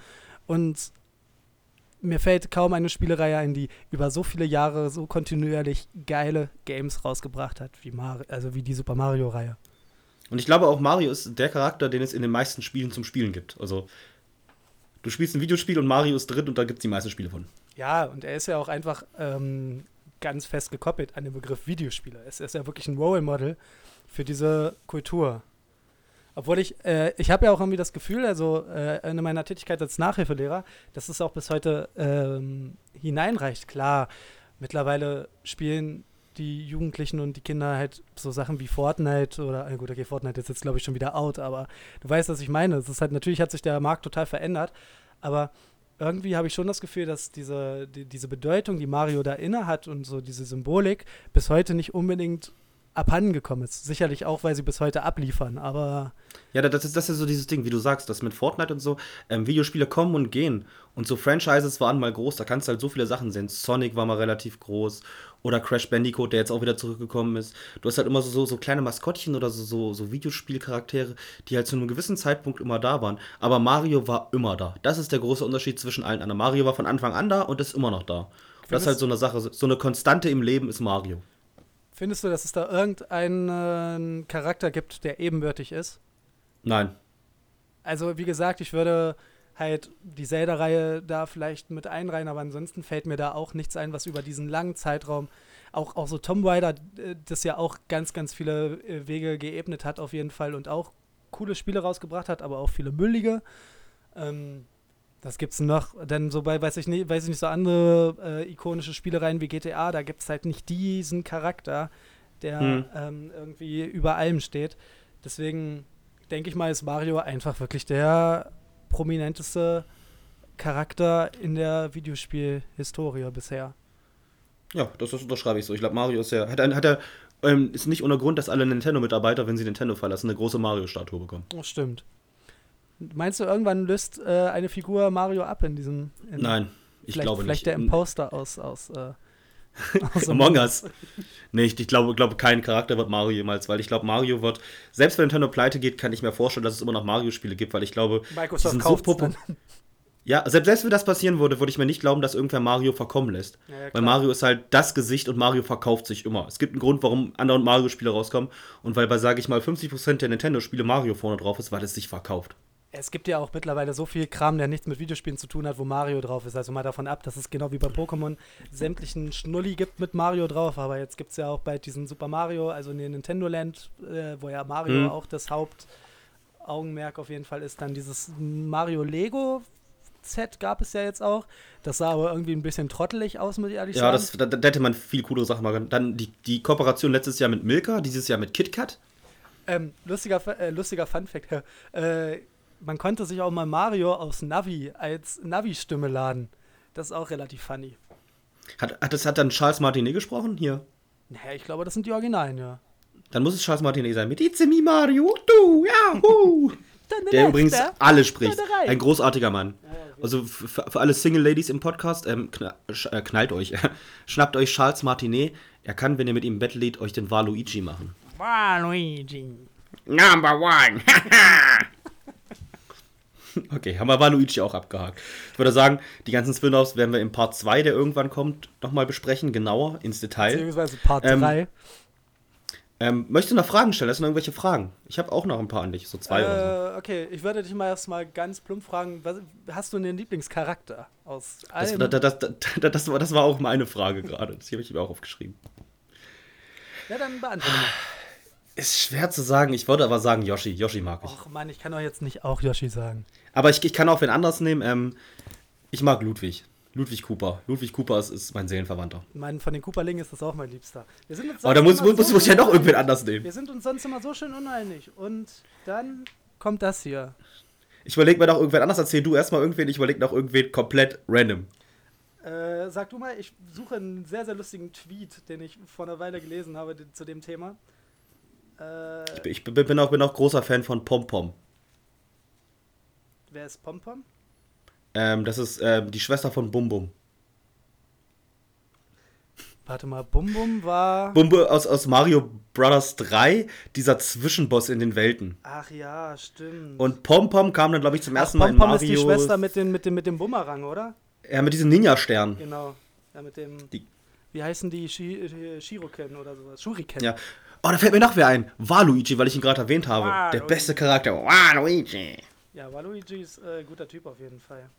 und mir fällt kaum eine Spielereihe ein, die über so viele Jahre so kontinuierlich geile Games rausgebracht hat, wie, Mar also wie die Super Mario-Reihe. Und ich glaube auch, Mario ist der Charakter, den es in den meisten Spielen zum Spielen gibt. Also, du spielst ein Videospiel und Mario ist drin und da gibt es die meisten Spiele von. Ja, und er ist ja auch einfach ähm, ganz fest gekoppelt an den Begriff Videospieler. Es ist ja wirklich ein Role Model für diese Kultur. Obwohl ich, äh, ich habe ja auch irgendwie das Gefühl, also äh, in meiner Tätigkeit als Nachhilfelehrer, dass es auch bis heute ähm, hineinreicht. Klar, mittlerweile spielen die Jugendlichen und die Kinder halt so Sachen wie Fortnite oder, äh, gut, okay, Fortnite ist jetzt glaube ich schon wieder out, aber du weißt, was ich meine. Es ist halt, natürlich hat sich der Markt total verändert, aber irgendwie habe ich schon das Gefühl, dass diese, die, diese Bedeutung, die Mario da inne hat und so diese Symbolik bis heute nicht unbedingt abhandengekommen ist. Sicherlich auch, weil sie bis heute abliefern, aber Ja, das ist, das ist so dieses Ding, wie du sagst, das mit Fortnite und so. Ähm, Videospiele kommen und gehen. Und so Franchises waren mal groß, da kannst du halt so viele Sachen sehen. Sonic war mal relativ groß. Oder Crash Bandicoot, der jetzt auch wieder zurückgekommen ist. Du hast halt immer so, so, so kleine Maskottchen oder so, so, so Videospielcharaktere, die halt zu einem gewissen Zeitpunkt immer da waren. Aber Mario war immer da. Das ist der große Unterschied zwischen allen anderen. Mario war von Anfang an da und ist immer noch da. Das ist halt so eine Sache, so eine Konstante im Leben ist Mario. findest du, dass es da irgendeinen äh, Charakter gibt, der ebenbürtig ist? Nein. Also, wie gesagt, ich würde halt die Zelda-Reihe da vielleicht mit einreihen, aber ansonsten fällt mir da auch nichts ein, was über diesen langen Zeitraum, auch, auch so Tomb Raider, äh, das ja auch ganz, ganz viele äh, Wege geebnet hat auf jeden Fall und auch coole Spiele rausgebracht hat, aber auch viele müllige. Ähm, das gibt's noch, denn so bei, weiß ich nicht, weiß ich nicht, so andere äh, ikonische Spielereien wie GTA, da gibt es halt nicht diesen Charakter, der Hm. ähm, irgendwie über allem steht. Deswegen denke ich mal, ist Mario einfach wirklich der prominenteste Charakter in der Videospielhistorie bisher. Ja, das, das unterschreibe ich so. Ich glaube, Mario ist ja. Hat, hat er. Ähm, ist nicht ohne Grund, dass alle Nintendo-Mitarbeiter, wenn sie Nintendo verlassen, eine große Mario-Statue bekommen. Das stimmt. Meinst du, irgendwann löst äh, eine Figur Mario ab in diesem. In Nein, ich vielleicht, glaube vielleicht nicht. der Imposter aus. aus, äh, aus Among Us. Nee, ich, glaube, glaube, kein Charakter wird Mario jemals, weil ich glaube, Mario wird, selbst wenn Nintendo pleite geht, kann ich mir vorstellen, dass es immer noch Mario-Spiele gibt, weil ich glaube, Microsoft sind so kauft popu- Ja, selbst, selbst wenn das passieren würde, würde ich mir nicht glauben, dass irgendwer Mario verkommen lässt. Ja, ja, weil. Mario ist halt das Gesicht und Mario verkauft sich immer. Es gibt einen Grund, warum andere Mario-Spiele rauskommen und weil bei, sage ich mal, 50% der Nintendo-Spiele Mario vorne drauf ist, weil es sich verkauft. Es gibt ja auch mittlerweile so viel Kram, der nichts mit Videospielen zu tun hat, wo Mario drauf ist. Also mal davon ab, dass es genau wie bei Pokémon sämtlichen Schnulli gibt mit Mario drauf. Aber jetzt gibt es ja auch bald diesen Super Mario, also in den Nintendo Land, äh, wo ja Mario Mhm. auch das Hauptaugenmerk auf jeden Fall ist. Dann dieses Mario Lego Set gab es ja jetzt auch. Das sah aber irgendwie ein bisschen trottelig aus, muss ich ehrlich Ja, sagen. das, da, da hätte man viel coolere Sachen machen können. Dann die, die Kooperation letztes Jahr mit Milka, dieses Jahr mit KitKat. Ähm, lustiger, äh, lustiger Funfact. Äh, man konnte sich auch mal Mario aus Navi als Navi-Stimme laden. Das ist auch relativ funny. Hat, hat, das hat dann Charles Martinet gesprochen? Hier. Naja, ich glaube, das sind die Originalen, ja. Dann muss es Charles Martinet sein. Mit It's me Mario, du, ja, hu. Der übrigens alle spricht. Ein großartiger Mann. Also für, für alle Single-Ladies im Podcast, ähm, äh, knallt euch. Schnappt euch Charles Martinet. Er kann, wenn ihr mit ihm im Bett liegt, euch den Waluigi machen. Waluigi. Number one. okay, haben wir Waluigi auch abgehakt. Ich würde sagen, die ganzen Spin-Offs werden wir im Part 2, der irgendwann kommt, nochmal besprechen, genauer, ins Detail. Beziehungsweise Part Ähm, 3. Ähm, möchtest du noch Fragen stellen? Hast du noch irgendwelche Fragen? Ich habe auch noch ein paar an dich, so zwei oder Äh, okay, ich würde dich mal erstmal ganz plump fragen, was, hast du einen Lieblingscharakter aus so. allem? Das, das, das, das, war, war auch meine Frage gerade. Das habe ich mir auch aufgeschrieben. ja, dann beantworte mal. Ist schwer zu sagen. Ich würde aber sagen Yoshi. Yoshi mag ich. Och Mann, ich kann doch jetzt nicht auch Yoshi sagen. Aber ich, ich kann auch wen anders nehmen. Ähm, ich mag Ludwig. Ludwig Cooper. Ludwig Cooper ist, ist mein Seelenverwandter. Mein, von den Cooperlingen ist das auch mein Liebster. Wir sind uns Aber da muss, muss, muss, so muss ich ja noch irgendwen anders nehmen. Wir sind uns sonst immer so schön uneinig. Und dann kommt das hier. Ich überlege mir noch irgendwen anders. Erzähl du erstmal irgendwen. Ich überlege noch irgendwen komplett random. Äh, sag du mal, ich suche einen sehr, sehr lustigen Tweet, den ich vor einer Weile gelesen habe zu dem Thema. Äh, Ich bin, bin, auch, bin auch großer Fan von Pom Pom. Wer ist Pompom? Ähm, das ist ähm, die Schwester von Bum Bum. Warte mal, Bum Bum war. Bum Bum aus, aus Mario Brothers 3, dieser Zwischenboss in den Welten. Ach ja, stimmt. Und Pom Pom kam dann, glaube ich, zum Ach, ersten Mal in Pompom Mario. ist die Schwester mit, den, mit, dem, mit dem Bumerang, oder? ja, mit diesem Ninja-Stern. Genau. Ja, mit dem. Die- wie heißen die? Shi äh, Shiroken oder sowas? Shuriken. Ja. Oh, da fällt mir noch wer ein. Waluigi, weil ich ihn gerade erwähnt habe. Der Waluigi. beste Charakter. Waluigi. Ja, Waluigi ist äh, guter Typ auf jeden Fall.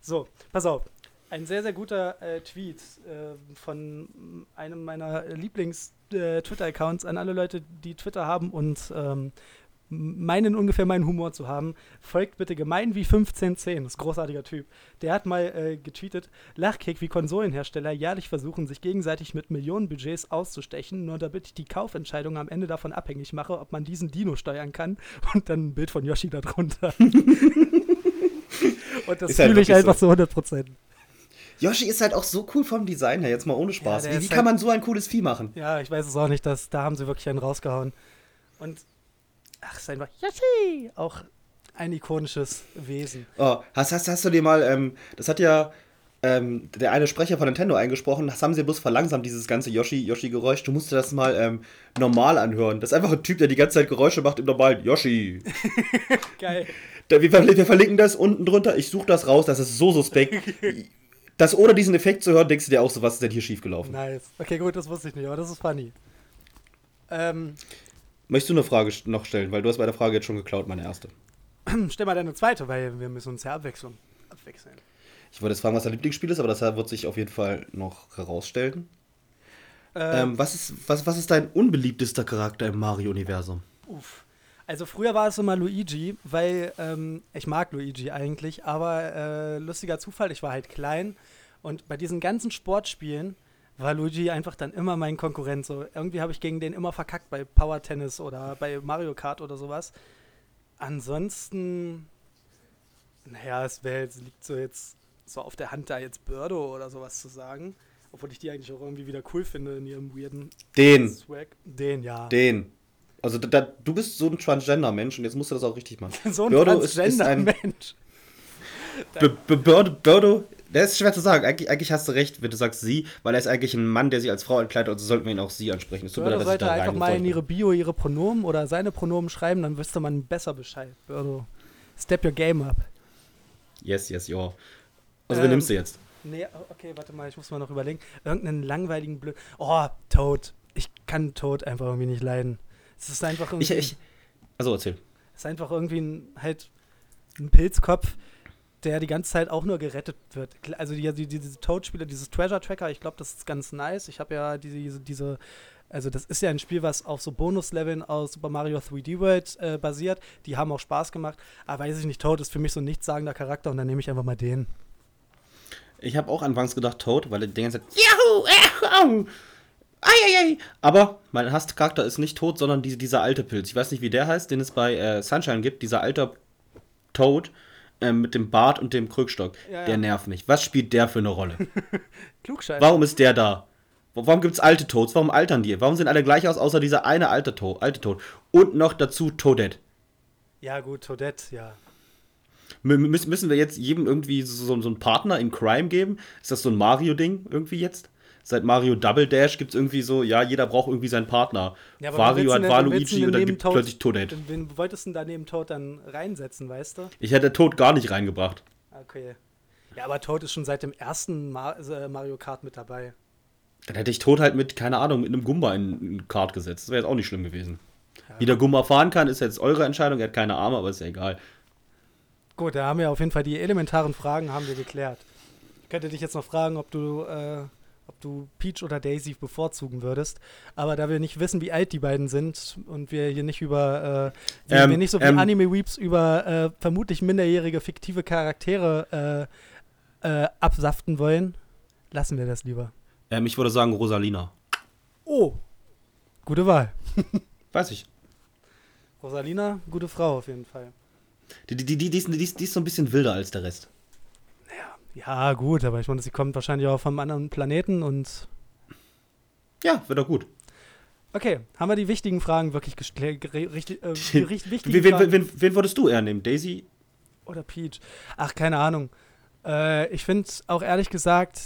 So, pass auf. Ein sehr, sehr guter äh, Tweet äh, von einem meiner Lieblings-Twitter-Accounts an alle Leute, die Twitter haben und ähm, meinen ungefähr meinen Humor zu haben. Folgt bitte gemein wie 1510, das ist ein großartiger Typ. Der hat mal äh, getweetet, Lachkick wie Konsolenhersteller jährlich versuchen, sich gegenseitig mit Millionenbudgets auszustechen, nur damit ich die Kaufentscheidung am Ende davon abhängig mache, ob man diesen Dino steuern kann und dann ein Bild von Yoshi darunter. und das Ist halt fühle ich wirklich einfach so. zu 100%. Yoshi ist halt auch so cool vom Design her, jetzt mal ohne Spaß. der wie wie halt- kann man so ein cooles Vieh machen? Ja, ich weiß es auch nicht, dass, da haben sie wirklich einen rausgehauen. Und, ach, ist einfach Yoshi! Auch ein ikonisches Wesen. Oh, hast, hast, hast du dir mal, ähm, das hat ja ähm, der eine Sprecher von Nintendo eingesprochen, das haben sie bloß verlangsamt, dieses ganze Yoshi-Yoshi-Geräusch. Du musst dir das mal ähm, normal anhören. Das ist einfach ein Typ, der die ganze Zeit Geräusche macht im normalen Yoshi. Geil. Da, wir, wir verlinken das unten drunter. Ich suche das raus, das ist so suspekt. das ohne diesen Effekt zu hören, denkst du dir auch so, was ist denn hier schiefgelaufen? Nice. Okay, gut, das wusste ich nicht, aber das ist funny. Ähm, Möchtest du eine Frage noch stellen? Weil du hast bei der Frage jetzt schon geklaut, meine erste. stell mal deine zweite, weil wir müssen uns ja abwechseln. abwechseln. Ich wollte jetzt fragen, was dein Lieblingsspiel ist, aber das wird sich auf jeden Fall noch herausstellen. Ähm, Ähm, was, ist, was, was ist dein unbeliebtester Charakter im Mario-Universum? Uff. Also früher war es immer Luigi, weil ähm, ich mag Luigi eigentlich, aber äh, lustiger Zufall, ich war halt klein und bei diesen ganzen Sportspielen war Luigi einfach dann immer mein Konkurrent. So irgendwie habe ich gegen den immer verkackt bei Power Tennis oder bei Mario Kart oder sowas. Ansonsten, naja, es wäre jetzt liegt so jetzt so auf der Hand da jetzt Birdo oder sowas zu sagen, obwohl ich die eigentlich auch irgendwie wieder cool finde in ihrem weirden Den. Swag. Den ja. Den. Also da, da, du bist so ein Transgender-Mensch und jetzt musst du das auch richtig machen. so Birdo ein- Transgender-Mensch. Birdo, der ist schwer zu sagen. Eigentlich, eigentlich hast du recht, wenn du sagst sie, weil er ist eigentlich ein Mann, der sich als Frau entkleidet, also sollten wir ihn auch sie ansprechen. Es tut mir Birdo leid, dass ich sollte einfach mal in ihre Bio ihre Pronomen oder seine Pronomen schreiben, dann wüsste man besser Bescheid. Birdo, step your game up. Yes, yes, ja. Also, Ähm, wen nimmst du jetzt? Nee, okay, warte mal, ich muss mal noch überlegen. Irgendeinen langweiligen Blöd. Oh, Toad. Ich kann Toad einfach irgendwie nicht leiden. Es ist einfach irgendwie, Ich, ich, also erzähl. es ist einfach irgendwie ein, halt ein Pilzkopf, der die ganze Zeit auch nur gerettet wird. Also die, die, diese Toad-Spiele, dieses Treasure Tracker, ich glaube, das ist ganz nice. Ich habe ja diese, diese, diese, also das ist ja ein Spiel, was auf so Bonusleveln aus Super Mario 3D World äh, basiert. Die haben auch Spaß gemacht. Aber weiß ich nicht, Toad ist für mich so ein nichtssagender Charakter und dann nehme ich einfach mal den. Ich habe auch anfangs gedacht Toad, weil er die ganze Zeit Yahoo! Äh, ai, ai, ai. Aber mein Hasscharakter ist nicht Toad, sondern diese, dieser alte Pilz. Ich weiß nicht, wie der heißt, den es bei äh, Sunshine gibt. Dieser alte Toad ähm, mit dem Bart und dem Krückstock. Ja, ja. Der nervt mich. Was spielt der für eine Rolle? Klugscheißer. Warum ist der da? Wa- Warum gibt es alte Toads? Warum altern die? Warum sehen alle gleich aus, außer dieser eine alte, to alte Toad? Und noch dazu Toadette. Ja, gut, Toadette, ja. M müssen müssen wir jetzt jedem irgendwie so, so einen Partner in Crime geben? Ist das so ein Mario-Ding irgendwie jetzt? Seit Mario Double Dash gibt es irgendwie so, ja, jeder braucht irgendwie seinen Partner. Ja, aber Wario hat Waluigi und dann gibt Toad- plötzlich Toadette. Wen wolltest du denn da neben Toad dann reinsetzen, weißt du? Ich hätte Toad gar nicht reingebracht. Okay. Ja, aber Toad ist schon seit dem ersten äh, Mario Kart mit dabei. Dann hätte ich tot halt mit, keine Ahnung, mit einem Gumba in einen Kart gesetzt. Das wäre jetzt auch nicht schlimm gewesen. Wie der Gumba fahren kann, ist jetzt eure Entscheidung. Er hat keine Arme, aber ist ja egal. Gut, da haben wir auf jeden Fall die elementaren Fragen haben wir geklärt. Ich könnte dich jetzt noch fragen, ob du, äh, ob du Peach oder Daisy bevorzugen würdest. Aber da wir nicht wissen, wie alt die beiden sind und wir hier nicht über, äh, wir, Ähm, wir nicht so wie ähm, Anime-Weeps über äh, vermutlich minderjährige fiktive Charaktere äh, äh, absaften wollen, lassen wir das lieber. Ähm, ich würde sagen Rosalina. Oh, gute Wahl. Weiß ich. Rosalina, gute Frau auf jeden Fall. Die, die, die, die, ist, die, ist, die ist so ein bisschen wilder als der Rest. Ja, gut, aber ich meine, sie kommt wahrscheinlich auch vom anderen Planeten und Ja, wird doch gut. Okay, haben wir die wichtigen Fragen wirklich gestellt? Äh, Wen, wen, wen, wen würdest du eher nehmen? Daisy? Oder Peach? Ach, keine Ahnung. Äh, ich finde auch ehrlich gesagt,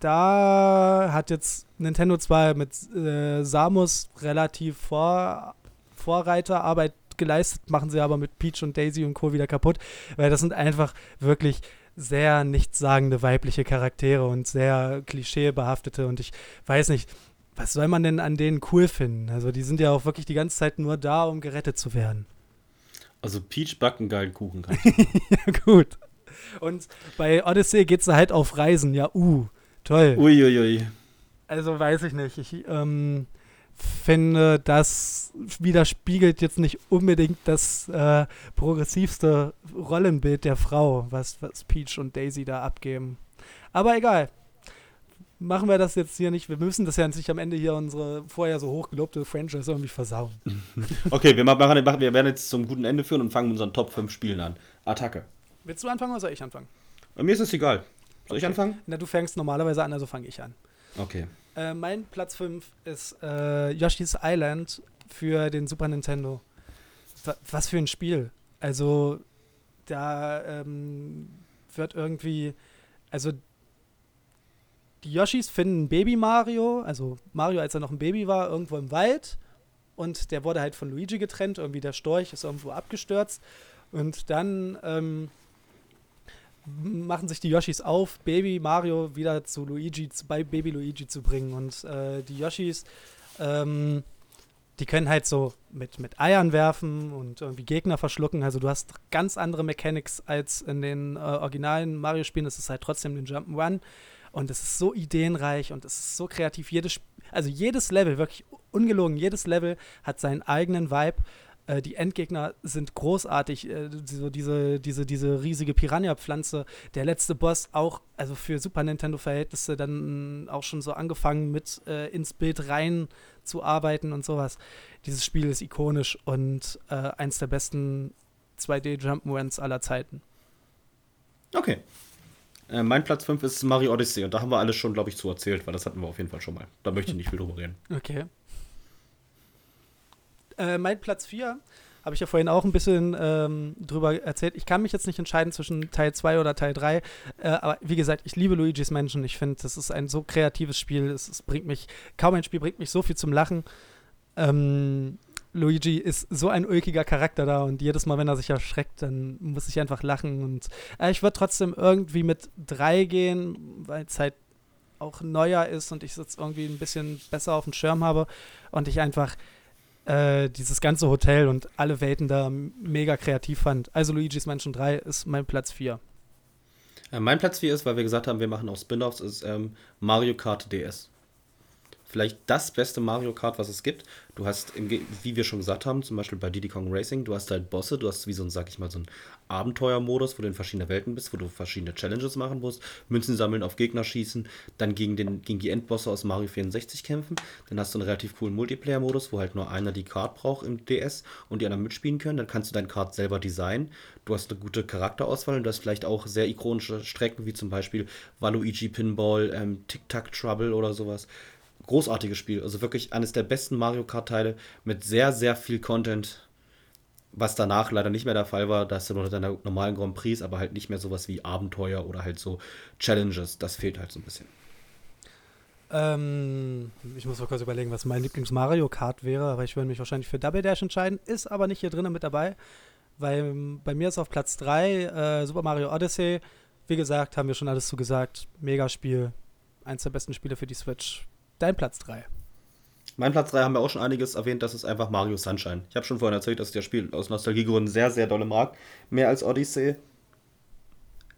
da hat jetzt Nintendo zwar mit äh, Samus relativ vor, Vorreiterarbeit geleistet, machen sie aber mit Peach und Daisy und Co. wieder kaputt, weil das sind einfach wirklich sehr nichtssagende weibliche Charaktere und sehr klischeebehaftete und ich weiß nicht, was soll man denn an denen cool finden? Also die sind ja auch wirklich die ganze Zeit nur da, um gerettet zu werden. Also Peach backt einen geilen Kuchen. Kann. Ja, gut. Und bei Odyssey geht sie halt auf Reisen. Ja, uh, toll. Uiuiui. Also weiß ich nicht. Ich ähm, finde, das widerspiegelt jetzt nicht unbedingt das äh, progressivste Rollenbild der Frau, was, was Peach und Daisy da abgeben. Aber egal. Machen wir das jetzt hier nicht. Wir müssen das ja nicht am Ende hier unsere vorher so hochgelobte Franchise irgendwie versauen. Okay, wir, machen, wir werden jetzt zum guten Ende führen und fangen mit unseren Top 5 Spielen an. Attacke. Willst du anfangen oder soll ich anfangen? Bei mir ist es egal. Soll ich Okay. anfangen? Na, du fängst normalerweise an, also fange ich an. Okay. Äh, mein Platz 5 ist äh, Yoshi's Island für den Super Nintendo. Wa- was für ein Spiel. Also, da ähm, wird irgendwie. Also, die Yoshis finden Baby Mario, also Mario, als er noch ein Baby war, irgendwo im Wald. Und der wurde halt von Luigi getrennt. Irgendwie der Storch ist irgendwo abgestürzt. Und dann ähm, machen sich die Yoshis auf, Baby Mario wieder zu Luigi, zu, bei Baby Luigi zu bringen. Und äh, die Yoshis, ähm, die können halt so mit, mit Eiern werfen und irgendwie Gegner verschlucken. Also du hast ganz andere Mechanics als in den äh, originalen Mario-Spielen. Es ist halt trotzdem den Jump'n'Run. Und es ist so ideenreich und es ist so kreativ. Jedes, also jedes Level, wirklich ungelogen, jedes Level hat seinen eigenen Vibe. Äh, die Endgegner sind großartig. Äh, so diese, diese, diese riesige Piranha-Pflanze. Der letzte Boss auch, also für Super Nintendo-Verhältnisse, dann auch schon so angefangen mit äh, ins Bild rein zu arbeiten und sowas. Dieses Spiel ist ikonisch und äh, eins der besten 2D-Jump'n'Runs aller Zeiten. Okay. Äh, mein Platz 5 ist Mario Odyssey und da haben wir alles schon, glaube ich, zu erzählt, weil das hatten wir auf jeden Fall schon mal. Da möchte ich nicht viel drüber reden. Okay. Äh, mein Platz 4 habe ich ja vorhin auch ein bisschen ähm, drüber erzählt. Ich kann mich jetzt nicht entscheiden zwischen Teil 2 oder Teil 3. Äh, aber wie gesagt, ich liebe Luigi's Mansion. Ich finde, das ist ein so kreatives Spiel. Es, es bringt mich, kaum ein Spiel bringt mich so viel zum Lachen. Ähm, Luigi ist so ein ulkiger Charakter da und jedes Mal, wenn er sich erschreckt, dann muss ich einfach lachen. Und äh, ich würde trotzdem irgendwie mit 3 gehen, weil es halt auch neuer ist und ich es jetzt irgendwie ein bisschen besser auf dem Schirm habe und ich einfach äh, dieses ganze Hotel und alle Welten da mega kreativ fand. Also Luigi's Mansion 3 ist mein Platz 4. Äh, mein Platz 4 ist, weil wir gesagt haben, wir machen auch Spin-Offs, ist ähm, Mario Kart DS. Vielleicht das beste Mario Kart, was es gibt. Du hast, wie wir schon gesagt haben, zum Beispiel bei Diddy Kong Racing, du hast halt Bosse, du hast wie so ein, sag ich mal, so ein Abenteuermodus, wo du in verschiedene Welten bist, wo du verschiedene Challenges machen musst, Münzen sammeln, auf Gegner schießen, dann gegen, den, gegen die Endbosse aus Mario 64 kämpfen. Dann hast du einen relativ coolen Multiplayer-Modus, wo halt nur einer die Kart braucht im DS und die anderen mitspielen können. Dann kannst du dein Kart selber designen. Du hast eine gute Charakterauswahl und du hast vielleicht auch sehr ikonische Strecken, wie zum Beispiel Waluigi Pinball, ähm, Tic-Tac Trouble oder sowas. Großartiges Spiel. Also wirklich eines der besten Mario Kart-Teile mit sehr, sehr viel Content. Was danach leider nicht mehr der Fall war, dass du nur deine normalen Grand Prix, aber halt nicht mehr sowas wie Abenteuer oder halt so Challenges. Das fehlt halt so ein bisschen. Ähm, ich muss mal kurz überlegen, was mein Lieblings-Mario Kart wäre, aber ich würde mich wahrscheinlich für Double Dash entscheiden. Ist aber nicht hier drinnen mit dabei, weil bei mir ist auf Platz 3 äh, Super Mario Odyssey. Wie gesagt, haben wir schon alles zu gesagt. Mega Spiel. Eins der besten Spiele für die Switch. Dein Platz 3. Mein Platz 3 haben wir auch schon einiges erwähnt, das ist einfach Mario Sunshine. Ich habe schon vorhin erzählt, dass ich das Spiel aus Nostalgiegründen sehr, sehr dolle mag. Mehr als Odyssey.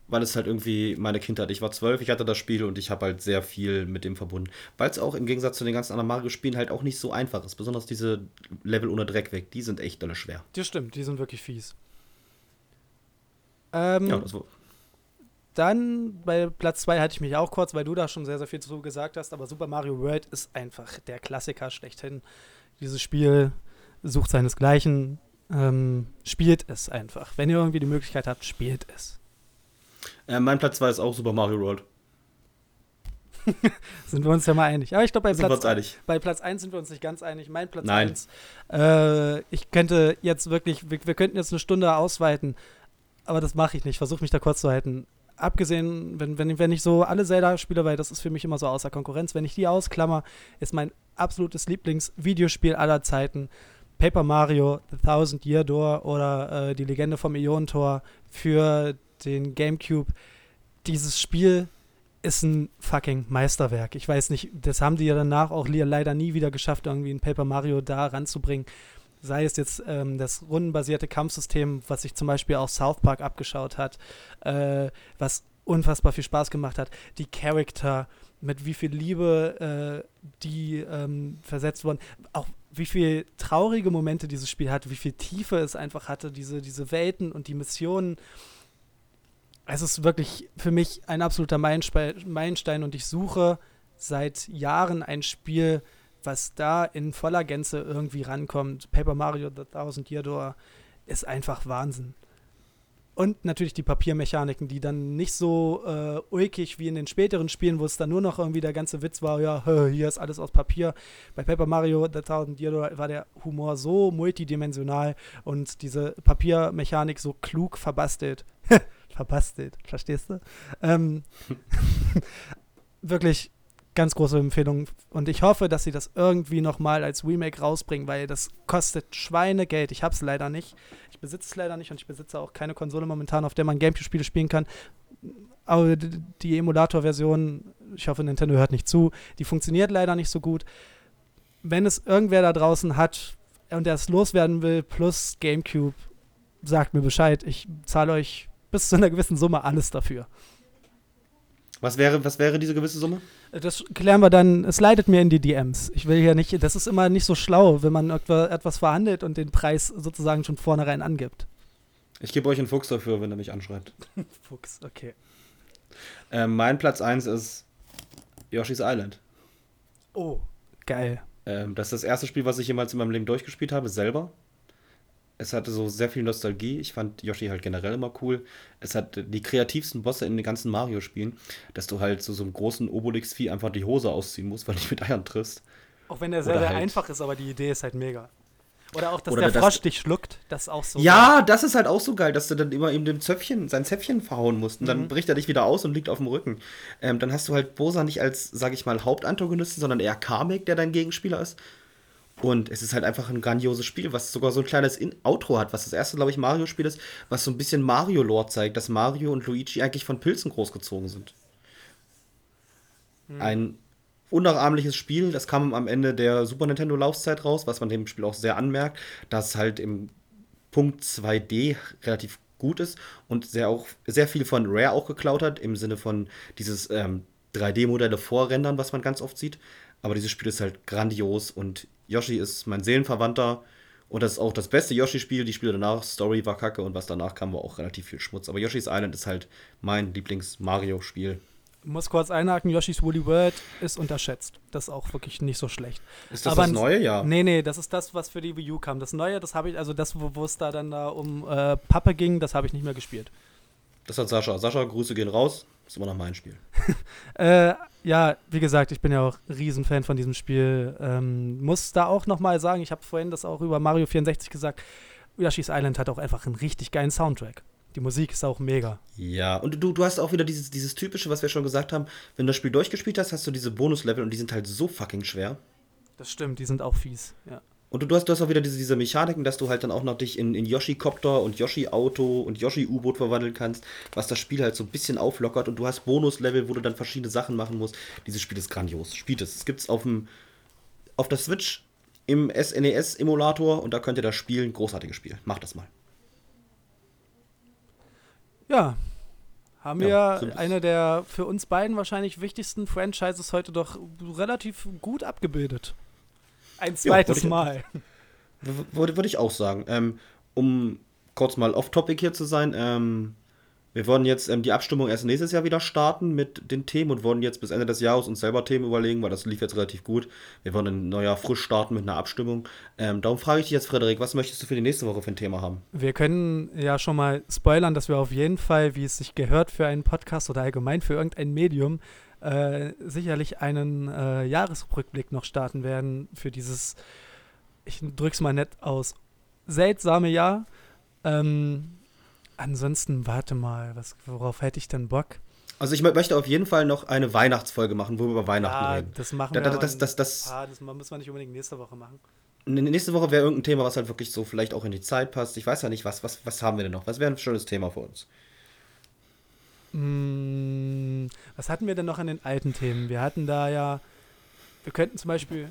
Weil es halt irgendwie meine Kindheit, ich war zwölf, ich hatte das Spiel und ich habe halt sehr viel mit dem verbunden. Weil es auch im Gegensatz zu den ganzen anderen Mario-Spielen halt auch nicht so einfach ist. Besonders diese Level ohne Dreck weg, die sind echt dolle schwer. Das stimmt, die sind wirklich fies. Ähm, Ja, das war, Dann bei Platz 2 hatte ich mich auch kurz, weil du da schon sehr, sehr viel zu gesagt hast, aber Super Mario World ist einfach der Klassiker schlechthin. Dieses Spiel sucht seinesgleichen, ähm, spielt es einfach. Wenn ihr irgendwie die Möglichkeit habt, spielt es. äh, mein Platz 2 ist auch Super Mario World. Sind wir uns ja mal einig. Aber ich glaube, bei Platz? Bei Platz 1 sind wir uns nicht ganz einig. Mein Platz Nein. 1. Äh, ich könnte jetzt wirklich, wir, wir könnten jetzt eine Stunde ausweiten, aber das mache ich nicht. Versuche mich da kurz zu halten. Abgesehen, wenn, wenn, wenn ich so alle Zelda-Spiele, weil das ist für mich immer so außer Konkurrenz, wenn ich die ausklammer, ist mein absolutes Lieblingsvideospiel aller Zeiten Paper Mario, The Thousand Year Door oder äh, die Legende vom Ionentor für den GameCube. Dieses Spiel ist ein fucking Meisterwerk. Ich weiß nicht, das haben die ja danach auch leider nie wieder geschafft, irgendwie ein Paper Mario da ranzubringen. Sei es jetzt ähm, das rundenbasierte Kampfsystem, was sich zum Beispiel auch South Park abgeschaut hat, äh, was unfassbar viel Spaß gemacht hat. Die Charakter, mit wie viel Liebe äh, die ähm, versetzt wurden. Auch wie viel traurige Momente dieses Spiel hatte, wie viel Tiefe es einfach hatte, diese, diese Welten und die Missionen es ist wirklich für mich ein absoluter Meilenstein und ich suche seit Jahren ein Spiel, was da in voller Gänze irgendwie rankommt. Paper Mario The Thousand Year Door ist einfach Wahnsinn. Und natürlich die Papiermechaniken, die dann nicht so äh, ulkig wie in den späteren Spielen, wo es dann nur noch irgendwie der ganze Witz war, ja, hier ist alles aus Papier. Bei Paper Mario The Thousand Year Door war der Humor so multidimensional und diese Papiermechanik so klug verbastelt. verbastelt, verstehst du? Ähm, wirklich ganz große Empfehlung und ich hoffe, dass sie das irgendwie nochmal als Remake rausbringen, weil das kostet Schweinegeld. Ich habe es leider nicht. Ich besitze es leider nicht und ich besitze auch keine Konsole momentan, auf der man Gamecube-Spiele spielen kann. Aber die Emulator-Version, ich hoffe, Nintendo hört nicht zu, die funktioniert leider nicht so gut. Wenn es irgendwer da draußen hat und der es loswerden will, plus Gamecube, sagt mir Bescheid. Ich zahle euch bis zu einer gewissen Summe alles dafür. Was wäre, was wäre diese gewisse Summe? Das klären wir dann, es leitet mir in die DMs. Ich will hier nicht, das ist immer nicht so schlau, wenn man etwa, etwas verhandelt und den Preis sozusagen schon vornherein angibt. Ich gebe euch einen Fuchs dafür, wenn er mich anschreibt. Fuchs, okay. Ähm, mein Platz 1 ist Yoshi's Island. Oh, geil. Ähm, das ist das erste Spiel, was ich jemals in meinem Leben durchgespielt habe, selber. Es hatte so sehr viel Nostalgie. Ich fand Yoshi halt generell immer cool. Es hat die kreativsten Bosse in den ganzen Mario-Spielen, dass du halt so, so einem großen Obelix-Vieh einfach die Hose ausziehen musst, weil du dich mit Eiern triffst. Auch wenn der sehr, sehr halt- einfach ist, aber die Idee ist halt mega. Oder auch, dass Oder der das- Frosch dich schluckt, das ist auch so. Ja, das ist halt auch so geil, dass du dann immer ihm dem Zöpfchen, sein Zäpfchen verhauen musst. Und dann Mhm. bricht er dich wieder aus und liegt auf dem Rücken. Ähm, dann hast du halt Bosa nicht als, sag ich mal, Hauptantagonisten, sondern eher Kamek, der dein Gegenspieler ist. Und es ist halt einfach ein grandioses Spiel, was sogar so ein kleines In Outro hat, was das erste, glaube ich, Mario-Spiel ist, was so ein bisschen Mario-Lore zeigt, dass Mario und Luigi eigentlich von Pilzen großgezogen sind. Ein unnachahmliches Spiel, das kam am Ende der Super Nintendo Laufzeit raus, was man dem Spiel auch sehr anmerkt, dass halt im Punkt 2D relativ gut ist und sehr auch sehr viel von Rare auch geklaut hat, im Sinne von dieses ähm, 3D-Modelle vorrendern, was man ganz oft sieht. Aber dieses Spiel ist halt grandios und Yoshi ist mein Seelenverwandter und das ist auch das beste Yoshi-Spiel. Die Spiele danach, Story war kacke und was danach kam, war auch relativ viel Schmutz. Aber Yoshi's Island ist halt mein Lieblings-Mario-Spiel. Muss kurz einhaken, Yoshi's Woolly World ist unterschätzt. Das ist auch wirklich nicht so schlecht. Ist das Aber das Neue? Ja. Nee, nee, das ist das, was für die Wii U kam. Das Neue, das habe ich, also das, wo wo es da dann da um äh, Pappe ging, das habe ich nicht mehr gespielt. Das hat Sascha. Sascha, Grüße gehen raus. Ist immer noch mein Spiel. Äh, ja, wie gesagt, ich bin ja auch Riesenfan von diesem Spiel. Ähm, muss da auch nochmal sagen, ich habe vorhin das auch über Mario 64 gesagt, Yoshi's Island hat auch einfach einen richtig geilen Soundtrack. Die Musik ist auch mega. Ja, und du, du hast auch wieder dieses, dieses typische, was wir schon gesagt haben. Wenn du das Spiel durchgespielt hast, hast du diese Bonuslevel und die sind halt so fucking schwer. Das stimmt, die sind auch fies. Ja. Und du, du, hast, du hast auch wieder diese, diese Mechaniken, dass du halt dann auch noch dich in, in Yoshi-Copter und Yoshi-Auto und Yoshi-U-Boot verwandeln kannst, was das Spiel halt so ein bisschen auflockert und du hast Bonus-Level, wo du dann verschiedene Sachen machen musst. Dieses Spiel ist grandios. Spielt es. Es gibt es auf dem auf der Switch im SNES-Emulator und da könnt ihr das spielen. Großartiges Spiel. Macht das mal. Ja, haben Ja, wir eine der für uns beiden wahrscheinlich wichtigsten Franchises heute doch relativ gut abgebildet. Ein zweites ich- Mal. Würde, würde ich auch sagen. Ähm, um kurz mal off-topic hier zu sein, ähm, wir wollen jetzt ähm, die Abstimmung erst nächstes Jahr wieder starten mit den Themen und wollen jetzt bis Ende des Jahres uns selber Themen überlegen, weil das lief jetzt relativ gut. Wir wollen ein neues frisch starten mit einer Abstimmung. Ähm, darum frage ich dich jetzt, Frederik, was möchtest du für die nächste Woche für ein Thema haben? Wir können ja schon mal spoilern, dass wir auf jeden Fall, wie es sich gehört für einen Podcast oder allgemein für irgendein Medium, äh, sicherlich einen äh, Jahresrückblick noch starten werden für dieses, ich drück's mal nett aus, seltsame Jahr. Ähm, ansonsten, warte mal, was, worauf hätte ich denn Bock? Also ich mö- möchte auf jeden Fall noch eine Weihnachtsfolge machen, wo wir über Weihnachten Ah, reden. das machen Da- wir da- das- das- das- ah, das müssen wir nicht unbedingt nächste Woche machen. Nächste Woche wäre irgendein Thema, was halt wirklich so vielleicht auch in die Zeit passt. Ich weiß ja nicht, was, was, was haben wir denn noch? Was wäre ein schönes Thema für uns? Mm, was hatten wir denn noch an den alten Themen? Wir hatten da ja, wir könnten zum Beispiel,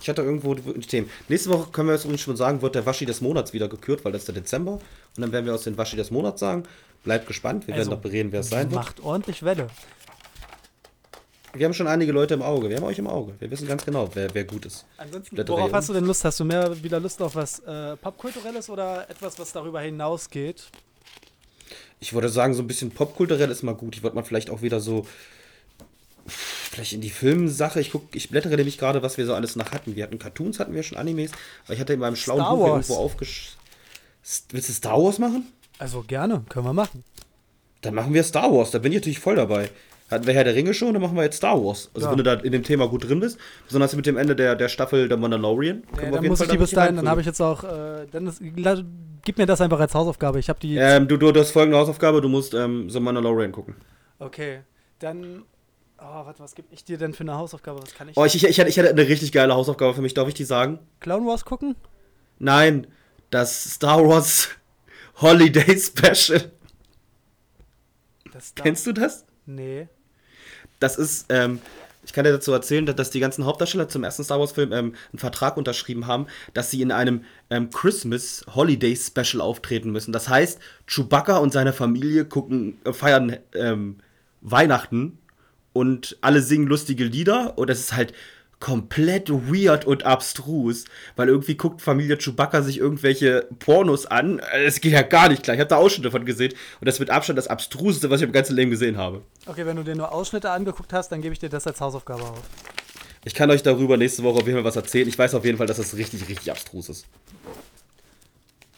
Ich hatte irgendwo Themen. Nächste Woche können wir jetzt übrigens schon sagen, wird der Waschi des Monats wieder gekürt, weil das ist der Dezember. Und dann werden wir aus den Waschi des Monats sagen. Bleibt gespannt, wir Also, werden noch bereden, wer es sein wird. macht ordentlich Welle. Wir haben schon einige Leute im Auge. Wir haben euch im Auge. Wir wissen ganz genau, wer, wer gut ist. Ansonsten, worauf hast du denn Lust? Hast du mehr wieder Lust auf was äh, Popkulturelles oder etwas, was darüber hinausgeht? Ich würde sagen, so ein bisschen popkulturell ist mal gut. Ich würde mal vielleicht auch wieder so. Vielleicht in die Filmsache. Ich guck, ich blättere nämlich gerade, was wir so alles noch hatten. Wir hatten Cartoons, hatten wir schon Animes. Aber ich hatte in meinem schlauen Star Buch Wars. irgendwo aufgesch. Willst du Star Wars machen? Also gerne, können wir machen. Dann machen wir Star Wars. Da bin ich natürlich voll dabei. Hatten wir Herr der Ringe schon, dann machen wir jetzt Star Wars. Also Ja. wenn du da in dem Thema gut drin bist, besonders mit dem Ende der, der Staffel der Mandalorian. Ja, dann muss ich die bis dahin, dann habe ich jetzt auch, äh, dann ist, gib mir das einfach als Hausaufgabe. Ich habe die. Ähm, du, du, du hast folgende Hausaufgabe, du musst ähm, The Mandalorian gucken. Okay, dann. Oh, warte, was gebe ich dir denn für eine Hausaufgabe? Was kann ich? Oh, ich, ich, ich, hätte, ich hätte eine richtig geile Hausaufgabe für mich, darf ich die sagen? Clown Wars gucken? Nein, das Star Wars Holiday Special. Kennst du das? Nee. Das ist, ähm, ich kann dir dazu erzählen, dass, die ganzen Hauptdarsteller zum ersten Star Wars-Film ähm, einen Vertrag unterschrieben haben, dass sie in einem ähm, Christmas Holiday Special auftreten müssen. Das heißt, Chewbacca und seine Familie gucken, äh, feiern ähm, Weihnachten und alle singen lustige Lieder und es ist halt komplett weird und abstrus, weil irgendwie guckt Familie Chewbacca sich irgendwelche Pornos an. Es geht ja gar nicht klar. Ich habe da Ausschnitte davon gesehen und das ist mit Abstand das abstruseste, was ich im ganzen Leben gesehen habe. Okay, wenn du dir nur Ausschnitte angeguckt hast, dann gebe ich dir das als Hausaufgabe auf. Ich kann euch darüber nächste Woche auf jeden Fall was erzählen. Ich weiß auf jeden Fall, dass das richtig, richtig abstrus ist.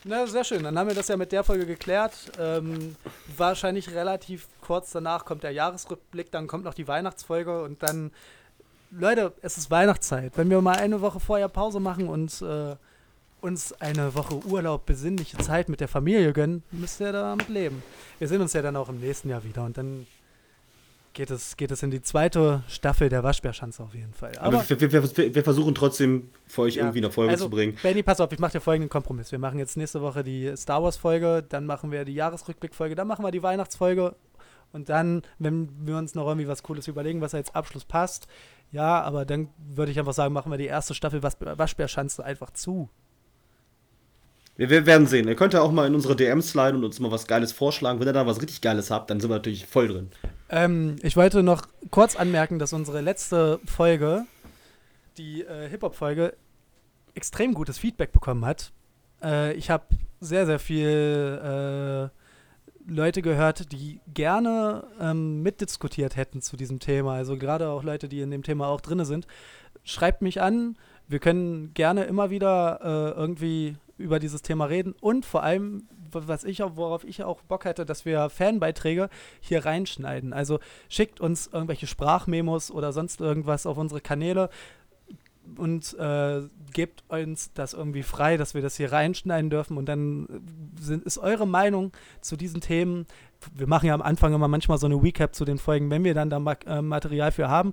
Na, sehr schön. Dann haben wir das ja mit der Folge geklärt. Ähm, wahrscheinlich relativ kurz danach kommt der Jahresrückblick, dann kommt noch die Weihnachtsfolge und dann, Leute, es ist Weihnachtszeit. Wenn wir mal eine Woche vorher Pause machen und äh, uns eine Woche Urlaub, besinnliche Zeit mit der Familie gönnen, müsst ihr damit leben. Wir sehen uns ja dann auch im nächsten Jahr wieder und dann geht es, geht es in die zweite Staffel der Waschbärschanze auf jeden Fall. Aber, wir, wir, wir, wir versuchen trotzdem für euch Ja. irgendwie eine Folge also, zu bringen. Benny, pass auf, ich mache dir folgenden Kompromiss. Wir machen jetzt nächste Woche die Star Wars-Folge, dann machen wir die Jahresrückblick-Folge, dann machen wir die Weihnachtsfolge und dann, wenn wir uns noch irgendwie was Cooles überlegen, was als Abschluss passt, ja, aber dann würde ich einfach sagen, machen wir die erste Staffel Was Waschbärschanze einfach zu. Wir, wir werden sehen. Ihr könnt ja auch mal in unsere DMs sliden und uns mal was Geiles vorschlagen. Wenn ihr da was richtig Geiles habt, dann sind wir natürlich voll drin. Ähm, ich wollte noch kurz anmerken, dass unsere letzte Folge, die äh, Hip-Hop-Folge, extrem gutes Feedback bekommen hat. Äh, ich habe sehr, sehr viel äh, Leute gehört, die gerne ähm, mitdiskutiert hätten zu diesem Thema. Also gerade auch Leute, die in dem Thema auch drin sind. Schreibt mich an. Wir können gerne immer wieder äh, irgendwie über dieses Thema reden und vor allem, was ich auch, worauf ich auch Bock hätte, dass wir Fanbeiträge hier reinschneiden. Also schickt uns irgendwelche Sprachmemos oder sonst irgendwas auf unsere Kanäle und äh, gebt uns das irgendwie frei, dass wir das hier reinschneiden dürfen und dann sind, ist eure Meinung zu diesen Themen. Wir machen ja am Anfang immer manchmal so eine Recap zu den Folgen, wenn wir dann da Ma äh, Material für haben.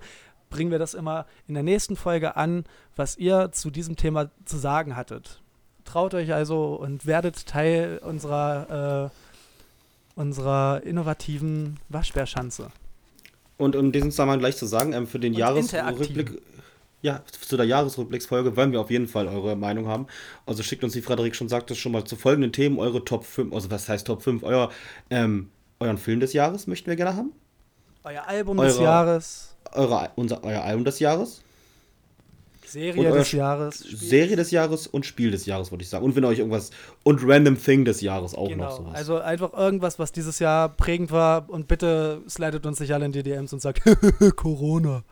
bringen wir das immer in der nächsten Folge an, was ihr zu diesem Thema zu sagen hattet. Traut euch also und werdet Teil unserer, äh, unserer innovativen Waschbärschanze. Und um diesen Zusammenhang gleich zu sagen, ähm, für den Und Jahresrückblick, ja, zu der Jahresrückblicksfolge wollen wir auf jeden Fall eure Meinung haben. Also schickt uns, wie Frederik schon sagte, schon mal zu folgenden Themen eure Top 5, also was heißt Top 5, euer, ähm, euren Film des Jahres möchten wir gerne haben. Euer Album des Eure- Jahres, Eure, unser, euer Album des Jahres, Serie des Jahres. Spiel- Serie des Jahres und Spiel des Jahres, würde ich sagen. Und wenn euch irgendwas, und Random Thing des Jahres auch noch Genau, sowas. also einfach irgendwas, was dieses Jahr prägend war und bitte slidet uns nicht alle in die DMs und sagt Corona.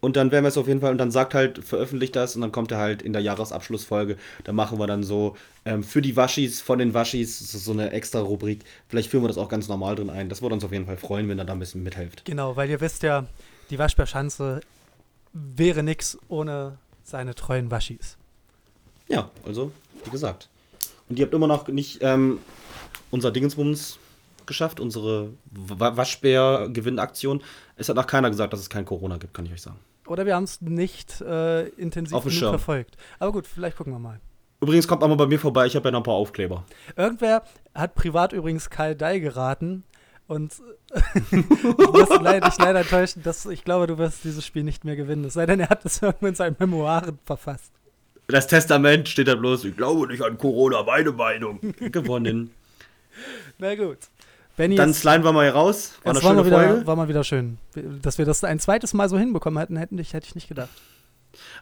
Und dann werden wir es auf jeden Fall, und dann sagt halt, veröffentlicht das und dann kommt er halt in der Jahresabschlussfolge. Da machen wir dann so ähm, für die Waschis, von den Waschis, so, so eine extra Rubrik. Vielleicht führen wir das auch ganz normal drin ein. Das würde uns auf jeden Fall freuen, wenn ihr da ein bisschen mithelft. Genau, weil ihr wisst ja, die Waschbärschanze wäre nix ohne seine treuen Waschis. Ja, also, wie gesagt. Und ihr habt immer noch nicht ähm, unser Dingensbums geschafft, unsere Wa- Waschbär-Gewinnaktion. Es hat noch keiner gesagt, dass es kein Corona gibt, kann ich euch sagen. Oder wir haben es nicht äh, intensiv verfolgt. Aber gut, vielleicht gucken wir mal. Übrigens kommt auch mal bei mir vorbei, ich habe ja noch ein paar Aufkleber. Irgendwer hat privat übrigens Karl Dai geraten und ich muss leider, dich leider enttäuschen, dass ich glaube, du wirst dieses Spiel nicht mehr gewinnen. Es sei denn, er hat es irgendwo in seinen Memoiren verfasst. Das Testament steht da bloß, ich glaube nicht an Corona, meine Meinung. Gewonnen. Na gut. Benny, Dann sliden wir mal hier raus. War eine war, mal schöne wieder, Folge. war mal wieder schön. Dass wir das ein zweites Mal so hinbekommen hätten, hätten ich, hätte ich nicht gedacht.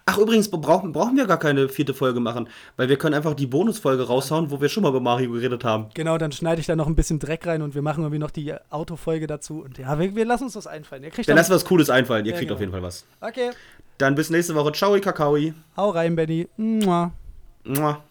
Ach, übrigens, brauchen, brauchen wir gar keine vierte Folge machen, weil wir können einfach die Bonusfolge raushauen, wo wir schon mal über Mario geredet haben. Genau, dann schneide ich da noch ein bisschen Dreck rein und wir machen irgendwie noch die Autofolge dazu. Und ja, wir, wir lassen uns das einfallen. Ihr kriegt Dann dann, lassen wir was Cooles einfallen. Ihr Ja, kriegt genau. auf jeden Fall was. Okay, Dann bis nächste Woche. Ciao, Kakaoi. hau rein, Benny. Mua. Mua.